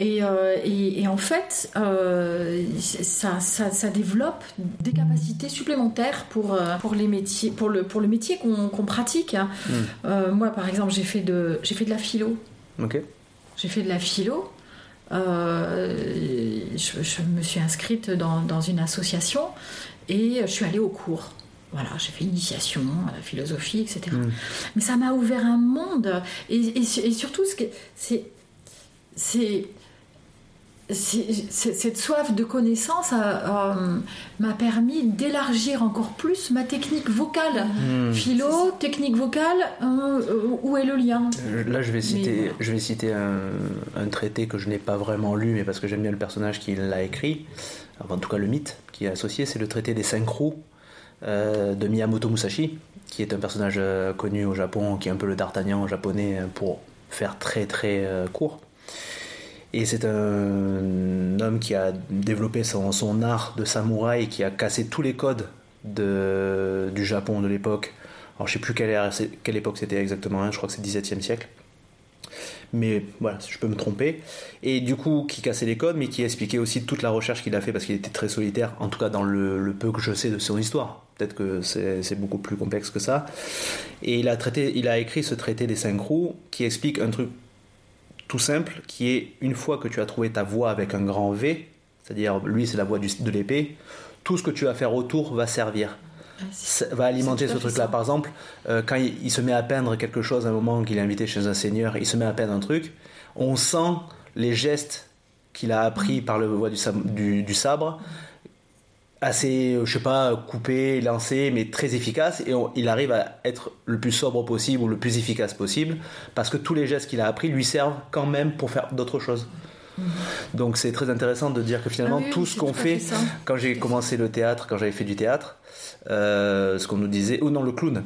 Et, euh, et, et en fait, euh, ça, ça, ça développe des capacités supplémentaires pour, euh, pour, les métiers, pour, le, pour le métier qu'on qu'on pratique. Mm. Euh, moi, par exemple, j'ai fait, de, fait de la philo. Ok. J'ai fait de la philo. Euh, je, je me suis inscrite dans, dans une association et je suis allée au cours. Voilà, j'ai fait initiation à la philosophie, etc. Mm. Mais ça m'a ouvert un monde. Et, et, et surtout, c'est- cette soif de connaissance a, euh, m'a permis d'élargir encore plus ma technique vocale. Hmm. Philo, technique vocale, euh, euh, où est le lien? Euh, Là, je vais citer, voilà. je vais citer un, un traité que je n'ai pas vraiment lu, mais parce que j'aime bien le personnage qui l'a écrit, enfin, en tout cas le mythe qui est associé, c'est le traité des cinq roues euh, de Miyamoto Musashi, qui est un personnage euh, connu au Japon, qui est un peu le d'Artagnan japonais euh, pour faire très très euh, court. Et c'est un homme qui a développé son, art de samouraï, qui a cassé tous les codes de, du Japon de l'époque. Alors je sais plus quelle, époque c'était exactement, hein, je crois que c'est 17e siècle. Mais voilà, je peux me tromper. Et du coup, qui cassait les codes, mais qui expliquait aussi toute la recherche qu'il a fait parce qu'il était très solitaire, en tout cas dans le, peu que je sais de son histoire. Peut-être que c'est c'est beaucoup plus complexe que ça. Et il a, traité, il a écrit ce traité des cinq roues qui explique un truc tout simple qui est une fois que tu as trouvé ta voie avec un grand V, c'est-à-dire lui c'est la voie du- de l'épée, tout ce que tu vas faire autour va servir ça va alimenter ce truc-là. Par exemple, euh, quand il, il se met à peindre quelque chose à un moment qu'il est invité chez un seigneur, il se met à peindre un truc, on sent les gestes qu'il a Mm. appris par le voie du- du sabre, assez, euh, je sais pas, coupé, lancé, mais très efficace, et on- il arrive à être le plus sobre possible ou le plus efficace possible, parce que tous les gestes qu'il a appris lui servent quand même pour faire d'autres choses. Donc c'est très intéressant de dire que finalement. Ah oui, tout oui, ce qu'on fait, quand j'ai commencé le théâtre, quand j'avais fait du théâtre, euh, ce qu'on nous disait, ou non le clown,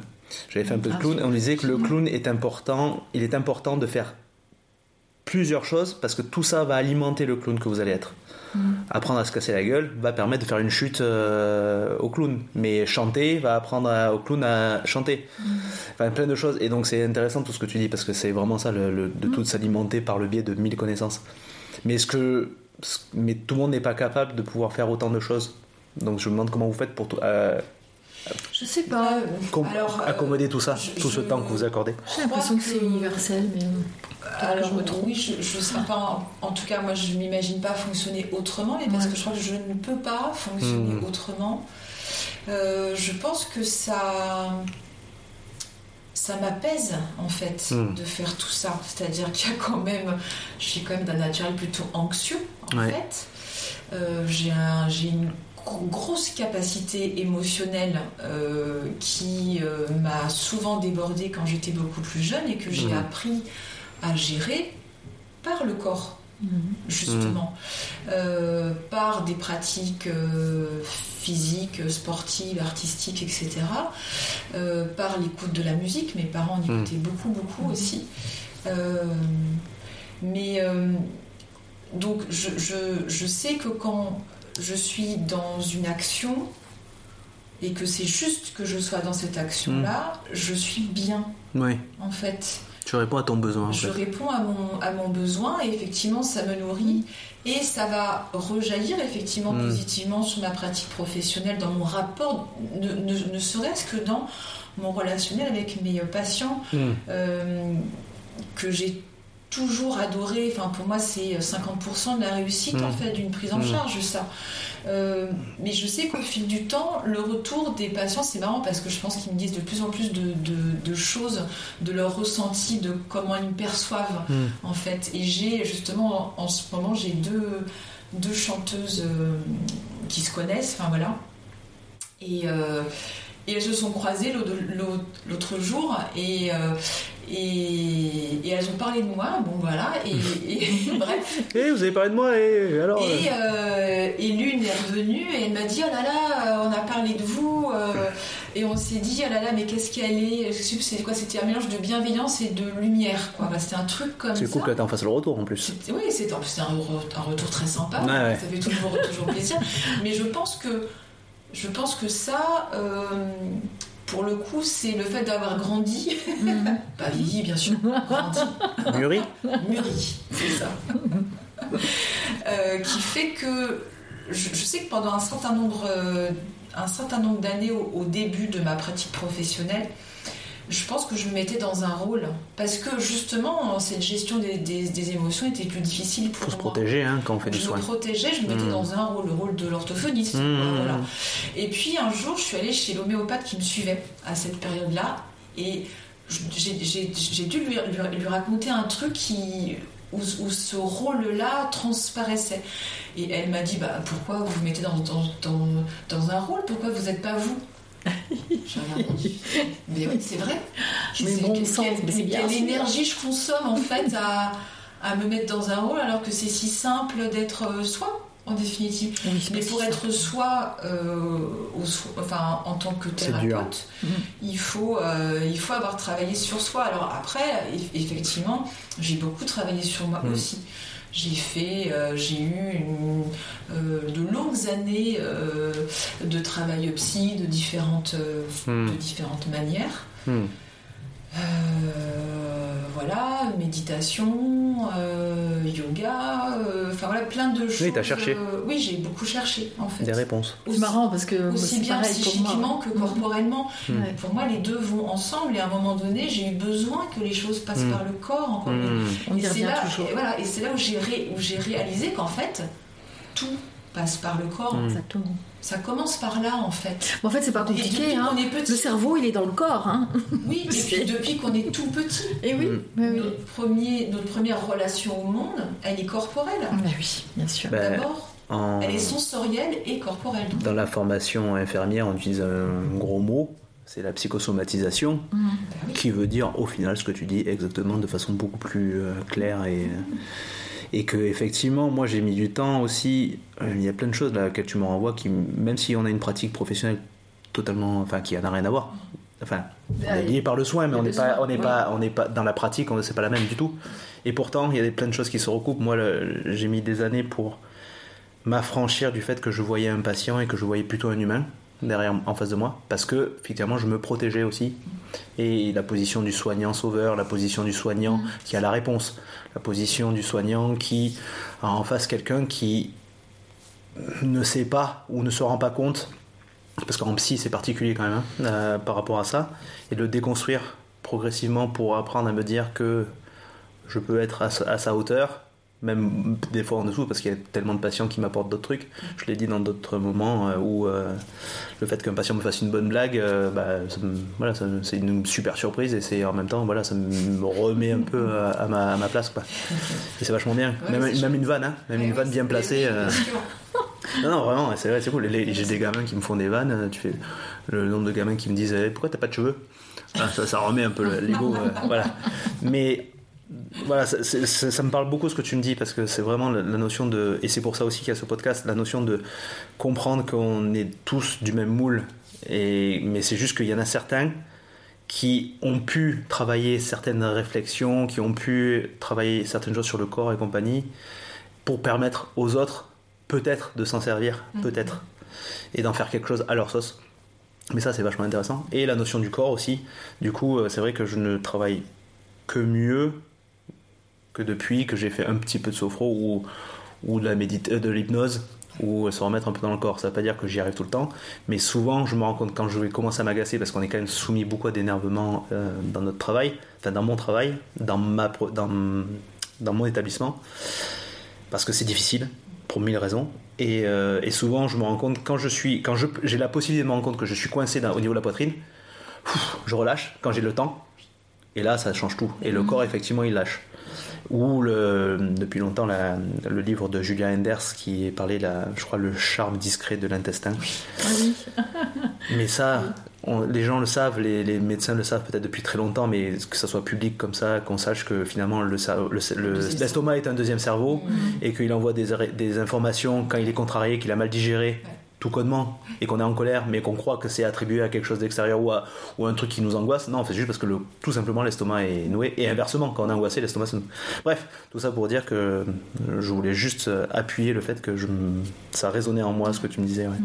j'avais fait un peu de Ah, clown, et on nous disait que le clown est important, il est important de faire plusieurs choses parce que tout ça va alimenter le clown que vous allez être. Mm. Apprendre à se casser la gueule va permettre de faire une chute euh, au clown, mais chanter va apprendre à- au clown à chanter. Mm. Enfin, plein de choses. Et donc c'est intéressant tout ce que tu dis parce que c'est vraiment ça, le, le- de tout s'alimenter par le biais de mille connaissances. Mais ce que, mais tout le monde n'est pas capable de pouvoir faire autant de choses. Donc je me demande comment vous faites pour tout. euh, Je sais pas. Com- Alors, euh, accommoder tout ça, je- tout ce je- temps que vous accordez J'ai l'impression que c'est universel, mais. Alors, je me trompe. oui, je, je sais pas. En, en tout cas, moi, je m'imagine pas fonctionner autrement, mais parce Ouais. que je crois que je ne peux pas fonctionner Hmm. autrement. Euh, je pense que ça. Ça m'apaise en fait Hmm. de faire tout ça. C'est-à-dire qu'il y a quand même. Je suis quand même d'un naturel plutôt anxieux en Ouais. fait. Euh, j'ai un- j'ai une grosse capacité émotionnelle euh, qui euh, m'a souvent débordée quand j'étais beaucoup plus jeune et que j'ai Mhm. appris à gérer par le corps Mhm. justement, Euh, par des pratiques euh, physiques, sportives, artistiques, etc., Euh, par l'écoute de la musique. Mes parents en écoutaient beaucoup, beaucoup aussi. Euh, mais euh, donc, je, je- je sais que quand je suis dans une action et que c'est juste que je sois dans cette action-là, je suis bien, Oui, en fait. tu réponds à ton besoin en Je fait. réponds à mon, à mon besoin et effectivement ça me nourrit et ça va rejaillir effectivement Mm. positivement sur ma pratique professionnelle, dans mon rapport, ne, ne- ne serait-ce que dans mon relationnel avec mes patients Hmm. euh, que j'ai toujours adoré. Enfin, pour moi, c'est 50% de la réussite Mm. en fait d'une prise en Mm. charge, ça. Euh, mais je sais qu'au fil du temps, le retour des patients, c'est marrant parce que je pense qu'ils me disent de plus en plus de, de- de choses, de leur ressenti, de comment ils me perçoivent Hmm. en fait. Et j'ai justement en, en ce moment, j'ai deux, deux chanteuses euh, qui se connaissent, enfin voilà. Et, euh, et elles se sont croisées l'autre- jour et, euh, et, et elles ont parlé de moi, bon voilà, et, et- bref. Eh, vous avez parlé de moi, et alors euh, Et, euh, et l'une est revenue et elle m'a dit Oh là là, on a parlé de vous. euh, et on s'est dit Oh là là, mais qu'est-ce qu'elle est C'est quoi C'était un mélange de bienveillance et de lumière. quoi. Bah, C'était un truc comme C'est ça. cool que t'en fasses le retour en plus. Oui, c'est en plus, c'est un, re- un retour très sympa. Ouais, ouais. Ça fait toujours, toujours plaisir. Mais je pense que, je pense que ça, euh, pour le coup, c'est le fait d'avoir grandi, Mhm. pas vieilli bien sûr, grandi, Mûri. Mûri, c'est ça, Euh, qui fait que je, je sais que pendant un certain nombre, euh, un certain nombre d'années au, au début de ma pratique professionnelle, je pense que je me mettais dans un rôle parce que justement cette gestion des, des- des émotions était plus difficile pour Faut se moi. protéger hein, quand on fait du je soin. me protégeais, je me mettais Mm. dans un rôle, le rôle de l'orthophoniste. Mmh. voilà. Et puis un jour, je suis allée chez l'homéopathe qui me suivait à cette période-là, et je- j'ai dû lui, lui- lui raconter un truc qui, où, où ce rôle-là transparaissait. Et elle m'a dit bah, Pourquoi vous vous mettez dans, dans, dans, dans un rôle? Pourquoi vous n'êtes pas vous? Mais oui, c'est vrai. Mais bon quelle- sens, quelle- mais énergie je consomme en fait à, à me mettre dans un rôle alors que c'est si simple d'être euh, soi en définitive. Oui, Mais pour être soi, euh, au so- enfin, en tant que thérapeute, il, faut, euh, il faut avoir travaillé sur soi. Alors après, eff- effectivement, j'ai beaucoup travaillé sur moi Mhm. aussi. J'ai fait, euh, j'ai eu une- euh, de longues années euh, de travail psy de différentes, Hmm. de différentes manières. Hmm. Euh, voilà, méditation, euh, yoga, euh, enfin voilà, plein de choses. t'as cherché. euh, oui, j'ai beaucoup cherché en fait. Des réponses. C'est marrant parce que Aussi bien psychiquement que corporellement. Mm. Ouais. Pour moi, les deux vont ensemble et à un moment donné, j'ai eu besoin que les choses passent Mm. par le corps encore. Hmm. On Et c'est là, voilà, et c'est là où j'ai ré- où j'ai réalisé qu'en fait, tout passe par le corps. Exactement. Ça commence par là en fait. Bon, en fait, c'est pas compliqué. Hein. qu'on est petit, Le cerveau, il est dans le corps. Hein. oui, et puis depuis qu'on est tout petit, Et oui. Mm. oui, oui. notre, premier, notre première relation au monde, elle est corporelle. Bah oui, bien sûr. Ben, D'abord, en- elle est sensorielle et corporelle. Dans la formation infirmière, on utilise un gros mot, c'est la psychosomatisation, Mhm. Bah qui veut dire au final ce que tu dis exactement de façon beaucoup plus euh, claire et, et que effectivement moi j'ai mis du temps aussi euh, il y a plein de choses là auxquelles tu me renvoies qui même si on a une pratique professionnelle totalement enfin qui n'a rien à voir enfin on est lié par le soin mais on n'est pas on n'est pas on n'est pas dans la pratique on- c'est pas la même du tout. Et pourtant il y a des- plein de choses qui se recoupent. Moi j'ai mis des années pour m'affranchir du fait que je voyais un patient et que je voyais plutôt un humain derrière en face de moi parce que effectivement je me protégeais aussi. Et la position du soignant sauveur la position du soignant qui a la réponse la position du soignant qui a en face quelqu'un qui ne sait pas ou ne se rend pas compte parce qu'en psy c'est particulier quand même hein, euh, par rapport à ça, et de le déconstruire progressivement pour apprendre à me dire que je peux être à, sa- à sa hauteur, même des fois en dessous, parce qu'il y a tellement de patients qui m'apportent d'autres trucs. Je l'ai dit dans d'autres moments euh, où euh, le fait qu'un patient me fasse une bonne blague, euh, bah, ça me- voilà, ça c'est une super surprise et c'est en même temps, voilà, ça me remet un peu à, à ma, à ma place. Quoi. Et c'est vachement bien. Ouais, même, une vanne, hein, même Ouais, une ouais, vanne bien placée. non, non, vraiment, c'est vrai, c'est cool. Les- J'ai des gamins qui me font des vannes. Tu fais le nombre de gamins qui me disent eh, pourquoi t'as pas de cheveux? Ah, ça, ça remet un peu le- l'ego. voilà. Mais voilà, ça, me parle beaucoup ce que tu me dis parce que c'est vraiment la, la notion de et c'est pour ça aussi qu'il y a ce podcast, la notion de comprendre qu'on est tous du même moule. Et mais c'est juste qu'il y en a certains qui ont pu travailler certaines réflexions, qui ont pu travailler certaines choses sur le corps et compagnie, pour permettre aux autres, peut-être, de s'en servir, Mhm. peut-être, et d'en faire quelque chose à leur sauce. Mais ça, c'est vachement intéressant. Et la notion du corps aussi. Du coup, euh, c'est vrai que je ne travaille que mieux que depuis que j'ai fait un petit peu de sophro ou, ou de la médite- euh, de l'hypnose ou se remettre un peu dans le corps. Ça veut pas dire que j'y arrive tout le temps, mais souvent je me rends compte quand je vais commencer à m'agacer parce qu'on est quand même soumis beaucoup à d'énervement euh, dans notre travail, enfin dans mon travail, dans, ma, dans, dans mon établissement, parce que c'est difficile pour mille raisons. Et, euh, et souvent je me rends compte quand je suis, quand je- j'ai la possibilité de me rendre compte que je suis coincé dans- au niveau de la poitrine, je relâche quand j'ai le temps. Et là, ça change tout. Et le corps, effectivement, il lâche. Ou le, depuis longtemps la- le livre de Julia Enders qui parlait, la, je crois, le charme discret de l'intestin. Ah oui. Mais ça, on- les gens le savent, les, les médecins le savent peut-être depuis très longtemps, mais que ça soit public comme ça, qu'on sache que finalement le cer- le- le- l'estomac est un deuxième cerveau et qu'il envoie des, des informations quand il est contrarié, qu'il a mal digéré, Ouais. Tout connement, et qu'on est en colère, mais qu'on croit que c'est attribué à quelque chose d'extérieur ou à, ou à un truc qui nous angoisse. Non, c'est juste parce que le, tout simplement l'estomac est noué, et inversement, quand on est angoissé, l'estomac se noue. Bref, tout ça pour dire que euh, je voulais juste euh, appuyer le fait que je, ça résonnait en moi ce que tu me disais. ouais.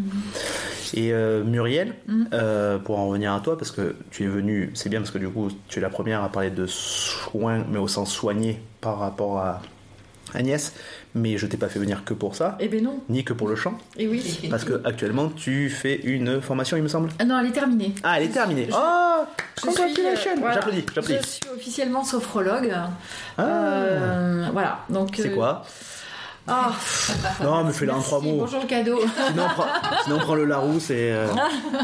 Et euh, Muriel, euh, pour en revenir à toi, parce que tu es venue, c'est bien parce que du coup tu es la première à parler de soins, mais au sens soigné par rapport à Agnès, mais je t'ai pas fait venir que pour ça, Eh ben non. ni que pour le chant, Et oui. parce que actuellement tu fais une formation, il me semble. Ah non, elle est terminée. Ah, elle est terminée. Oh, Je congratulations suis, euh, voilà. J'applaudis, j'applaudis. Je suis officiellement sophrologue. Ah. Euh, voilà. Donc. C'est euh, quoi? Ah. Non, mais fais-la en trois mots. Bonjour le cadeau. Sinon on, prend, sinon, on prend le Larousse et euh,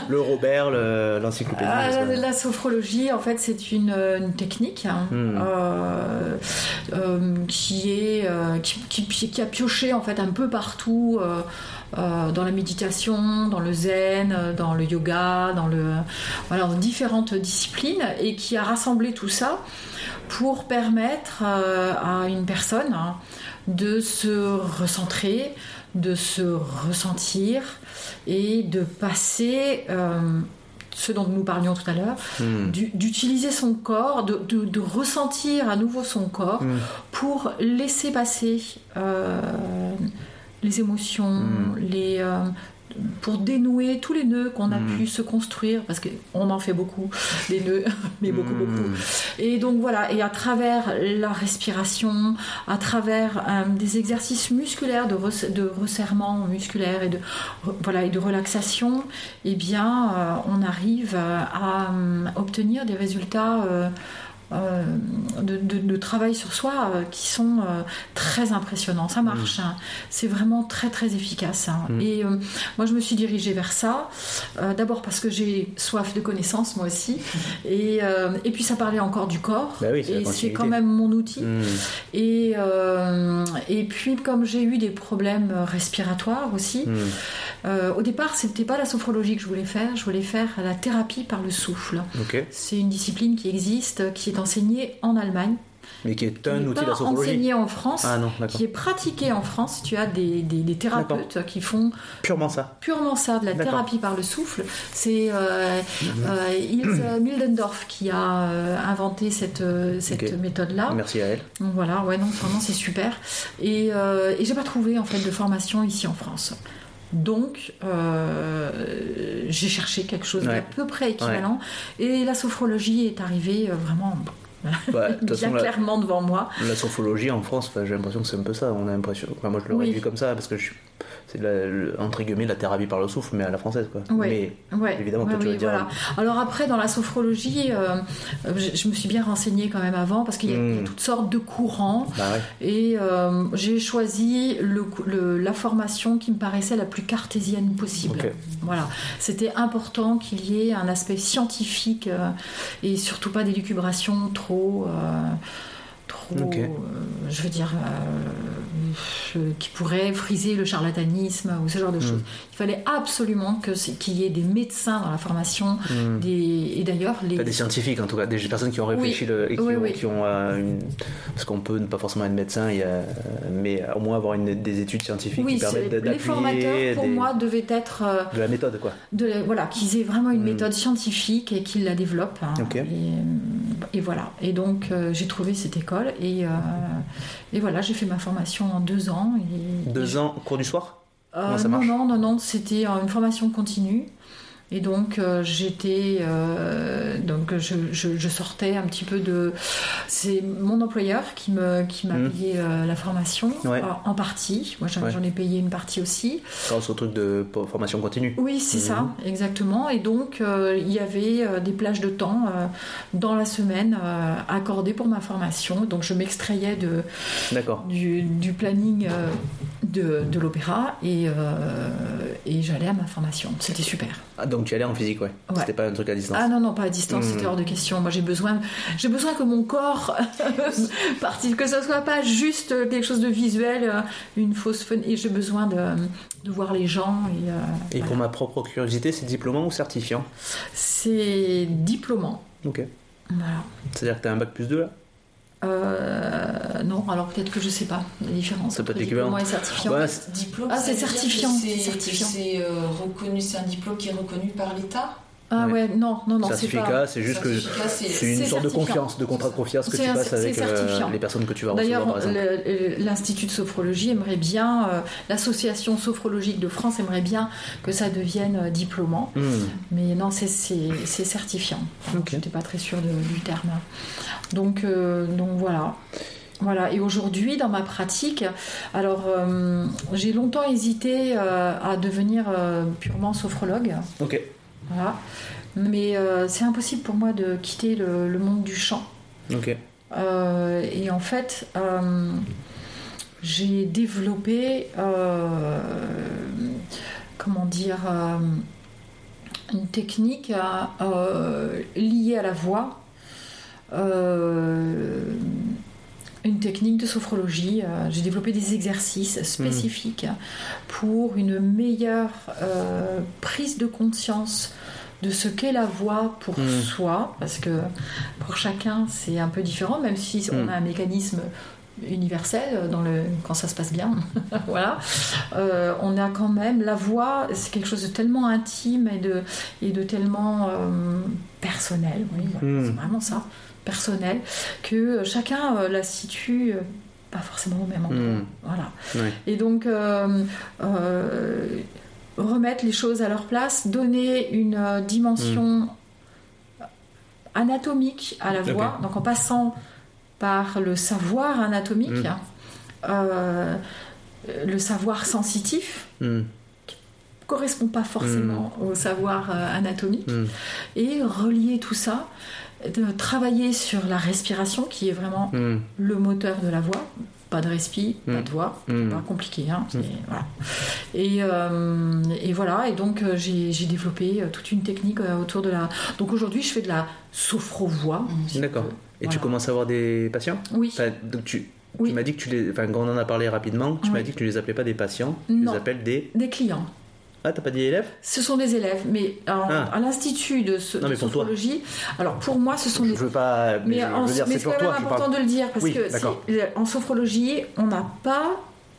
le Robert, le- l'encyclopédie. Ah, la, sophrologie, en fait, c'est une, une technique hein, Hmm. euh, euh, qui est qui, qui- qui a pioché en fait un peu partout euh, dans la méditation, dans le zen, dans le yoga, dans le voilà, dans différentes disciplines et qui a rassemblé tout ça pour permettre euh, à une personne hein, de se recentrer, de se ressentir et de passer euh, ce dont nous parlions tout à l'heure, Hmm. du- d'utiliser son corps, de, de- de ressentir à nouveau son corps Hmm. pour laisser passer euh, les émotions, Mm. les, euh, pour dénouer tous les nœuds qu'on a Mm. pu se construire, parce qu'on en fait beaucoup, des nœuds, mais beaucoup, Hmm. beaucoup. Et donc voilà, et à travers la respiration, à travers euh, des exercices musculaires de, res- de resserrement musculaire et de, voilà, et de relaxation, eh bien, euh, on arrive à euh, obtenir des résultats euh, euh, de, de- de travail sur soi euh, qui sont euh, très impressionnants. Ça marche, hein. c'est vraiment très très efficace. hein. Mm. Et moi, je me suis dirigée vers ça, d'abord parce que j'ai soif de connaissances, moi aussi, et, euh, et puis ça parlait encore du corps, Bah oui, et c'est quand même mon outil. Et, et puis, comme j'ai eu des problèmes respiratoires aussi, au départ, c'était pas la sophrologie que je voulais faire, je voulais faire la thérapie par le souffle. C'est une discipline qui existe, qui est enseignée en Allemagne, Mais qui est qui un n'est outil pas de la sophrologie. enseignée en France, Ah non, qui est pratiquée en France. Tu as des, des- des thérapeutes qui font Purement ça. purement ça, de la thérapie par le souffle. C'est euh, euh, Ilse Mildendorf qui a euh, inventé cette, euh, cette méthode-là. Merci à elle. Donc voilà, ouais, non, vraiment c'est super. Et, euh, et j'ai pas trouvé en fait de formation ici en France. Donc euh, j'ai cherché quelque chose Ouais. d'à peu près équivalent. Et la sophrologie est arrivée euh, vraiment Bah, bien façon, la, clairement devant moi. la sophrologie en France, j'ai l'impression que c'est un peu ça. On a l'impression. Enfin, moi, je l'aurais Oui. vu comme ça parce que je suis. C'est entre guillemets la thérapie par le souffle, mais à la française quoi. Ouais. Mais Ouais, Évidemment, ouais, toi, tu oui, dire- voilà. Alors après, dans la sophrologie, euh, je, je me suis bien renseignée quand même avant parce qu'il y, a- il y a Mm. toutes sortes de courants. bah. Et euh, j'ai choisi le, la formation qui me paraissait la plus cartésienne possible. Voilà, c'était important qu'il y ait un aspect scientifique euh, et surtout pas d'élucubration trop, euh, trop, euh, je veux dire, euh, qui pourrait friser le charlatanisme ou ce genre de Mm. choses. Il fallait absolument que qu'il y ait des médecins dans la formation, Hmm. des, et d'ailleurs les Pas des scientifiques en tout cas, des personnes qui ont réfléchi le- et qui Oui, ont, oui. qui ont, euh, une... parce qu'on peut ne pas forcément être médecin, mais au moins avoir une- des études scientifiques qui permettent d'appuyer les formateurs pour des- moi devaient être euh, de la méthode quoi. de voilà, qu'ils aient vraiment une Mm. méthode scientifique et qu'ils la développent. hein. Et, euh, et voilà. Et donc euh, j'ai trouvé cette école et, euh, et voilà, j'ai fait ma formation en deux ans. Et, Deux ans, cours du soir? Euh, ça non, non, non, non, c'était une formation continue. Et donc euh, j'étais, euh, donc je, je- je sortais un petit peu de, c'est mon employeur qui me qui m'a Mhm. payé euh, la formation Ouais. en partie. Moi j'en Ouais. ai payé une partie aussi. grâce au truc de formation continue. Oui, c'est Mhm. ça, exactement. Et donc, il y avait des plages de temps dans la semaine accordées pour ma formation. Donc, je m'extrayais de, du, du planning de, de l'opéra et, et j'allais à ma formation. C'était super. Ah, donc tu allais en physique, ouais. Ouais. C'était pas un truc à distance. Ah non, non, pas à distance, Mhm. c'était hors de question. Moi, j'ai besoin, j'ai besoin que mon corps participe, que ce soit pas juste quelque chose de visuel, euh, une fausse fun. Et j'ai besoin de, de voir les gens. Et, euh, Et voilà. pour ma propre curiosité, c'est diplômant ou certifiant? C'est diplômant. Ok. Voilà. C'est-à-dire que t'as un bac plus 2 là? Euh, non, alors peut-être que je sais pas la différence C'est peut-être équivalent. diplômant et certifiant. Ouais, c'est- Diplôme, Ah, C'est certifiant. c'est, euh, reconnu, c'est un diplôme qui est reconnu par l'État? Ah Ouais. ouais, non, non, non, c'est certificat, c'est juste que c'est- une sorte de confiance, de contrat de confiance que tu passes avec euh, les personnes que tu vas recevoir D'ailleurs, l'Institut de sophrologie aimerait bien, euh, l'association sophrologique de France aimerait bien que ça devienne euh, diplômant, Hmm. mais non, c'est- c'est c'est certifiant. Donc, Ok. J'étais pas très sûre de- du terme. Donc, euh, donc voilà. Voilà, et aujourd'hui dans ma pratique, alors euh, j'ai longtemps hésité euh, à devenir euh, purement sophrologue, Ok. Voilà. mais euh, c'est impossible pour moi de quitter le, le monde du chant. Ok. Euh, et en fait, euh, j'ai développé, comment dire, une technique liée à la voix, une technique de sophrologie. Euh, j'ai développé des exercices spécifiques pour une meilleure euh, prise de conscience de ce qu'est la voix pour Mm. soi, parce que pour chacun c'est un peu différent, même si on Mm. a un mécanisme universel dans le quand ça se passe bien voilà Euh, on a quand même la voix c'est quelque chose de tellement intime et de et de tellement euh, personnel oui, c'est vraiment ça personnel que chacun euh, la situe euh, pas forcément au même endroit Hmm. voilà et donc, euh, euh, remettre les choses à leur place, donner une euh, dimension anatomique à la voix, donc en passant par le savoir anatomique, Mm. euh, le savoir sensitif, Hmm. correspond pas forcément au savoir euh, anatomique, Hmm. et relier tout ça, de travailler sur la respiration, qui est vraiment Hmm. le moteur de la voix. Pas de respi, pas Mm. de voix, Mm. pas compliqué. Hein, Mm. voilà. et, euh, et voilà, et donc euh, j'ai développé euh, toute une technique autour de la. Donc aujourd'hui, je fais de la sophro-voix. Mm. si D'accord. Et tu commences à avoir des patients? Oui. Enfin, donc tu, Oui. tu m'as dit que tu les. Enfin, quand on en a parlé rapidement, tu Oui. m'as dit que tu les appelais pas des patients, tu Non. les appelles des. Des clients. Ah, t'as pas dit élèves Ce sont des élèves, mais en- Ah. à l'institut de, so- Non, de toi. Alors pour moi, ce sont Je des veux pas. Mais, Mais, je, en- veux dire, mais c'est pour quand toi. important parle. de le dire parce Oui, que si- en sophrologie, on n'a pas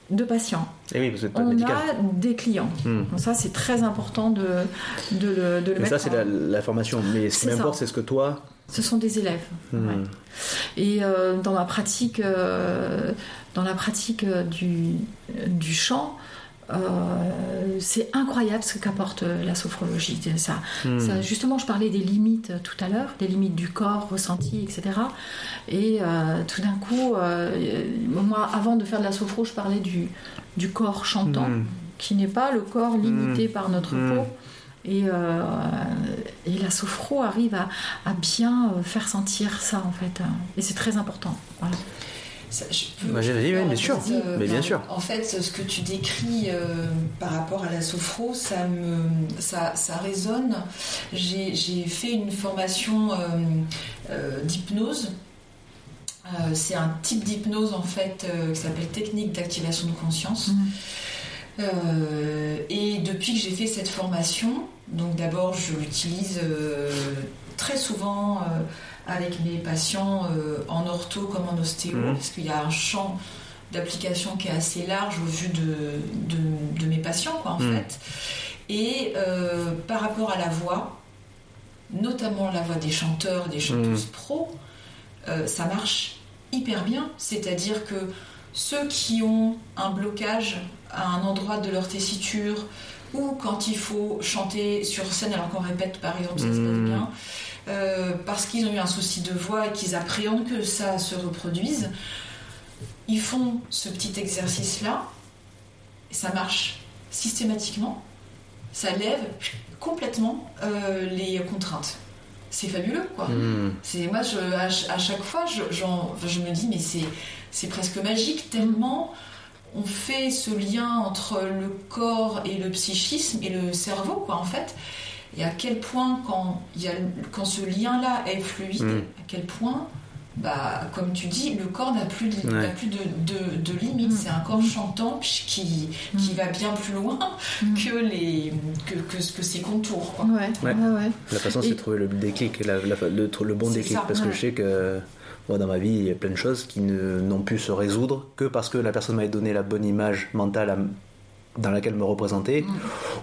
de patients, Eh oui, t'as on médical. a des clients. Hmm. Donc ça, c'est très important de, de le, de le Mais mettre ça, c'est en- la, la formation. Mais ce qui m'importe, c'est ce que toi. Ce sont des élèves. Hmm. ouais. Et euh, dans ma pratique, euh, dans la pratique euh, du, du chant, euh, c'est incroyable ce qu'apporte euh, la sophrologie. Ça, Hmm. ça- justement, je parlais des limites euh, tout à l'heure, des limites du corps ressenti, etc. Et euh, tout d'un coup, euh, moi, avant de faire de la sophro, je parlais du, du corps chantant. Hmm. qui n'est pas le corps limité Mm. par notre peau. Et, et la sophro arrive à, à bien faire sentir ça en fait. Et c'est très important. Voilà. Ça, je peux- Bah, peux oui, en bien sûr. fait, euh, Mais bien ben, sûr. En fait, ce que tu décris euh, par rapport à la sophro, ça me, ça, ça résonne. J'ai j'ai fait une formation euh, euh, d'hypnose. Euh, c'est un type d'hypnose en fait euh, qui s'appelle technique d'activation de conscience. Euh, et depuis que j'ai fait cette formation, donc d'abord je l'utilise euh, très souvent euh, avec mes patients euh, en ortho comme en ostéo, Mhm. parce qu'il y a un champ d'application qui est assez large au vu de, de, de mes patients, quoi, en Mhm. fait. Et euh, par rapport à la voix, notamment la voix des chanteurs, des chanteuses pros, euh, ça marche hyper bien. C'est-à-dire que ceux qui ont un blocage à un endroit de leur tessiture ou quand il faut chanter sur scène alors qu'on répète par exemple ça se passe Mhm. bien euh, parce qu'ils ont eu un souci de voix et qu'ils appréhendent que ça se reproduise ils font ce petit exercice là et ça marche systématiquement. Ça lève complètement euh, les contraintes. C'est fabuleux quoi. Hmm. c'est moi je, à, ch- à chaque fois je, je me dis mais c'est c'est presque magique tellement on fait ce lien entre le corps et le psychisme et le cerveau quoi en fait et à quel point quand il y a quand ce lien là est fluide Mm. à quel point bah comme tu dis le corps n'a plus de, Ouais. plus de, de, de limite Mm. c'est un corps chantant qui, qui va bien plus loin Mm. que les que, que, que ses contours quoi. Ouais, Ouais. ouais, ouais. La façon, c'est de trouver le déclic, la- la- le, le bon déclic. ça, parce que je sais que moi, dans ma vie, il y a plein de choses qui ne- n'ont pu se résoudre que parce que la personne m'avait donné la bonne image mentale à- dans laquelle me représenter, Mm.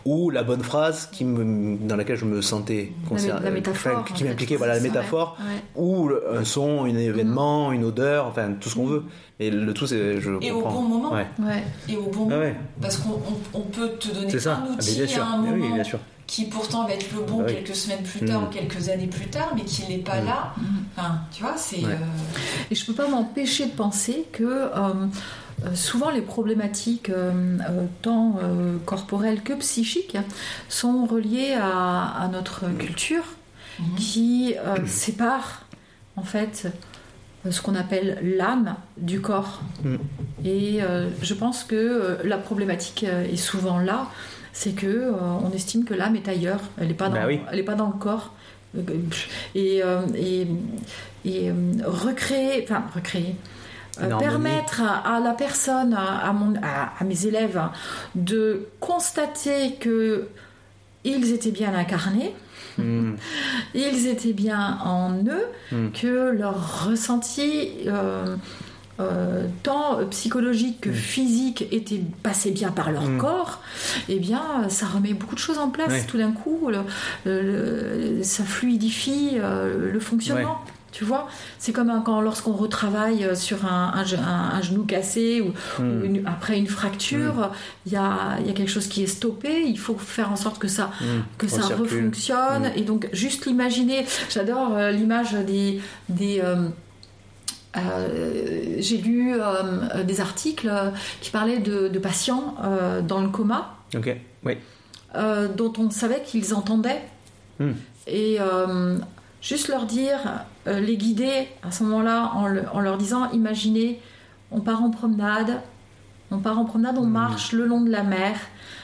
ou la bonne phrase qui me, dans laquelle je me sentais concerné, la métaphore. enfin, en qui m'impliquait, voilà, la métaphore, ouais. Ou le- un son, un événement, une odeur, enfin, tout ce qu'on Mm. veut. Et le tout, c'est. Je et au bon moment Ouais. Ouais. et au bon Ah moment Parce qu'on on- on peut te donner ça. un Ah, outil bien sûr. à un moment oui, bien sûr. qui pourtant va être le bon Bah oui. quelques semaines plus Mm. tard ou quelques années plus tard, mais qui n'est pas Mm. là. Mm. Enfin, tu vois, c'est. Ouais. euh, Et je peux pas m'empêcher de penser que euh, euh, souvent les problématiques euh, euh, tant euh, corporelles que psychiques sont reliées à, à notre culture mhm. qui euh, sépare en fait euh, ce qu'on appelle l'âme du corps. Mm. Et euh, je pense que euh, la problématique euh, est souvent là, c'est que euh, on estime que l'âme est ailleurs, elle n'est pas, dans- Bah oui. elle est pas dans le corps. Euh, Et, euh, et, et, euh, recréer, enfin recréer, euh. Permettre à, la personne, à, à mon, à, à mes élèves, de constater que ils étaient bien incarnés, Mm. ils étaient bien en eux, Mm. que leur ressenti, euh, euh, tant psychologique que Mm. physique, était passé bien par leur Mm. corps, eh bien, ça remet beaucoup de choses en place. Tout d'un coup, le- le- le- ça fluidifie euh, le fonctionnement. Tu vois, c'est comme un- quand lorsqu'on retravaille sur un, un ge- un- un genou cassé ou, Mm. ou une- après une fracture, il y, a, y a quelque chose qui est stoppé. Il faut faire en sorte que ça Mm. que ça refonctionne et donc juste l'imaginer j'adore euh, l'image des des euh, euh, j'ai lu euh, des articles qui parlaient de, de patients euh, dans le coma Ok, oui. euh, dont on savait qu'ils entendaient et euh, juste leur dire euh, les guider à ce moment-là en, le- en leur disant imaginez on part en promenade on part en promenade on Mm. marche le long de la mer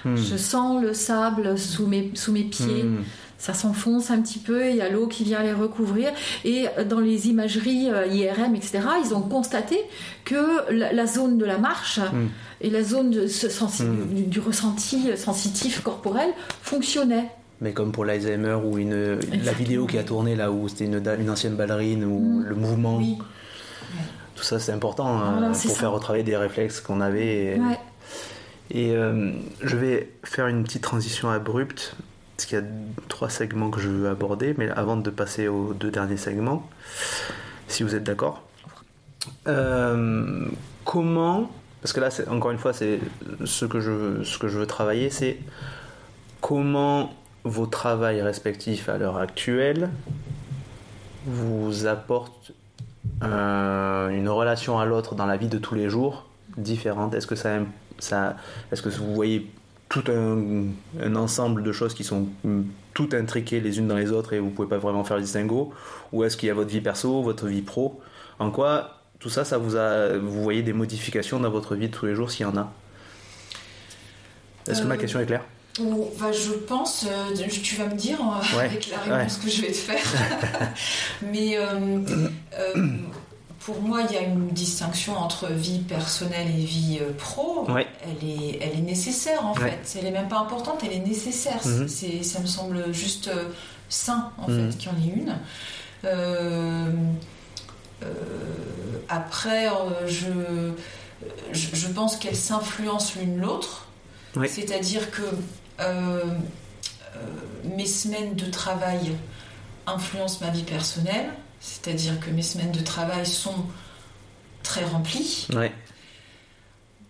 Mm. je sens le sable sous mes, sous mes pieds Mm. ça s'enfonce un petit peu, il y a l'eau qui vient les recouvrir. Et dans les imageries euh, IRM, etc., ils ont constaté que la, la zone de la marche et la zone de ce sensi- du, du ressenti sensitif corporel fonctionnaient. Mais comme pour l'Alzheimer ou une, la vidéo qui a tourné là où c'était une, ancienne ballerine ou Mm. le mouvement, Oui. tout ça c'est important hein, Voilà, c'est pour ça. faire retravailler des réflexes qu'on avait. Et, Ouais. et, euh, je vais faire une petite transition abrupte parce qu'il y a trois segments que je veux aborder, mais avant de passer aux deux derniers segments, si vous êtes d'accord. Euh, comment, parce que là c'est encore une fois c'est ce que je ce que je veux travailler, c'est comment vos travails respectifs à l'heure actuelle vous apportent euh, une relation à l'autre dans la vie de tous les jours différente? Est-ce que ça, ça est-ce que vous voyez tout un, un, ensemble de choses qui sont toutes intriquées les unes dans les autres et vous pouvez pas vraiment faire le distinguo? Ou est-ce qu'il y a votre vie perso, votre vie pro? En quoi tout ça, ça vous a, vous voyez des modifications dans votre vie de tous les jours s'il y en a? Est-ce que ma question est claire? Bah, je pense, euh, tu vas me dire euh, avec la réponse que je vais te faire. Mais euh, pour moi, il y a une distinction entre vie personnelle et vie pro. Elle, est, elle est nécessaire en fait. Elle est même pas importante, elle est nécessaire. Mhm. C'est, ça me semble juste sain en mhm. fait qu'il y en ait une. après, je, je, pense qu'elles s'influencent l'une l'autre. C'est-à-dire que euh, euh, mes semaines de travail influencent ma vie personnelle, c'est-à-dire que mes semaines de travail sont très remplies.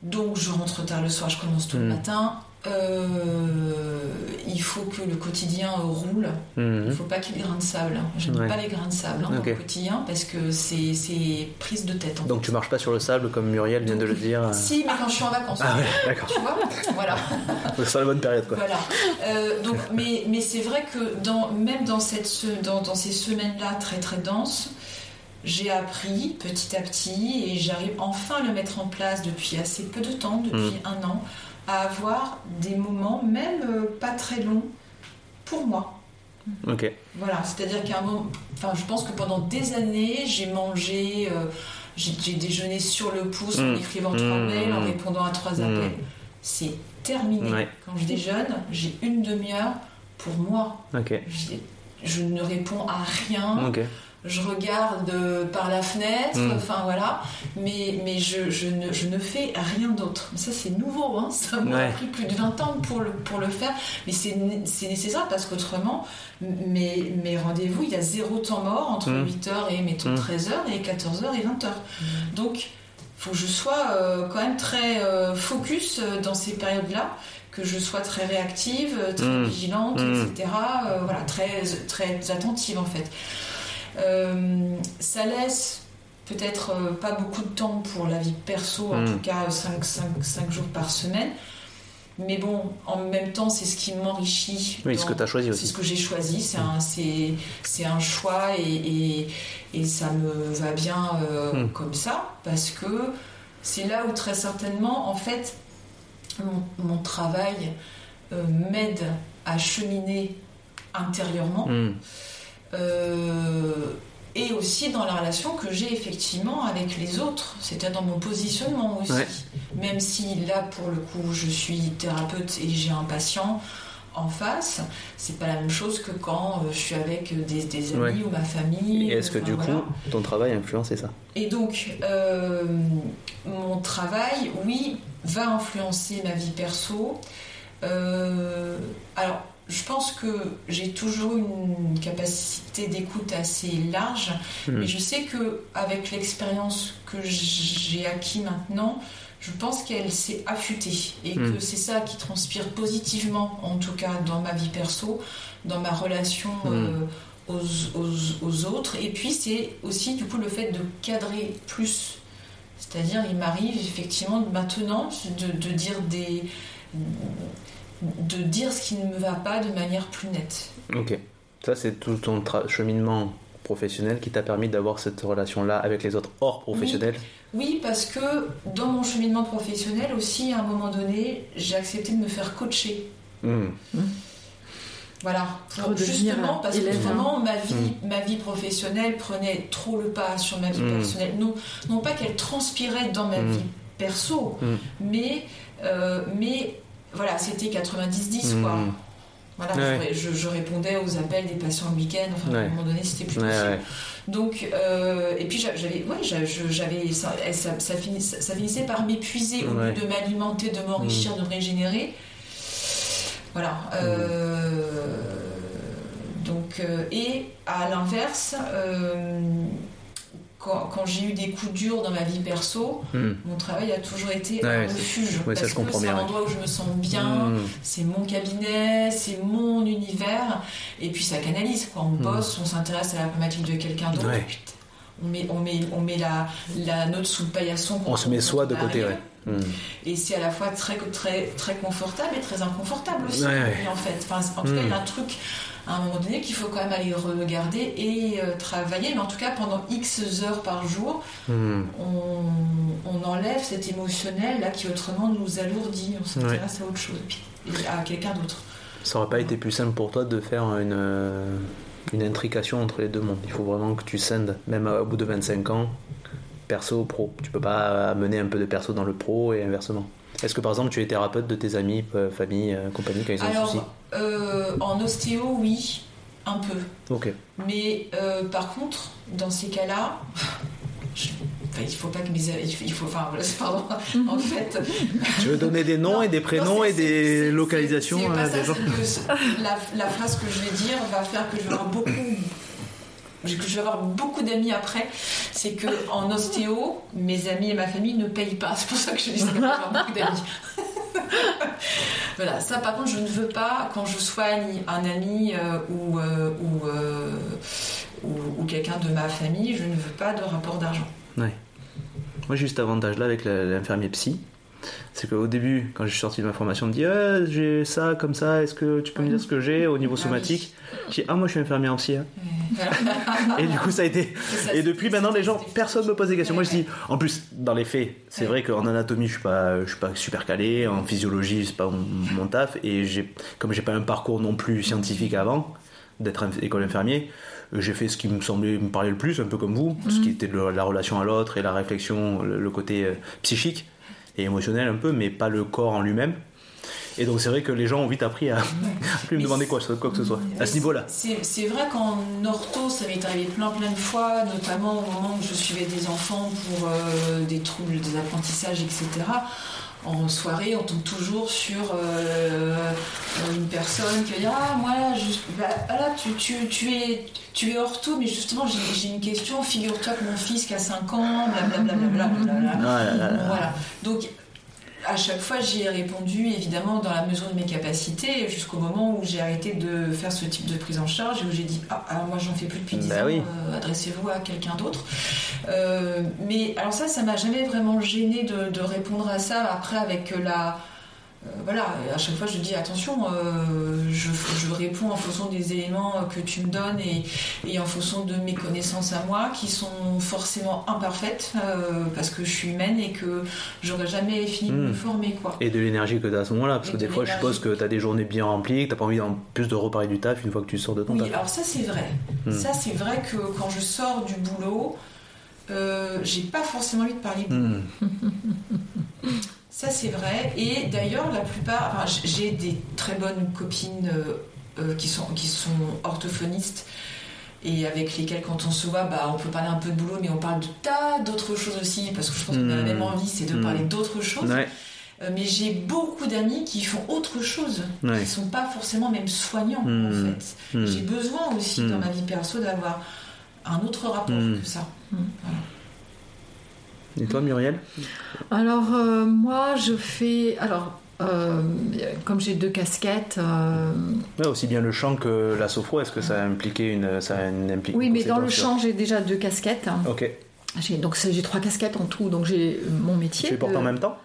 Donc je rentre tard le soir, je commence tout le mm. matin. Euh, il faut que le quotidien roule. Mhm. Il ne faut pas qu'il y ait des grains de sable. Je n'aime pas les grains de sable hein, dans le quotidien parce que c'est prise de tête. Donc tu marches pas sur le sable comme Muriel vient de le dire euh. Si, mais quand je suis en vacances. Ah ouais, d'accord. Tu vois Voilà. c'est la bonne période quoi. Voilà. Euh, donc, mais mais c'est vrai que dans, même dans, cette, dans, dans ces semaines-là très très denses, j'ai appris petit à petit et j'arrive enfin à le mettre en place depuis assez peu de temps, depuis mm. un an à avoir des moments, même euh, pas très longs, pour moi. Ok. Voilà, c'est-à-dire qu'à un moment, enfin, je pense que pendant des années, j'ai mangé, euh, j'ai déjeuné sur le pouce en mmh. écrivant trois mmh. mails, en répondant à trois appels. Mmh. C'est terminé. Quand je déjeune, j'ai une demi-heure pour moi. Ok. Je ne réponds à rien. Ok je regarde par la fenêtre, hmm. enfin voilà, mais, mais je, je, ne, je ne fais rien d'autre. Ça c'est nouveau, hein. ça m'a pris plus de 20 ans pour le, pour le faire, mais c'est nécessaire parce qu'autrement, mes, mes rendez-vous, il y a zéro temps mort entre 8h hmm. et mettons 13h hmm. et 14h et 20h. Donc, il faut que je sois euh, quand même très euh, focus euh, dans ces périodes-là que je sois très réactive, très vigilante, etc. voilà, très, très attentive en fait. Euh, ça laisse peut-être euh, pas beaucoup de temps pour la vie perso, en hmm. tout cas 5, 5, jours par semaine. Mais bon, en même temps, c'est ce qui m'enrichit. Oui, ce que tu as choisi aussi. C'est ce que j'ai choisi. C'est un, c'est, un choix et, et, ça me va bien euh, hmm. comme ça. Parce que c'est là où très certainement, en fait, mon, travail m'aide à cheminer intérieurement. Euh, et aussi dans la relation que j'ai effectivement avec les autres, c'est-à-dire dans mon positionnement aussi. Même si là, pour le coup, je suis thérapeute et j'ai un patient en face, c'est pas la même chose que quand euh, je suis avec des, amis ou ma famille. Et est-ce que du coup, ton travail a influencé ça? Et donc, euh, mon travail, oui, va influencer ma vie perso. alors, je pense que j'ai toujours une capacité d'écoute assez large, hmm. mais je sais que avec l'expérience que j'ai acquis maintenant, je pense qu'elle s'est affûtée et que hmm. c'est ça qui transpire positivement, en tout cas dans ma vie perso, dans ma relation hmm. euh, aux, autres. Et puis c'est aussi du coup le fait de cadrer plus. C'est-à-dire, il m'arrive effectivement maintenant de dire des de dire ce qui ne me va pas de manière plus nette. Ok. Ça, c'est tout ton cheminement professionnel qui t'a permis d'avoir cette relation-là avec les autres hors professionnel oui. parce que dans mon cheminement professionnel aussi, à un moment donné, j'ai accepté de me faire coacher. Hmm. Hmm. Voilà, justement parce que vraiment ma vie, hmm. ma vie professionnelle prenait trop le pas sur ma vie personnelle. Non, non pas qu'elle transpirait dans ma vie perso, mais, euh, mais voilà, c'était 90-10 quoi. Hmm. Voilà, je, répondais aux appels des patients le week-end, enfin à un moment donné c'était plus possible. Donc, euh, et puis j'avais, ouais, j'avais, ça, ça, ça, finissait par m'épuiser au lieu de m'alimenter, de m'enrichir, hmm. de me régénérer. Voilà. Euh, donc, euh, et à l'inverse, quand, j'ai eu des coups durs dans ma vie perso, hmm. mon travail a toujours été un refuge. parce que c'est un endroit où je me sens bien, hmm. c'est mon cabinet, c'est mon univers, et puis ça canalise. On hmm. bosse, on s'intéresse à la problématique de quelqu'un d'autre. On met, on met, on met la, la note sous le paillasson. On se met soi de côté. Et c'est à la fois très, très, très confortable et très inconfortable aussi, Ouais, ouais. en fait. Enfin, en tout cas, il y a un truc à un moment donné qu'il faut quand même aller regarder et euh, travailler. Mais en tout cas, pendant X heures par jour, Hmm. on, on enlève cet émotionnel là qui autrement nous alourdit. On s'intéresse à autre chose, à quelqu'un d'autre. Ça aurait pas été plus simple pour toi de faire une, euh, une intrication entre les deux mondes. Il faut vraiment que tu scindes, même au bout de 25 ans, perso, pro. Tu peux pas amener un peu de perso dans le pro et inversement. Est-ce que par exemple tu es thérapeute de tes amis, euh, famille, euh, compagnie quand ils ont des soucis Alors, euh, en ostéo, oui, un peu. Ok. Mais euh, par contre, dans ces cas-là, je- enfin, il faut pas que mes il faut, il faut- enfin pardon. En fait, Tu veux donner des noms Non, et des prénoms et des localisations c'est pas ça, des gens que la, la phrase que je vais dire va faire que je vais avoir beaucoup je vais avoir beaucoup d'amis après, c'est que en ostéo, mes amis et ma famille ne payent pas. C'est pour ça que je dis que je vais avoir beaucoup d'amis. voilà, ça par contre, je ne veux pas quand je soigne un ami euh, ou, euh, euh, ou- ou quelqu'un de ma famille, je ne veux pas de rapport d'argent. Ouais. Moi, j'ai eu cet avantage-là avec l'infirmier psy. C'est qu'au début, quand je suis sorti de ma formation, on me dit Ah, j'ai ça comme ça, est-ce que tu peux me dire ce que j'ai au niveau somatique J'ai dit Ah, moi je suis infirmier en psy. hein. Et du coup, ça a été. Et depuis maintenant, les gens, personne me pose des questions. Moi, je dis, en plus, dans les faits, c'est vrai qu'en anatomie, je suis pas, je suis pas super calé. En physiologie, c'est pas mon, taf. Et j'ai, comme j'ai pas un parcours non plus scientifique avant d'être école infirmier, j'ai fait ce qui me semblait me parler le plus, un peu comme vous, ce qui était la relation à l'autre et la réflexion, le, le côté euh, psychique et émotionnel un peu, mais pas le corps en lui-même. Et donc, c'est vrai que les gens ont vite appris à, à plus me demander quoi, quoi que ce soit, à ce niveau-là. C'est c'est vrai qu'en ortho, ça m'est arrivé plein plein de fois, notamment au moment où je suivais des enfants pour euh, des troubles des apprentissages, etc. En soirée, on tombe toujours sur euh, une personne qui va dire Ah, moi, je- bah, ah là, tu, tu, tu, es, tu es ortho, mais justement, j'ai une question. Figure-toi que mon fils qui a 5 ans, blablabla. blablabla. Ah là là là. Voilà. Donc, à chaque fois, j'y ai répondu évidemment dans la mesure de mes capacités, jusqu'au moment où j'ai arrêté de faire ce type de prise en charge et où j'ai dit Ah, alors moi j'en fais plus depuis 10 Bah ans, oui. euh, adressez-vous à quelqu'un d'autre. Euh, mais alors, ça, ça m'a jamais vraiment gêné de, de répondre à ça après avec la. Euh, voilà, à chaque fois je dis attention, euh, je, je réponds en fonction des éléments que tu me donnes et, et en fonction de mes connaissances à moi qui sont forcément imparfaites euh, parce que je suis humaine et que j'aurais jamais fini de me Mm. former quoi. Et de l'énergie que tu as à ce moment-là, parce Et que de des fois, je suppose que tu as des journées bien remplies, que tu pas envie en plus de reparler du taf une fois que tu sors de ton Oui, taf. alors ça c'est vrai. Mm. Ça c'est vrai que quand je sors du boulot, euh, j'ai pas forcément envie de parler boulot. Hmm. Ça c'est vrai. Et d'ailleurs la plupart, enfin, j'ai des très bonnes copines euh, euh, qui sont qui sont orthophonistes et avec lesquelles quand on se voit, bah, on peut parler un peu de boulot, mais on parle de tas d'autres choses aussi parce que je pense qu'on a la même envie, c'est de Mm. parler d'autres choses. Ouais, Euh, mais j'ai beaucoup d'amis qui font autre chose, Ouais. qui sont pas forcément même soignants en Mm. fait. Hmm. J'ai besoin aussi dans ma vie perso d'avoir un autre rapport que ça. Et toi, Muriel? Alors, euh, moi, je fais. Alors, euh, comme j'ai deux casquettes. euh, ouais, Aussi bien le chant que la sophro, est-ce que ça a impliqué une, ça a une impli- oui, mais dans le chant, j'ai déjà deux casquettes. Ok. J'ai, donc, j'ai trois casquettes en tout. Donc, j'ai mon métier. Tu les portes de- en même temps?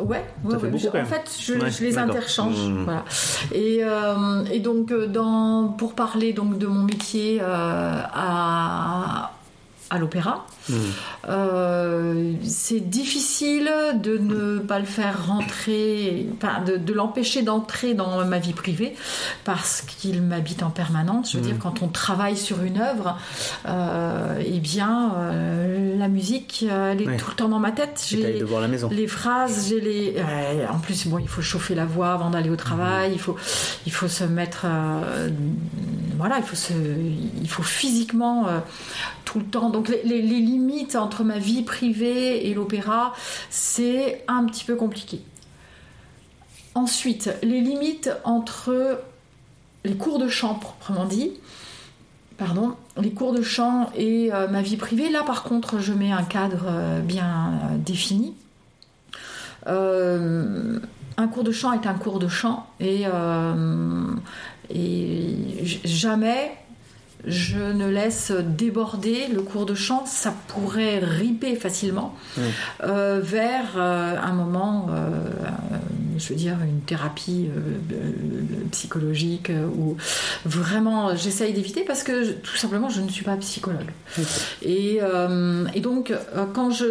Ouais, ouais, fait ouais. beaucoup, Je- quand même. en fait, je, Ouais, je les interchange. Mmh. Voilà. Et, euh, et donc, euh, dans, pour parler donc de mon métier euh, à, à l'opéra, Hmm. euh, c'est difficile de ne pas le faire rentrer, enfin, de, de l'empêcher d'entrer dans ma vie privée parce qu'il m'habite en permanence. Je veux Mhm. dire, quand on travaille sur une œuvre, euh, eh bien, euh, la musique, euh, elle est Ouais. tout le temps dans ma tête. J'ai- la maison. les phrases, j'ai les. en plus, bon, il faut chauffer la voix avant d'aller au travail. Mhm. Il faut, il faut se mettre. Voilà, il faut se, il faut physiquement euh, tout le temps. Donc les, limites entre ma vie privée et l'opéra, c'est un petit peu compliqué. Ensuite, les limites entre les cours de chant proprement dit, pardon, les cours de chant et euh, ma vie privée. Là, par contre, je mets un cadre euh, bien défini. Un cours de chant est un cours de chant et, et jamais je ne laisse déborder le cours de chant, ça pourrait riper facilement Mm. euh, vers euh, un moment, euh, je veux dire, une thérapie psychologique où vraiment j'essaye d'éviter parce que je- tout simplement je ne suis pas psychologue. Et, euh, et donc, quand je.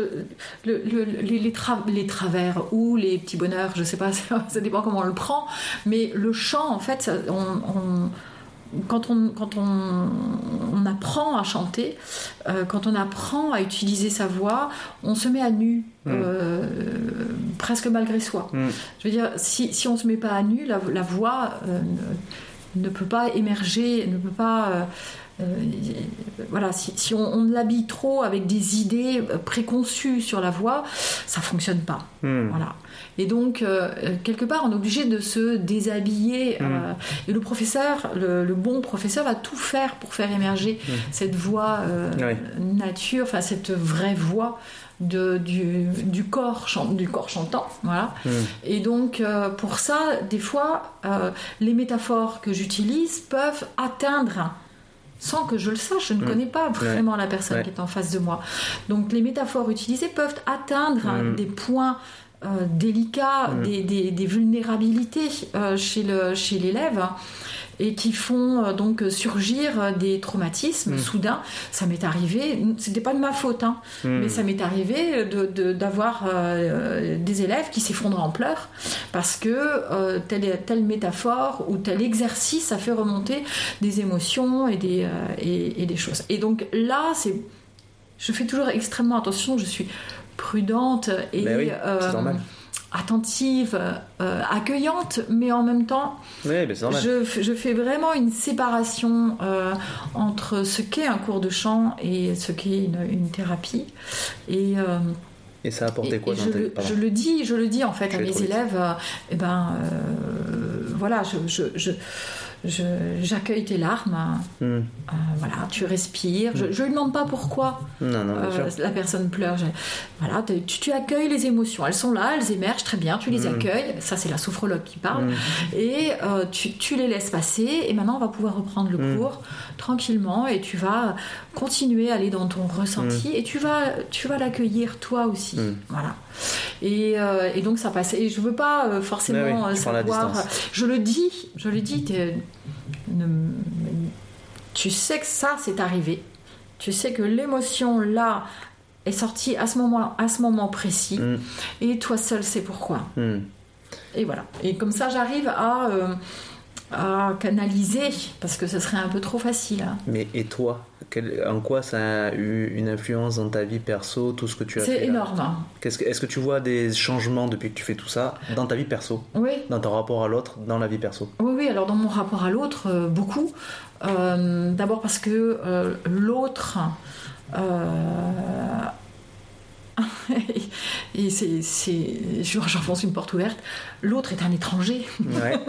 le- le- les, les tra- les travers ou les petits bonheurs, je sais pas, ça, ça dépend comment on le prend, mais le chant, en fait, ça- on- on- quand on, quand on, on apprend à chanter, euh, quand on apprend à utiliser sa voix, on se met à nu, euh, presque malgré soi. Mm. Je veux dire, si, si on se met pas à nu, la, la voix euh, ne, ne peut pas émerger, ne peut pas. voilà, si, si on, on l'habille trop avec des idées préconçues sur la voix, ça fonctionne pas. Hmm. Voilà. Et donc, euh, quelque part, on est obligé de se déshabiller. euh, et le professeur, le, le bon professeur, va tout faire pour faire émerger cette voix euh, nature, enfin cette vraie voix de, du, du, corps, du corps chantant. Voilà. Hmm. Et donc, euh, pour ça, des fois, euh, les métaphores que j'utilise peuvent atteindre sans que je le sache, je ne Mm. connais pas vraiment la personne Ouais. qui est en face de moi. Donc les métaphores utilisées peuvent atteindre Mm. des points euh, délicats, Mm. des, des- des vulnérabilités euh, chez l'élève et qui font euh, donc surgir des traumatismes Mm. soudains. Ça m'est arrivé, c'était pas de ma faute, hein, Hmm. mais ça m'est arrivé de- de- d'avoir des élèves qui s'effondrent en pleurs parce que telle, telle métaphore ou tel exercice a fait remonter des émotions et des, et, et des choses. Et donc là, c'est, je fais toujours extrêmement attention, je suis prudente et Ben oui, euh, attentive, euh, accueillante, mais en même temps, Oui, normal. je, fais vraiment une séparation euh, entre ce qu'est un cours de chant et ce qu'est une, une thérapie. Et, Et ça a apporté et- quoi et dans je, ta le, je le dis, je le dis en fait Je à mes élèves. euh, eh ben, voilà, je- j'accueille tes larmes. Hmm. euh, voilà, tu respires. Je, je lui demande pas pourquoi Non, non, euh, la personne pleure. Je- voilà, tu, tu accueilles les émotions. Elles sont là, elles émergent très bien. Tu les Mm. accueilles. Ça, c'est la sophrologue qui parle. Hmm. Et euh, tu, tu les laisses passer. Et maintenant, on va pouvoir reprendre le cours tranquillement. Et tu vas continuer à aller dans ton ressenti. Mm. Et tu vas, tu vas l'accueillir toi aussi. Mm. Voilà. Et, euh, et donc, ça passe. Et je veux pas euh, forcément oui, euh, savoir. Je le dis. Je le dis. ne- tu sais que ça, c'est arrivé. Tu sais que l'émotion là est sortie à ce moment, à ce moment précis. Hmm. Et toi seul sais pourquoi. Et voilà. Et comme ça, j'arrive à, euh, à canaliser, parce que ce serait un peu trop facile. hein. Mais et toi Quel- En quoi ça a eu une influence dans ta vie perso, tout ce que tu as fait C'est énorme. que- Est-ce que tu vois des changements depuis que tu fais tout ça dans ta vie perso, Oui, dans ton rapport à l'autre, dans la vie perso? Oui, oui. Alors, dans mon rapport à l'autre, euh, beaucoup. Euh, D'abord parce que euh, l'autre. et c'est, c'est, je- j'enfonce une porte ouverte. L'autre est un étranger. Ouais.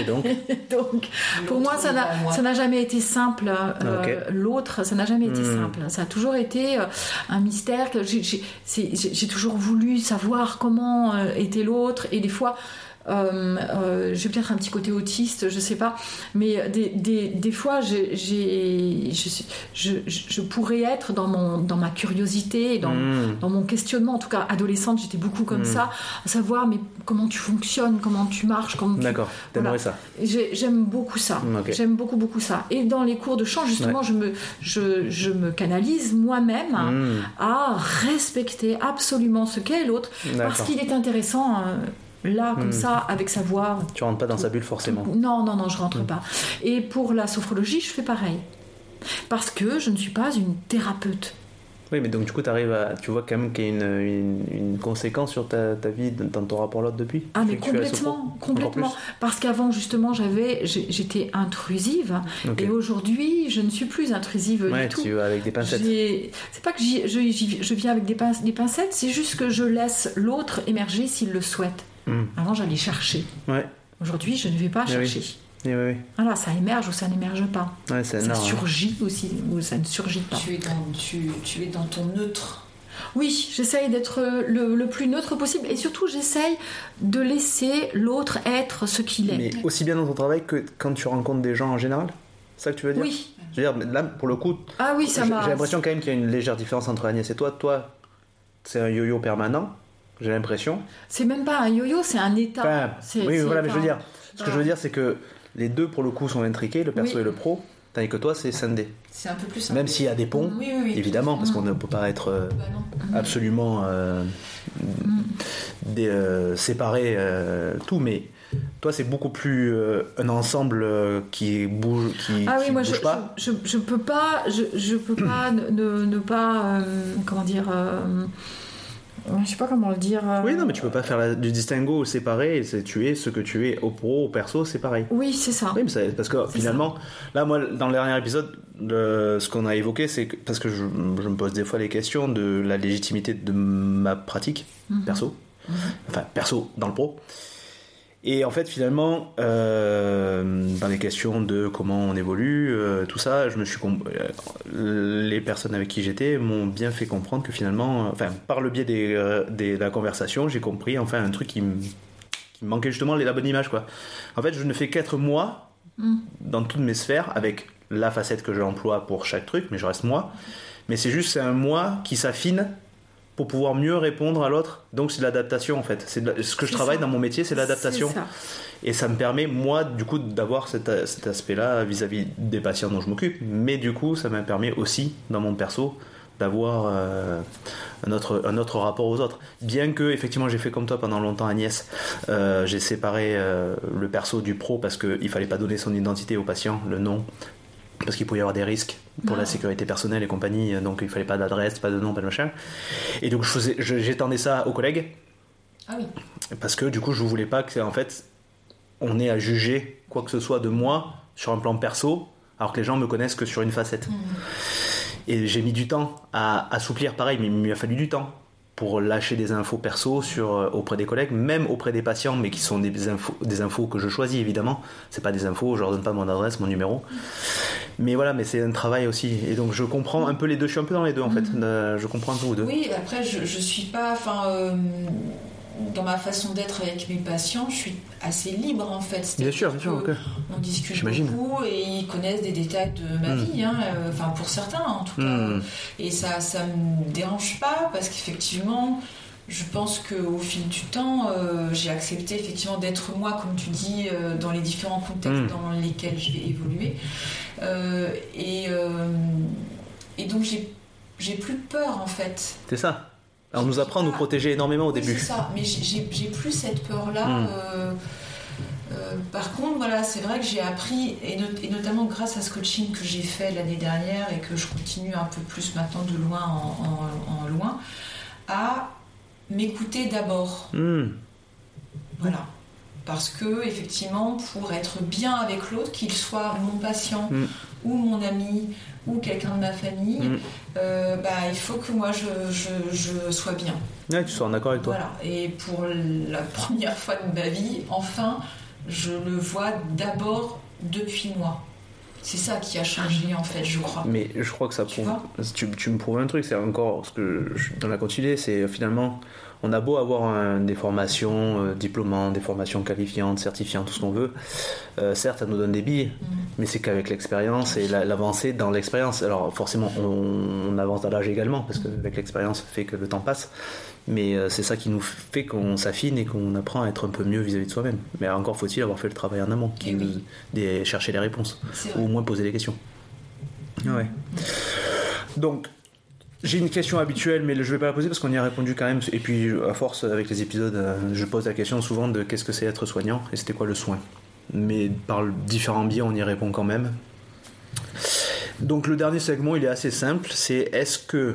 Et donc Donc, pour moi, ça n'a, ça n'a jamais été simple. euh. L'autre, ça n'a jamais été Hmm. simple. Ça a toujours été euh, un mystère. que j'ai, j'ai- c'est- j'ai- j'ai toujours voulu savoir comment euh, était l'autre. Et des fois, euh, euh, j'ai peut-être un petit côté autiste, je sais pas. Mais des, des, des fois, j'ai, je, je, je, pourrais être dans, mon, dans ma curiosité, dans, Hmm. dans mon questionnement. En tout cas, adolescente, j'étais beaucoup comme Hmm. ça. À savoir, mais comment tu fonctionnes, comment tu marches, comment tu D'accord, t'aimerais ça. j'ai- J'aime beaucoup ça. Mm, ok. J'aime beaucoup beaucoup ça. Et dans les cours de chant, justement, je, me, je, je me canalise moi-même Hmm. à respecter absolument ce qu'est l'autre, parce qu'il est intéressant euh, là, comme Mm. ça, avec sa voix. Tu rentres pas dans sa bulle forcément. Non, non, non, je rentre Mm. pas. Et pour la sophrologie, je fais pareil. Parce que je ne suis pas une thérapeute. Oui, mais donc du coup, arrives à, tu vois quand même qu'il y a une, une, une conséquence sur ta, ta vie, dans ton rapport à l'autre depuis? Ah, mais complètement, complètement. Parce qu'avant, justement, j'avais, j'étais intrusive. Et aujourd'hui, je ne suis plus intrusive Ouais, du tout. tu avec des pincettes. C'est pas que je, je viens avec des pincettes, c'est juste que je laisse l'autre émerger s'il le souhaite. Hmm. Avant, j'allais chercher. Ouais, Aujourd'hui, je ne vais pas Eh oui. chercher. oui, oui. oui. Voilà, ça émerge ou ça n'émerge pas. Ouais, Ça énorme. surgit aussi ou ça ne surgit pas. Tu es, dans, tu, tu es dans ton neutre. Oui, j'essaye d'être le, le plus neutre possible et surtout, j'essaye de laisser l'autre être ce qu'il est. Mais aussi bien dans ton travail que quand tu rencontres des gens en général C'est ça que tu veux dire? Oui. Je veux dire, là, pour le coup, Ah oui, ça j'ai l'impression quand même qu'il y a une légère différence entre Agnès et toi. Toi, c'est un yo-yo permanent, j'ai l'impression. C'est même pas un yo-yo, c'est un état. Enfin, oui, voilà, mais je veux dire, ce que je veux dire, c'est que les deux, pour le coup, sont intriqués, le perso Oui. et le pro, tandis que toi, c'est scindé. C'est un peu plus Même simple. s'il y a des ponts, Oui, oui, oui. évidemment, parce qu'on ne peut pas être euh, Bah non. absolument euh, des, euh, séparé euh, tout, mais toi, c'est beaucoup plus euh, un ensemble euh, qui bouge, qui, Ah oui, qui moi bouge je, pas. je, je, je peux pas, je, peux pas ne, ne, ne pas, euh, comment dire, je sais pas comment le dire. euh, Oui, non, mais tu peux pas faire la- du distinguo séparé. C'est tu es ce que tu es au pro, au perso, c'est pareil. Oui, c'est ça. Oui, mais parce que finalement, là, moi, dans le dernier épisode, le- ce qu'on a évoqué, c'est parce que je, je me pose des fois les questions de la légitimité de ma pratique Mhm. perso, enfin perso dans le pro. Et en fait, finalement, euh, dans les questions de comment on évolue, euh, tout ça, je me suis euh, les personnes avec qui j'étais m'ont bien fait comprendre que finalement, enfin, par le biais des, des- de la conversation, j'ai compris enfin un truc qui me qui me manquait justement la bonne image quoi. En fait, je ne fais qu'être moi Mm. dans toutes mes sphères avec la facette que j'emploie pour chaque truc, mais je reste moi. Mais c'est juste c'est un moi qui s'affine pour pouvoir mieux répondre à l'autre. Donc c'est de l'adaptation en fait. C'est la- ce que je travaille ça. dans mon métier, c'est l'adaptation. Et ça me permet, moi, du coup, d'avoir cet, cet aspect-là vis-à-vis des patients dont je m'occupe. Mais du coup, ça me permet aussi, dans mon perso, d'avoir euh, un, autre, un autre rapport aux autres. Bien que, effectivement, j'ai fait comme toi pendant longtemps, Agnès. Euh, j'ai séparé euh, le perso du pro parce qu'il fallait pas donner son identité au patient, le nom. Parce qu'il pouvait y avoir des risques pour la Ah. sécurité personnelle et compagnie, donc il fallait pas d'adresse, pas de nom, pas de machin. Et donc je faisais- je- j'étendais ça aux collègues, Ah oui. parce que du coup je voulais pas que en fait on ait à juger quoi que ce soit de moi sur un plan perso alors que les gens me connaissent que sur une facette Mhm. et j'ai mis du temps à assouplir pareil mais il m'a fallu du temps pour lâcher des infos perso sur, euh, auprès des collègues, même auprès des patients, mais qui sont des infos, des infos que je choisis évidemment. C'est pas des infos, je leur donne pas mon adresse, mon numéro. Mais voilà, mais c'est un travail aussi. Et donc je comprends un peu les deux, je suis un peu dans les deux en fait. Euh, Je comprends un peu vous deux. Oui, après, je, je suis pas. Enfin, euh, dans ma façon d'être avec mes patients, je suis assez libre en fait. Bien sûr, bien sûr. On discute beaucoup et ils connaissent des détails de ma Mm. vie, hein, euh, enfin pour certains en tout cas. Hmm. Et ça, ça me dérange pas parce qu'effectivement, je pense qu'au fil du temps, euh, j'ai accepté effectivement d'être moi, comme tu dis, euh, dans les différents contextes Mm. dans lesquels je vais évoluer. Et, et donc j'ai plus peur en fait. C'est ça. Alors, on nous apprend à nous protéger énormément au Oui, début. C'est ça, mais j'ai- plus cette peur-là. Mm. euh, euh, par contre, voilà, c'est vrai que j'ai appris, et, not- et notamment grâce à ce coaching que j'ai fait l'année dernière et que je continue un peu plus maintenant de loin en, en- en loin, à m'écouter d'abord. Hmm. Voilà. Parce que, effectivement, pour être bien avec l'autre, qu'il soit mon patient Mm. ou mon ami ou quelqu'un de ma famille, Mm. euh, bah, il faut que moi je, je- je sois bien. Ouais, tu sois en accord avec toi. Voilà. Et pour la première fois de ma vie, enfin, je le vois d'abord depuis moi. C'est ça qui a changé, en fait, je crois. Mais je crois que ça Tu prouve. tu me prouves un truc, c'est encore ce que je, dans la continuité, c'est finalement, on a beau avoir un- des formations euh, diplômantes, des formations qualifiantes, certifiantes, tout ce qu'on veut. euh, certes, ça nous donne des billes, Mm. mais c'est qu'avec l'expérience et la- l'avancée dans l'expérience. Alors forcément, on, on avance dans l'âge également, parce qu'avec l'expérience, fait que le temps passe. Mais euh, c'est ça qui nous fait qu'on s'affine et qu'on apprend à être un peu mieux vis-à-vis de soi-même. Mais encore faut-il avoir fait le travail en amont, qui Eh nous- des, chercher les réponses, ou au moins poser les questions. Ouais. Donc, j'ai une question habituelle, mais je vais pas la poser parce qu'on y a répondu quand même. Et puis, à force, avec les épisodes, euh, je pose la question souvent de qu'est-ce que c'est être soignant et c'était quoi le soin. Mais par différents biais, on y répond quand même. Donc, le dernier segment, il est assez simple. C'est est-ce que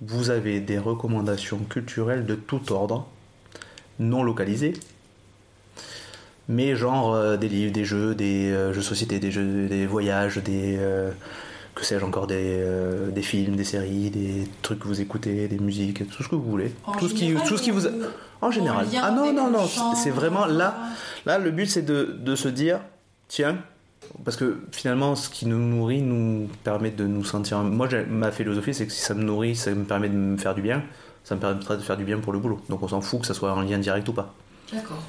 vous avez des recommandations culturelles de tout ordre, non localisées, mais genre euh, des livres, des jeux, des euh, jeux de société, des jeux, des voyages, des que sais-je encore, des, euh, des films, des séries, des trucs que vous écoutez, des musiques, tout ce que vous voulez, En tout ce qui, général, tout ce qui vous, en général. Ah non non non, c'est vraiment là, là le but c'est de, de se dire, tiens, parce que finalement ce qui nous nourrit nous permet de nous sentir. Moi ma philosophie c'est que si ça me nourrit, ça me permet de me faire du bien, ça me permettra de faire du bien pour le boulot. Donc on s'en fout que ça soit en lien direct ou pas. D'accord.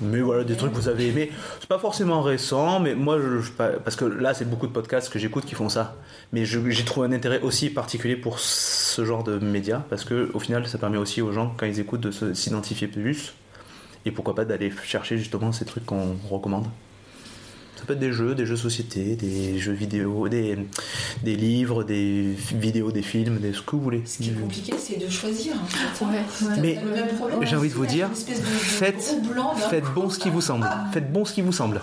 Mais voilà, des trucs que vous avez aimés. C'est pas forcément récent, mais moi, je, parce que là, c'est beaucoup de podcasts que j'écoute qui font ça. Mais j'ai trouvé un intérêt aussi particulier pour ce genre de médias, parce que au final, ça permet aussi aux gens, quand ils écoutent, de s'identifier plus. Et pourquoi pas d'aller chercher justement ces trucs qu'on recommande. Ça peut être des jeux, des jeux société, des jeux vidéo, des, des livres, des vidéos, des films, des, ce que vous voulez. Ce qui est compliqué, c'est de choisir. En fait. Ouais, ouais. Mais j'ai envie de vous dire, de- de faites- blanc Faites bon ce qui vous semble. Faites bon ce qui vous semble.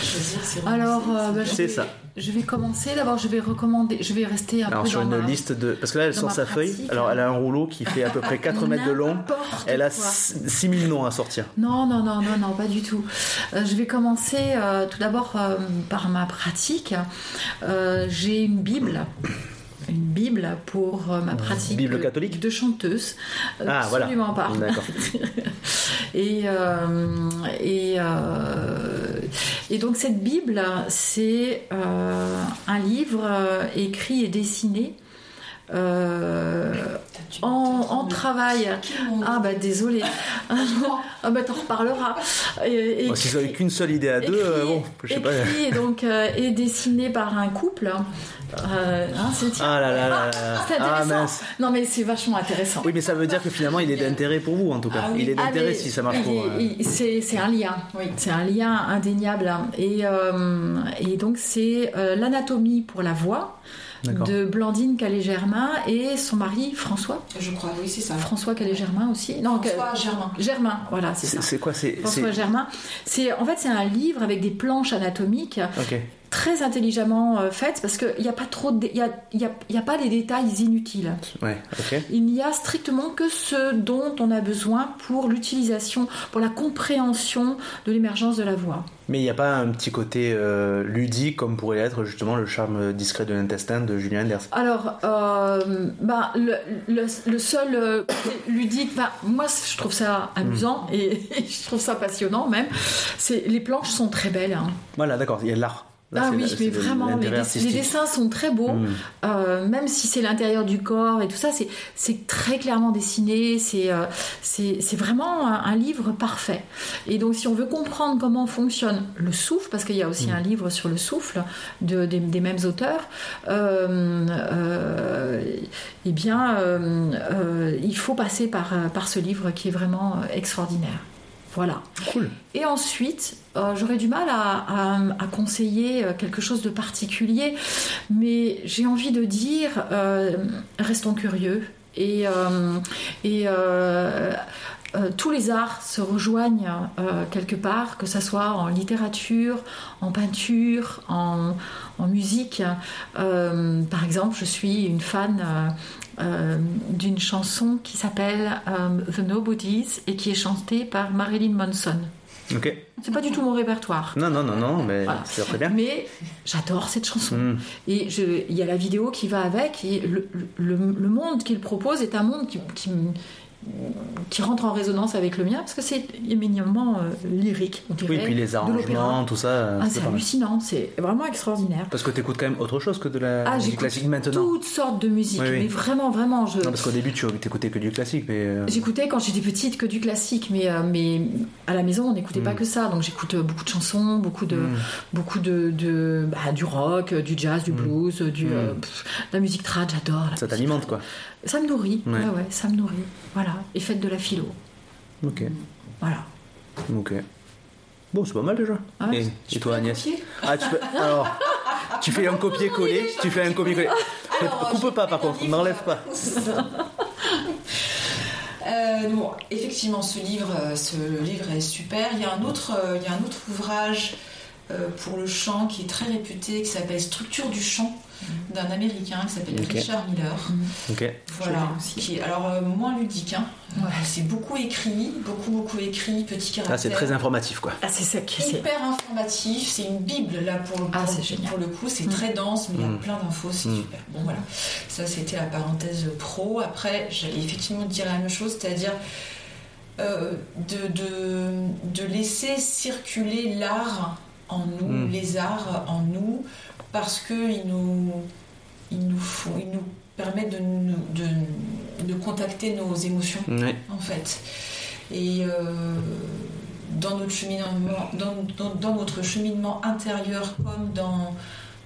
Choisir, c'est vraiment- Alors, euh, bah, C'est ça. Je vais commencer. D'abord, je vais recommander. Je vais rester un Alors peu sur dans une ma- liste de... Parce que là, elle dans sort sa feuille. Alors elle a un rouleau qui fait à peu près 4 mètres de long. Elle a quoi. 6000 noms à sortir. Non, non, non, non, non, pas du tout. Euh, je vais commencer euh, tout d'abord euh, par ma pratique. J'ai une Bible. Une Bible pour euh, ma pratique Bible catholique de chanteuse. Ah, voilà. Absolument pas. D'accord. Et, euh, et, euh, et donc cette Bible, c'est euh, un livre écrit et dessiné euh, en, travail. Ah bah désolé. ah bah t'en reparleras. Et, et- Bon, si vous avez qu'une seule idée à deux, euh, bon, je sais pas. écrit et donc euh, et dessiné par un couple. Euh, hein, c'est Ah là là là là. C'est Ah intéressant. mince. Non mais c'est vachement intéressant. Oui, mais ça veut dire que finalement, il est d'intérêt pour vous en tout cas. Ah oui. Il est Ah, d'intérêt si ça marche il pour. euh, C'est un lien, oui, c'est un lien indéniable. Et, euh, et donc c'est euh, l'anatomie pour la voix. De Blandine Calais-Germain et son mari François. Je crois, oui, c'est ça. François Calais-Germain aussi. Non, François Germain. Germain, voilà, c'est ça. c'est quoi C'est. François c'est- Germain. C'est en fait c'est un livre avec des planches anatomiques Ok. Très intelligemment euh, faites parce qu'il n'y a pas trop il y a, y a- y a pas les détails inutiles. Ouais. Il n'y a strictement que ce dont on a besoin pour l'utilisation, pour la compréhension de l'émergence de la voix. Mais il n'y a pas un petit côté euh, ludique comme pourrait être justement le charme discret de l'intestin de Julien Enders. Alors, euh, bah, le, le- le seul euh, côté ludique, bah, moi je trouve ça amusant et, je trouve ça passionnant même. C'est les planches sont très belles. hein. Voilà, d'accord, il y a de l'art. Là, ah oui, mais vraiment, les, dessins sont très beaux, Mm. euh, même si c'est l'intérieur du corps et tout ça, c'est- très clairement dessiné, c'est euh, c'est vraiment un, un livre parfait. Et donc, si on veut comprendre comment fonctionne le souffle, parce qu'il y a aussi un livre sur le souffle de, des, des mêmes auteurs, euh, eh bien, il faut passer par, par ce livre qui est vraiment extraordinaire. Voilà. Cool. Et ensuite, euh, j'aurais du mal à, à- à conseiller euh, quelque chose de particulier, mais j'ai envie de dire, euh, restons curieux. Et, euh, et euh, euh, tous les arts se rejoignent euh, quelque part, que ce soit en littérature, en peinture, en, en musique. Euh, par exemple, je suis une fan d'une chanson qui s'appelle euh, The Nobodies et qui est chantée par Marilyn Manson. Ok. C'est pas du tout mon répertoire. Non, non, non, non, mais Voilà. c'est très bien. Mais j'adore cette chanson. Mm. Et il y a la vidéo qui va avec. Et le, le- le monde qu'il propose est un monde qui, qui, qui rentre en résonance avec le mien parce que c'est éminemment euh, lyrique. On dirait, Oui, puis les de arrangements, tout ça. Ah, c'est hallucinant, c'est vraiment extraordinaire. Parce que tu écoutes quand même autre chose que de la Ah, musique classique maintenant. toutes sortes de musique, Oui, oui. mais vraiment, vraiment, je. Non, parce qu'au début, tu t'écoutais que du classique, mais. euh, J'écoutais quand j'étais petite que du classique, mais, euh, mais à la maison on n'écoutait pas Mm. que ça. Donc j'écoute euh, beaucoup de chansons, beaucoup de, Mm. beaucoup de, de- bah, du rock, euh, du jazz, du blues, Mm. euh, pff, la musique trad, j'adore. Ça t'alimente, quoi. Ça me nourrit. Ouais. Ouais. ouais, ça me nourrit. Voilà. Et faites de la philo. Ok. Voilà. Ok. Bon, c'est pas mal déjà. Ah ouais, et, Tu et toi, peux Agnès Ah, tu peux. Alors, tu fais un copier-coller. Tu fais un copier-coller. Alors, Coupe pas, par contre. livre. N'enlève pas. Euh, bon, effectivement, ce livre, euh, ce livre est super. Il y a un autre, euh, il y a un autre ouvrage euh, pour le chant qui est très réputé, qui s'appelle Structure du chant, d'un Américain qui s'appelle. Richard Miller. Ok. Voilà, l'ai aussi. qui est alors euh, moins ludique. Hein. Ouais. Euh, C'est beaucoup écrit, beaucoup beaucoup écrit, petit caractère. Là, c'est très informatif, quoi. Ah, c'est ça qui c'est. hyper informatif. C'est une bible là pour, pour, Ah, c'est génial. pour le coup. C'est Mm. très dense, mais il y a Mm. plein d'infos. C'est Mm. super. Bon voilà, ça c'était la parenthèse pro. Après, j'allais effectivement dire la même chose, c'est-à-dire euh, de, de, de laisser circuler l'art en nous, Mm. les arts en nous, parce qu'ils nous, ils nous, font, ils nous permettent de, de, de contacter nos émotions en fait. Et euh, dans notre cheminement, dans, dans, notre cheminement intérieur comme dans,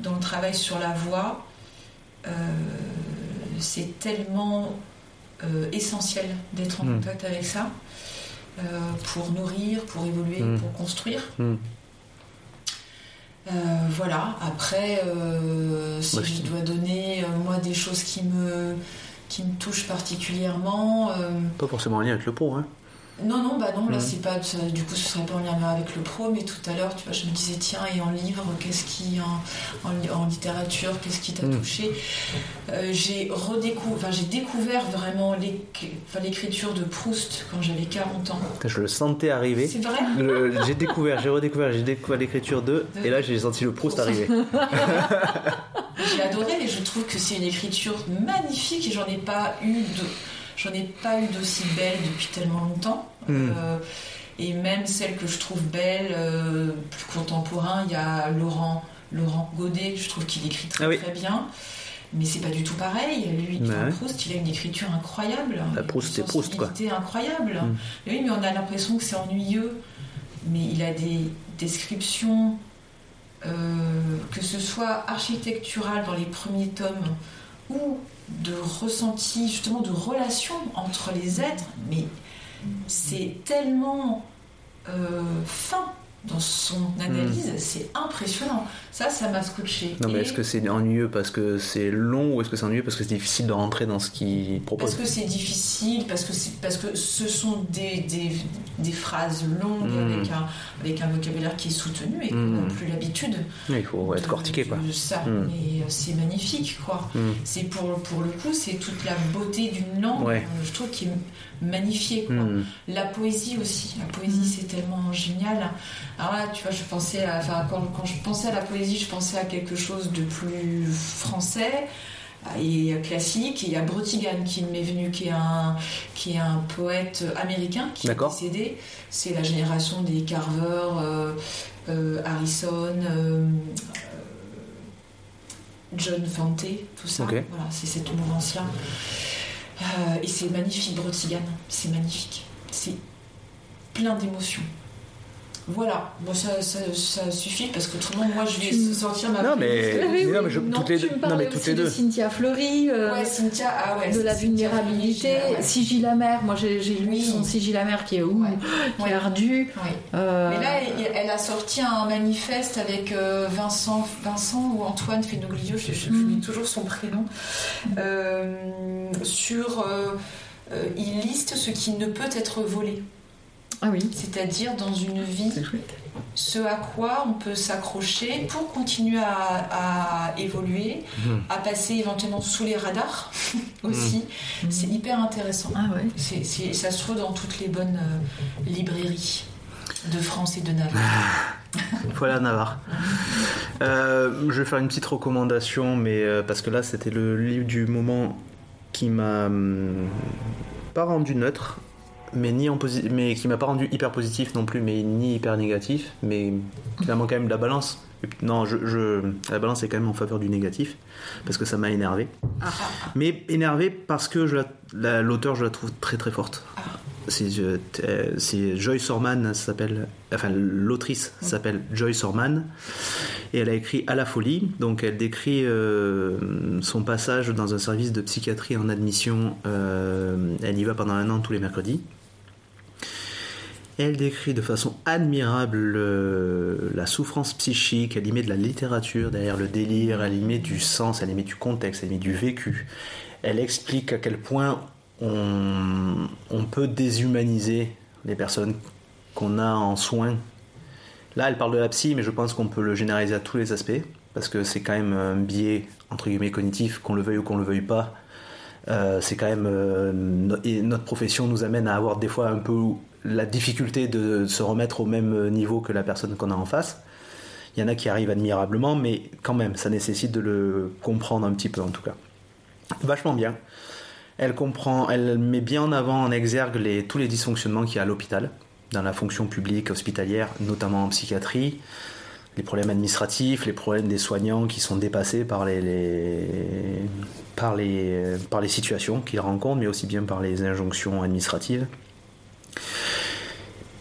dans le travail sur la voie, euh, c'est tellement euh, essentiel d'être en hmm. contact avec ça pour nourrir, pour évoluer, hmm. pour construire. Hmm. Voilà, après, si bah, je dois donner, moi, des choses qui me, qui me touchent particulièrement. Pas forcément en lien avec le pro, hein non, non, bah non, là c'est pas. Du coup, ce serait pas en lien avec le pro, mais tout à l'heure, tu vois, je me disais, tiens, et en livre, qu'est-ce qui. En, en, littérature, qu'est-ce qui t'a mhm. touché? Euh, J'ai redécouvert. Enfin, j'ai découvert vraiment l'écriture de Proust quand j'avais 40 ans. Je le sentais arriver. C'est vrai? J'ai découvert, j'ai redécouvert, j'ai découvert l'écriture de, et là j'ai senti le Proust, arriver. j'ai adoré et je trouve que c'est une écriture magnifique et j'en ai pas eu de J'en ai pas eu d'aussi belle depuis tellement longtemps. Hmm. Euh, et même celle que je trouve belle, euh, plus contemporain, il y a Laurent, Laurent Godet, je trouve qu'il écrit très, ah très bien. Mais c'est pas du tout pareil. Lui, Proust, il a une écriture incroyable. La Proust, c'est Proust, quoi. incroyable. Hmm. Oui, mais on a l'impression que c'est ennuyeux. Mais il a des descriptions, euh, que ce soit architecturales dans les premiers tomes ou de ressenti, justement de relation entre les êtres, mais c'est tellement euh, fin dans son analyse, hmm. c'est impressionnant. Ça, ça m'a scotché. Non, mais est-ce que c'est ennuyeux parce que c'est long ou est-ce que c'est ennuyeux parce que c'est difficile de rentrer dans ce qu'il propose Parce que c'est difficile, parce que, parce que ce sont des, des, des phrases longues hmm. avec, un, avec un vocabulaire qui est soutenu et qu'on n'a hmm. plus l'habitude. Il faut être cortiqué, quoi. ça, mais euh, c'est magnifique, quoi. C'est pour, pour le coup, c'est toute la beauté d'une langue, euh, je trouve, qui est magnifiée, quoi. La poésie aussi. La poésie, c'est tellement génial. Alors là, tu vois, je pensais à, enfin, quand, quand, je pensais à la poésie, je pensais à quelque chose de plus français et classique. Et il y a Brutigan qui m'est venu, qui est un, qui est un poète américain qui est décédé. C'est la génération des Carver, euh, euh, Harrison. Euh, John Fante, tout ça. Voilà, c'est cette mouvance-là. Et c'est magnifique, Brutigan. C'est magnifique. C'est plein d'émotions. Voilà, bon, ça, ça, suffit parce que autrement, moi, je vais sortir ma. Non, mais, non, mais je, toutes les deux. Non, mais toutes les deux. De Cynthia Fleury, euh, ouais, Cynthia, ah ouais, de la vulnérabilité. Sigil Amer, moi j'ai lu son Sigil Amer qui est où Qui est ardu. Euh... Mais là, elle, a sorti un manifeste avec euh, Vincent, Vincent ou Antoine Fenoglio, je, je, mm. toujours son prénom, euh, sur. il liste ce qui ne peut être volé. Ah oui. C'est-à-dire dans une vie, ce à quoi on peut s'accrocher pour continuer à, évoluer, mhm. à passer éventuellement sous les radars aussi. Mhm. C'est hyper intéressant. Ah ouais. ça se trouve dans toutes les bonnes euh, librairies de France et de Navarre. voilà Navarre. Euh, je vais faire une petite recommandation, mais euh, parce que là c'était le livre du moment qui m'a hum, pas rendu neutre mais ni en mais qui m'a pas rendu hyper positif non plus, mais ni hyper négatif, mais finalement quand même la balance. Non, je, la balance est quand même en faveur du négatif parce que ça m'a énervé. Mais énervé parce que l'auteur je la trouve très très forte. C'est Joyce Orman, s'appelle, enfin l'autrice s'appelle Joyce Orman et elle a écrit À la folie. Donc elle décrit euh, son passage dans un service de psychiatrie en admission. Euh, elle y va pendant un an tous les mercredis. Elle décrit de façon admirable euh, la souffrance psychique, elle y met de la littérature derrière le délire, elle y met du sens, elle y met du contexte, elle y met du vécu. Elle explique à quel point on, peut déshumaniser les personnes qu'on a en soins. Là, elle parle de la psy, mais je pense qu'on peut le généraliser à tous les aspects, parce que c'est quand même un biais, entre guillemets, cognitif, qu'on le veuille ou qu'on le veuille pas. Euh, c'est quand même euh, notre profession nous amène à avoir des fois un peu la difficulté de se remettre au même niveau que la personne qu'on a en face. Il y en a qui arrivent admirablement, mais quand même, ça nécessite de le comprendre un petit peu en tout cas. Vachement bien. Elle comprend, elle met bien en avant, en exergue tous les dysfonctionnements qu'il y a à l'hôpital, dans la fonction publique hospitalière, notamment en psychiatrie, les problèmes administratifs, les problèmes des soignants qui sont dépassés par les situations qu'ils rencontrent, mais aussi bien par les injonctions administratives.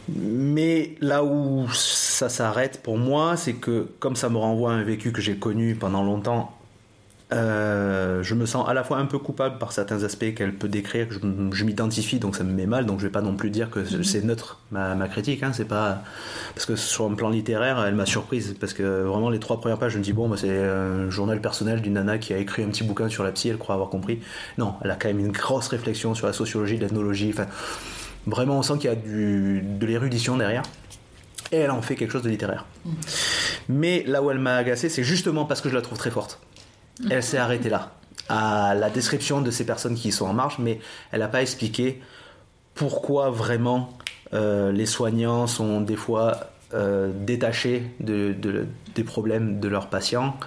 Mais là où ça s'arrête pour moi, c'est que comme ça me renvoie à un vécu que j'ai connu pendant longtemps euh, je me sens à la fois un peu coupable par certains aspects qu'elle peut décrire, que je, m'identifie, donc ça me met mal, donc je vais pas non plus dire que mhm. c'est neutre ma, critique, hein, c'est pas parce que sur un plan littéraire, elle m'a surprise parce que vraiment les trois premières pages, je me dis bon, bah, c'est un journal personnel d'une nana qui a écrit un petit bouquin sur la psy, elle croit avoir compris. Non, elle a quand même une grosse réflexion sur la sociologie, l'ethnologie, enfin vraiment on sent qu'il y a du, de l'érudition derrière et elle en fait quelque chose de littéraire. Mhm. Mais là où elle m'a agacé, c'est justement parce que je la trouve très forte elle s'est arrêtée là, à la description de ces personnes qui sont en marche, mais elle n'a pas expliqué pourquoi vraiment euh, les soignants sont des fois euh, détachés de, des problèmes de leurs patients,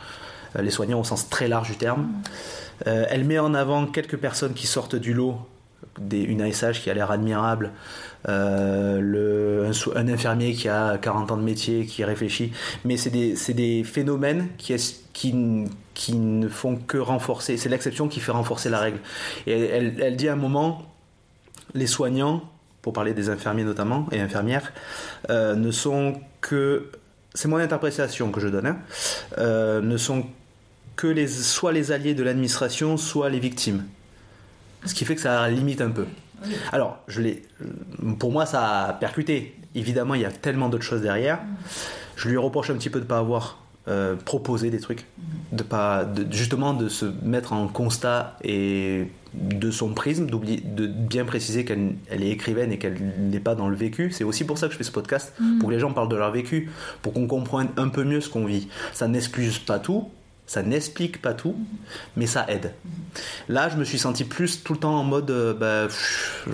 euh, les soignants au sens très large du terme. elle met en avant quelques personnes qui sortent du lot, des, une ASH qui a l'air admirable, le, un, infirmier qui a 40 ans de métier, qui réfléchit, mais c'est des, des, phénomènes qui ne font que renforcer, c'est l'exception qui fait renforcer la règle. Et elle, dit à un moment, les soignants, pour parler des infirmiers notamment, et infirmières, euh, ne sont que, c'est mon interprétation que je donne, hein, euh, ne sont que les, soit les alliés de l'administration, soit les victimes. Ce qui fait que ça limite un peu. Alors, je pour moi, ça a percuté. Évidemment, il y a tellement d'autres choses derrière. Je lui reproche un petit peu de ne pas avoir euh, proposer des trucs, de pas, justement de se mettre en constat et de son prisme, de bien préciser qu'elle elle est écrivaine et qu'elle n'est pas dans le vécu. C'est aussi pour ça que je fais ce podcast, pour que les gens parlent de leur vécu, pour qu'on comprenne un peu mieux ce qu'on vit. Ça n'excuse pas tout, ça n'explique pas tout, mais ça aide. Là, je me suis senti plus tout le temps en mode, euh, bah,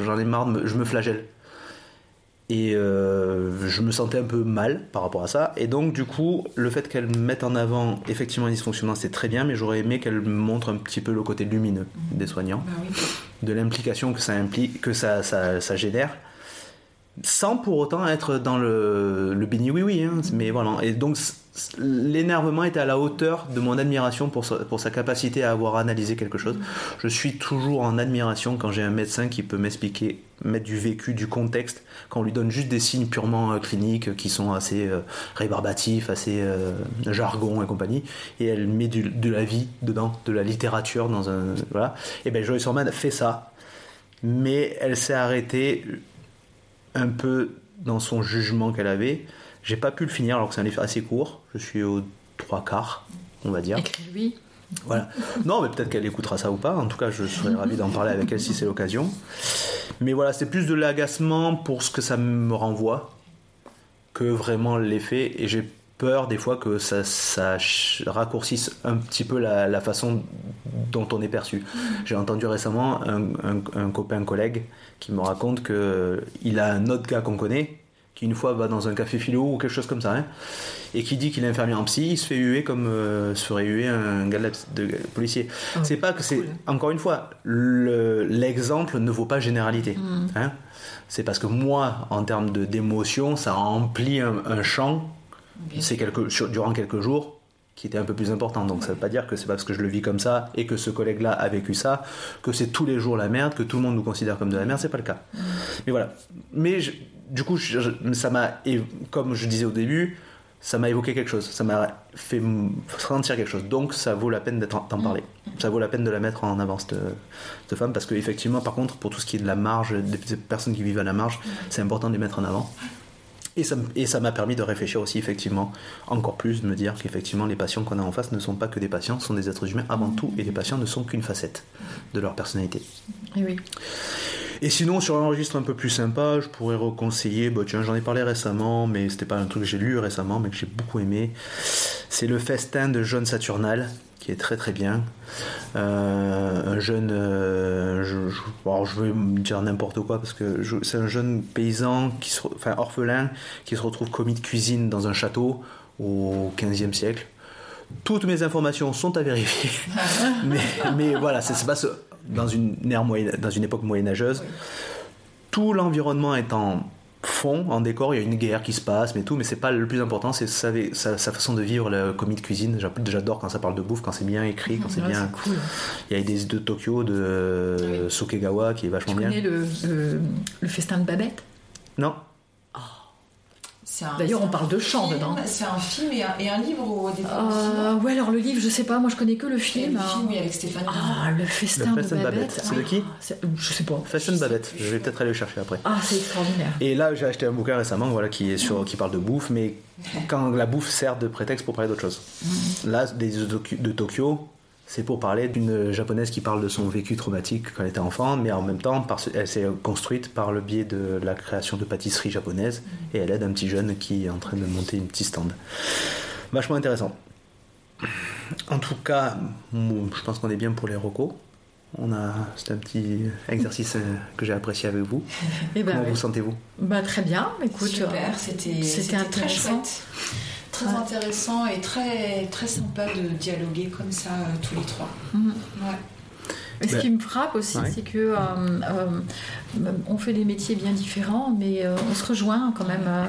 j'en ai marre, je me flagelle. Et euh, je me sentais un peu mal par rapport à ça. Et donc, du coup, le fait qu'elle mette en avant effectivement un dysfonctionnement, c'est très bien, mais j'aurais aimé qu'elle montre un petit peu le côté lumineux des soignants, bah de l'implication que ça implique, que ça, ça, ça, génère, sans pour autant être dans le, le béni oui-oui. Hein. Mais voilà. Et donc, l'énervement était à la hauteur de mon admiration pour sa, capacité à avoir analysé quelque chose. Je suis toujours en admiration quand j'ai un médecin qui peut m'expliquer, mettre du vécu, du contexte, quand on lui donne juste des signes purement euh, cliniques qui sont assez euh, rébarbatifs, assez euh, jargon et compagnie, et elle met de la vie dedans, de la littérature dans un. Voilà. Et bien Joyce Orman fait ça, mais elle s'est arrêtée un peu dans son jugement qu'elle avait j'ai pas pu le finir alors que c'est un livre assez court. Je suis aux trois quarts, on va dire. Écris-lui. Voilà. Non, mais peut-être qu'elle écoutera ça ou pas. En tout cas, je serais ravi d'en parler avec elle si c'est l'occasion. Mais voilà, c'est plus de l'agacement pour ce que ça me renvoie que vraiment l'effet. Et j'ai peur des fois que ça, ça raccourcisse un petit peu la, façon dont on est perçu. J'ai entendu récemment un, un, un copain, un collègue qui me raconte qu'il a un autre gars qu'on connaît qui une fois va dans un café philo ou quelque chose comme ça, hein, et qui dit qu'il est infirmier en psy, il se fait huer comme euh, se ferait huer un gars de, policier. Ah c'est pas que c'est. Encore une fois, l'exemple ne vaut pas généralité. Mm. Hein. c'est parce que moi, en termes d'émotion, ça remplit un, champ c'est durant quelques jours qui était un peu plus important. Donc ça veut pas dire que c'est parce que je le vis comme ça et que ce collègue-là a vécu ça, que c'est tous les jours la merde, que tout le monde nous considère comme de la merde, c'est pas le cas. Mm. Mais voilà. Mais du coup, ça m'a, comme je disais au début, ça m'a évoqué quelque chose, ça m'a fait sentir quelque chose. Donc ça vaut la peine d'en parler. Ça vaut la peine de la mettre en avant, cette, femme, parce qu'effectivement, par contre, pour tout ce qui est de la marge, des personnes qui vivent à la marge, c'est important de les mettre en avant. Et ça, et ça m'a permis de réfléchir aussi, effectivement, encore plus, de me dire qu'effectivement, les patients qu'on a en face ne sont pas que des patients, sont des êtres humains avant tout, et les patients ne sont qu'une facette de leur personnalité. Et oui. Et sinon, sur un registre un peu plus sympa, je pourrais reconseiller, bah, tiens, j'en ai parlé récemment, mais c'était pas un truc que j'ai lu récemment, mais que j'ai beaucoup aimé. C'est Le Festin de John Saturnal, qui est très très bien. Euh, un jeune, euh, je, je, vais dire n'importe quoi parce que c'est un jeune paysan, qui enfin orphelin, qui se retrouve commis de cuisine dans un château au 15e siècle. Toutes mes informations sont à vérifier, mais, mais voilà, c'est pas dans une, ère moyenne, dans une époque moyenâgeuse. Tout l'environnement est en fond, en décor, il y a une guerre qui se passe, mais tout, mais c'est pas le plus important, c'est sa, sa, façon de vivre le commis de cuisine. J'adore quand ça parle de bouffe, quand c'est bien écrit, quand c'est bien. Cool. Il y a des de Tokyo, de Sokegawa qui est vachement tu bien. Tu connais le, le, festin de Babette? Non. Oh, D'ailleurs, on parle de chant dedans. C'est un film et un, et un livre au départ. Euh, ouais, alors le livre, je sais pas, moi je connais que le film. le film, oui, avec Stéphane Ah, le festin, Le de Babette. Babette. C'est de qui Ah, Je sais pas. Fashion Babette, je vais peut-être aller le chercher après. Ah, c'est extraordinaire. Et là, j'ai acheté un bouquin récemment voilà, qui, est sur, qui parle de bouffe, mais quand la bouffe sert de prétexte pour parler d'autre chose. Là, des de Tokyo, c'est pour parler d'une japonaise qui parle de son vécu traumatique quand elle était enfant, mais en même temps, parce- elle s'est construite par le biais de la création de pâtisseries japonaises, et elle aide un petit jeune qui est en train de monter une petite stand. Vachement intéressant. En tout cas, je pense qu'on est bien pour les recos. On a, c'est un petit exercice euh, que j'ai apprécié avec vous. Eh ben, Comment oui. vous sentez-vous? Bah, très bien. Écoute, Super, euh, c'était c'était c'était très intéressant. chouette. Très Ouais. intéressant et très, très sympa de dialoguer comme ça euh, tous les trois. Ouais. Et ce Ben, qui me frappe aussi, ouais. c'est que euh, euh, on fait des métiers bien différents, mais euh, on se rejoint quand même. euh,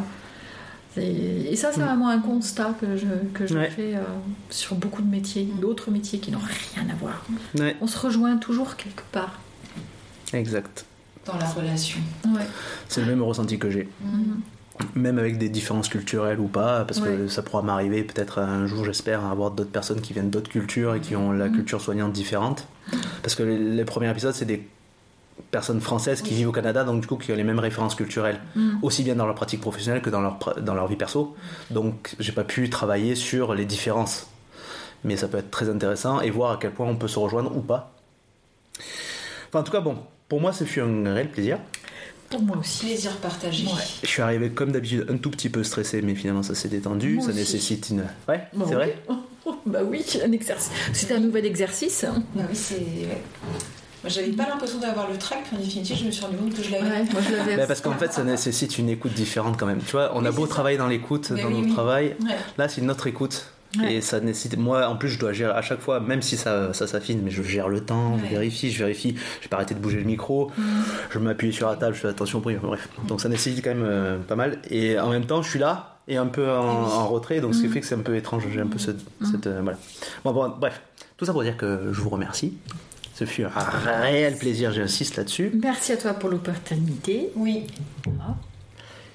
et, ça, c'est Mm. vraiment un constat que je, que je Ouais. fais euh, sur beaucoup de métiers, d'autres métiers qui n'ont rien à voir. Ouais, On se rejoint toujours quelque part. exact. Dans la relation. Ouais. C'est le même ressenti que j'ai. Mhm. Même avec des différences culturelles ou pas, parce que ça pourra m'arriver peut-être un jour, j'espère, à avoir d'autres personnes qui viennent d'autres cultures et qui ont la Mhm. culture soignante différente. Parce que les, les premiers épisodes, c'est des personnes françaises qui Oui. vivent au Canada, donc du coup qui ont les mêmes références culturelles, Mhm. aussi bien dans leur pratique professionnelle que dans leur, dans leur vie perso. Donc j'ai pas pu travailler sur les différences. Mais ça peut être très intéressant et voir à quel point on peut se rejoindre ou pas. Enfin, en tout cas, bon, pour moi, ce fut un réel plaisir. Pour moi aussi. Plaisir partagé. Ouais. Je suis arrivé comme d'habitude un tout petit peu stressé, mais finalement ça s'est détendu. Moi ça aussi. nécessite une. Ouais, Bon, c'est vrai. oui. bah oui, un exercice. C'est un nouvel exercice. hein. Bah oui, c'est. j'avais pas l'impression d'avoir le trac, puis en définitive, je me suis rendu compte que je l'avais. Ouais, moi je l'avais. Bah, parce qu'en fait, ça nécessite une écoute différente quand même. Tu vois, on a Oui, beau travailler dans l'écoute, Mais dans oui, notre oui. travail, Ouais. là c'est une autre écoute. Ouais. Et ça nécessite. Moi, en plus, je dois gérer à chaque fois, même si ça, ça s'affine, mais je gère le temps, je vérifie, je vérifie. Je vais pas arrêter de bouger le micro, je m'appuie sur la table, je fais attention au bruit. Bref, donc ça nécessite quand même euh, pas mal. Et en même temps, je suis là et un peu en, Oui. en retrait, donc ce qui Mhm. fait que c'est un peu étrange. J'ai un peu ce- cette. euh, voilà. Bon, bon, bref, tout ça pour dire que je vous remercie. Ce fut un réel plaisir, j'insiste là-dessus. Merci à toi pour l'opportunité. Oui. Voilà.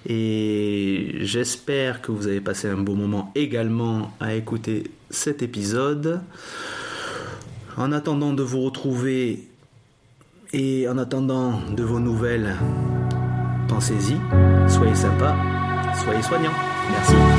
Et j'espère que vous avez passé un beau moment également à écouter cet épisode. En attendant de vous retrouver et en attendant de vos nouvelles, pensez-y, soyez sympa, soyez soignants. Merci.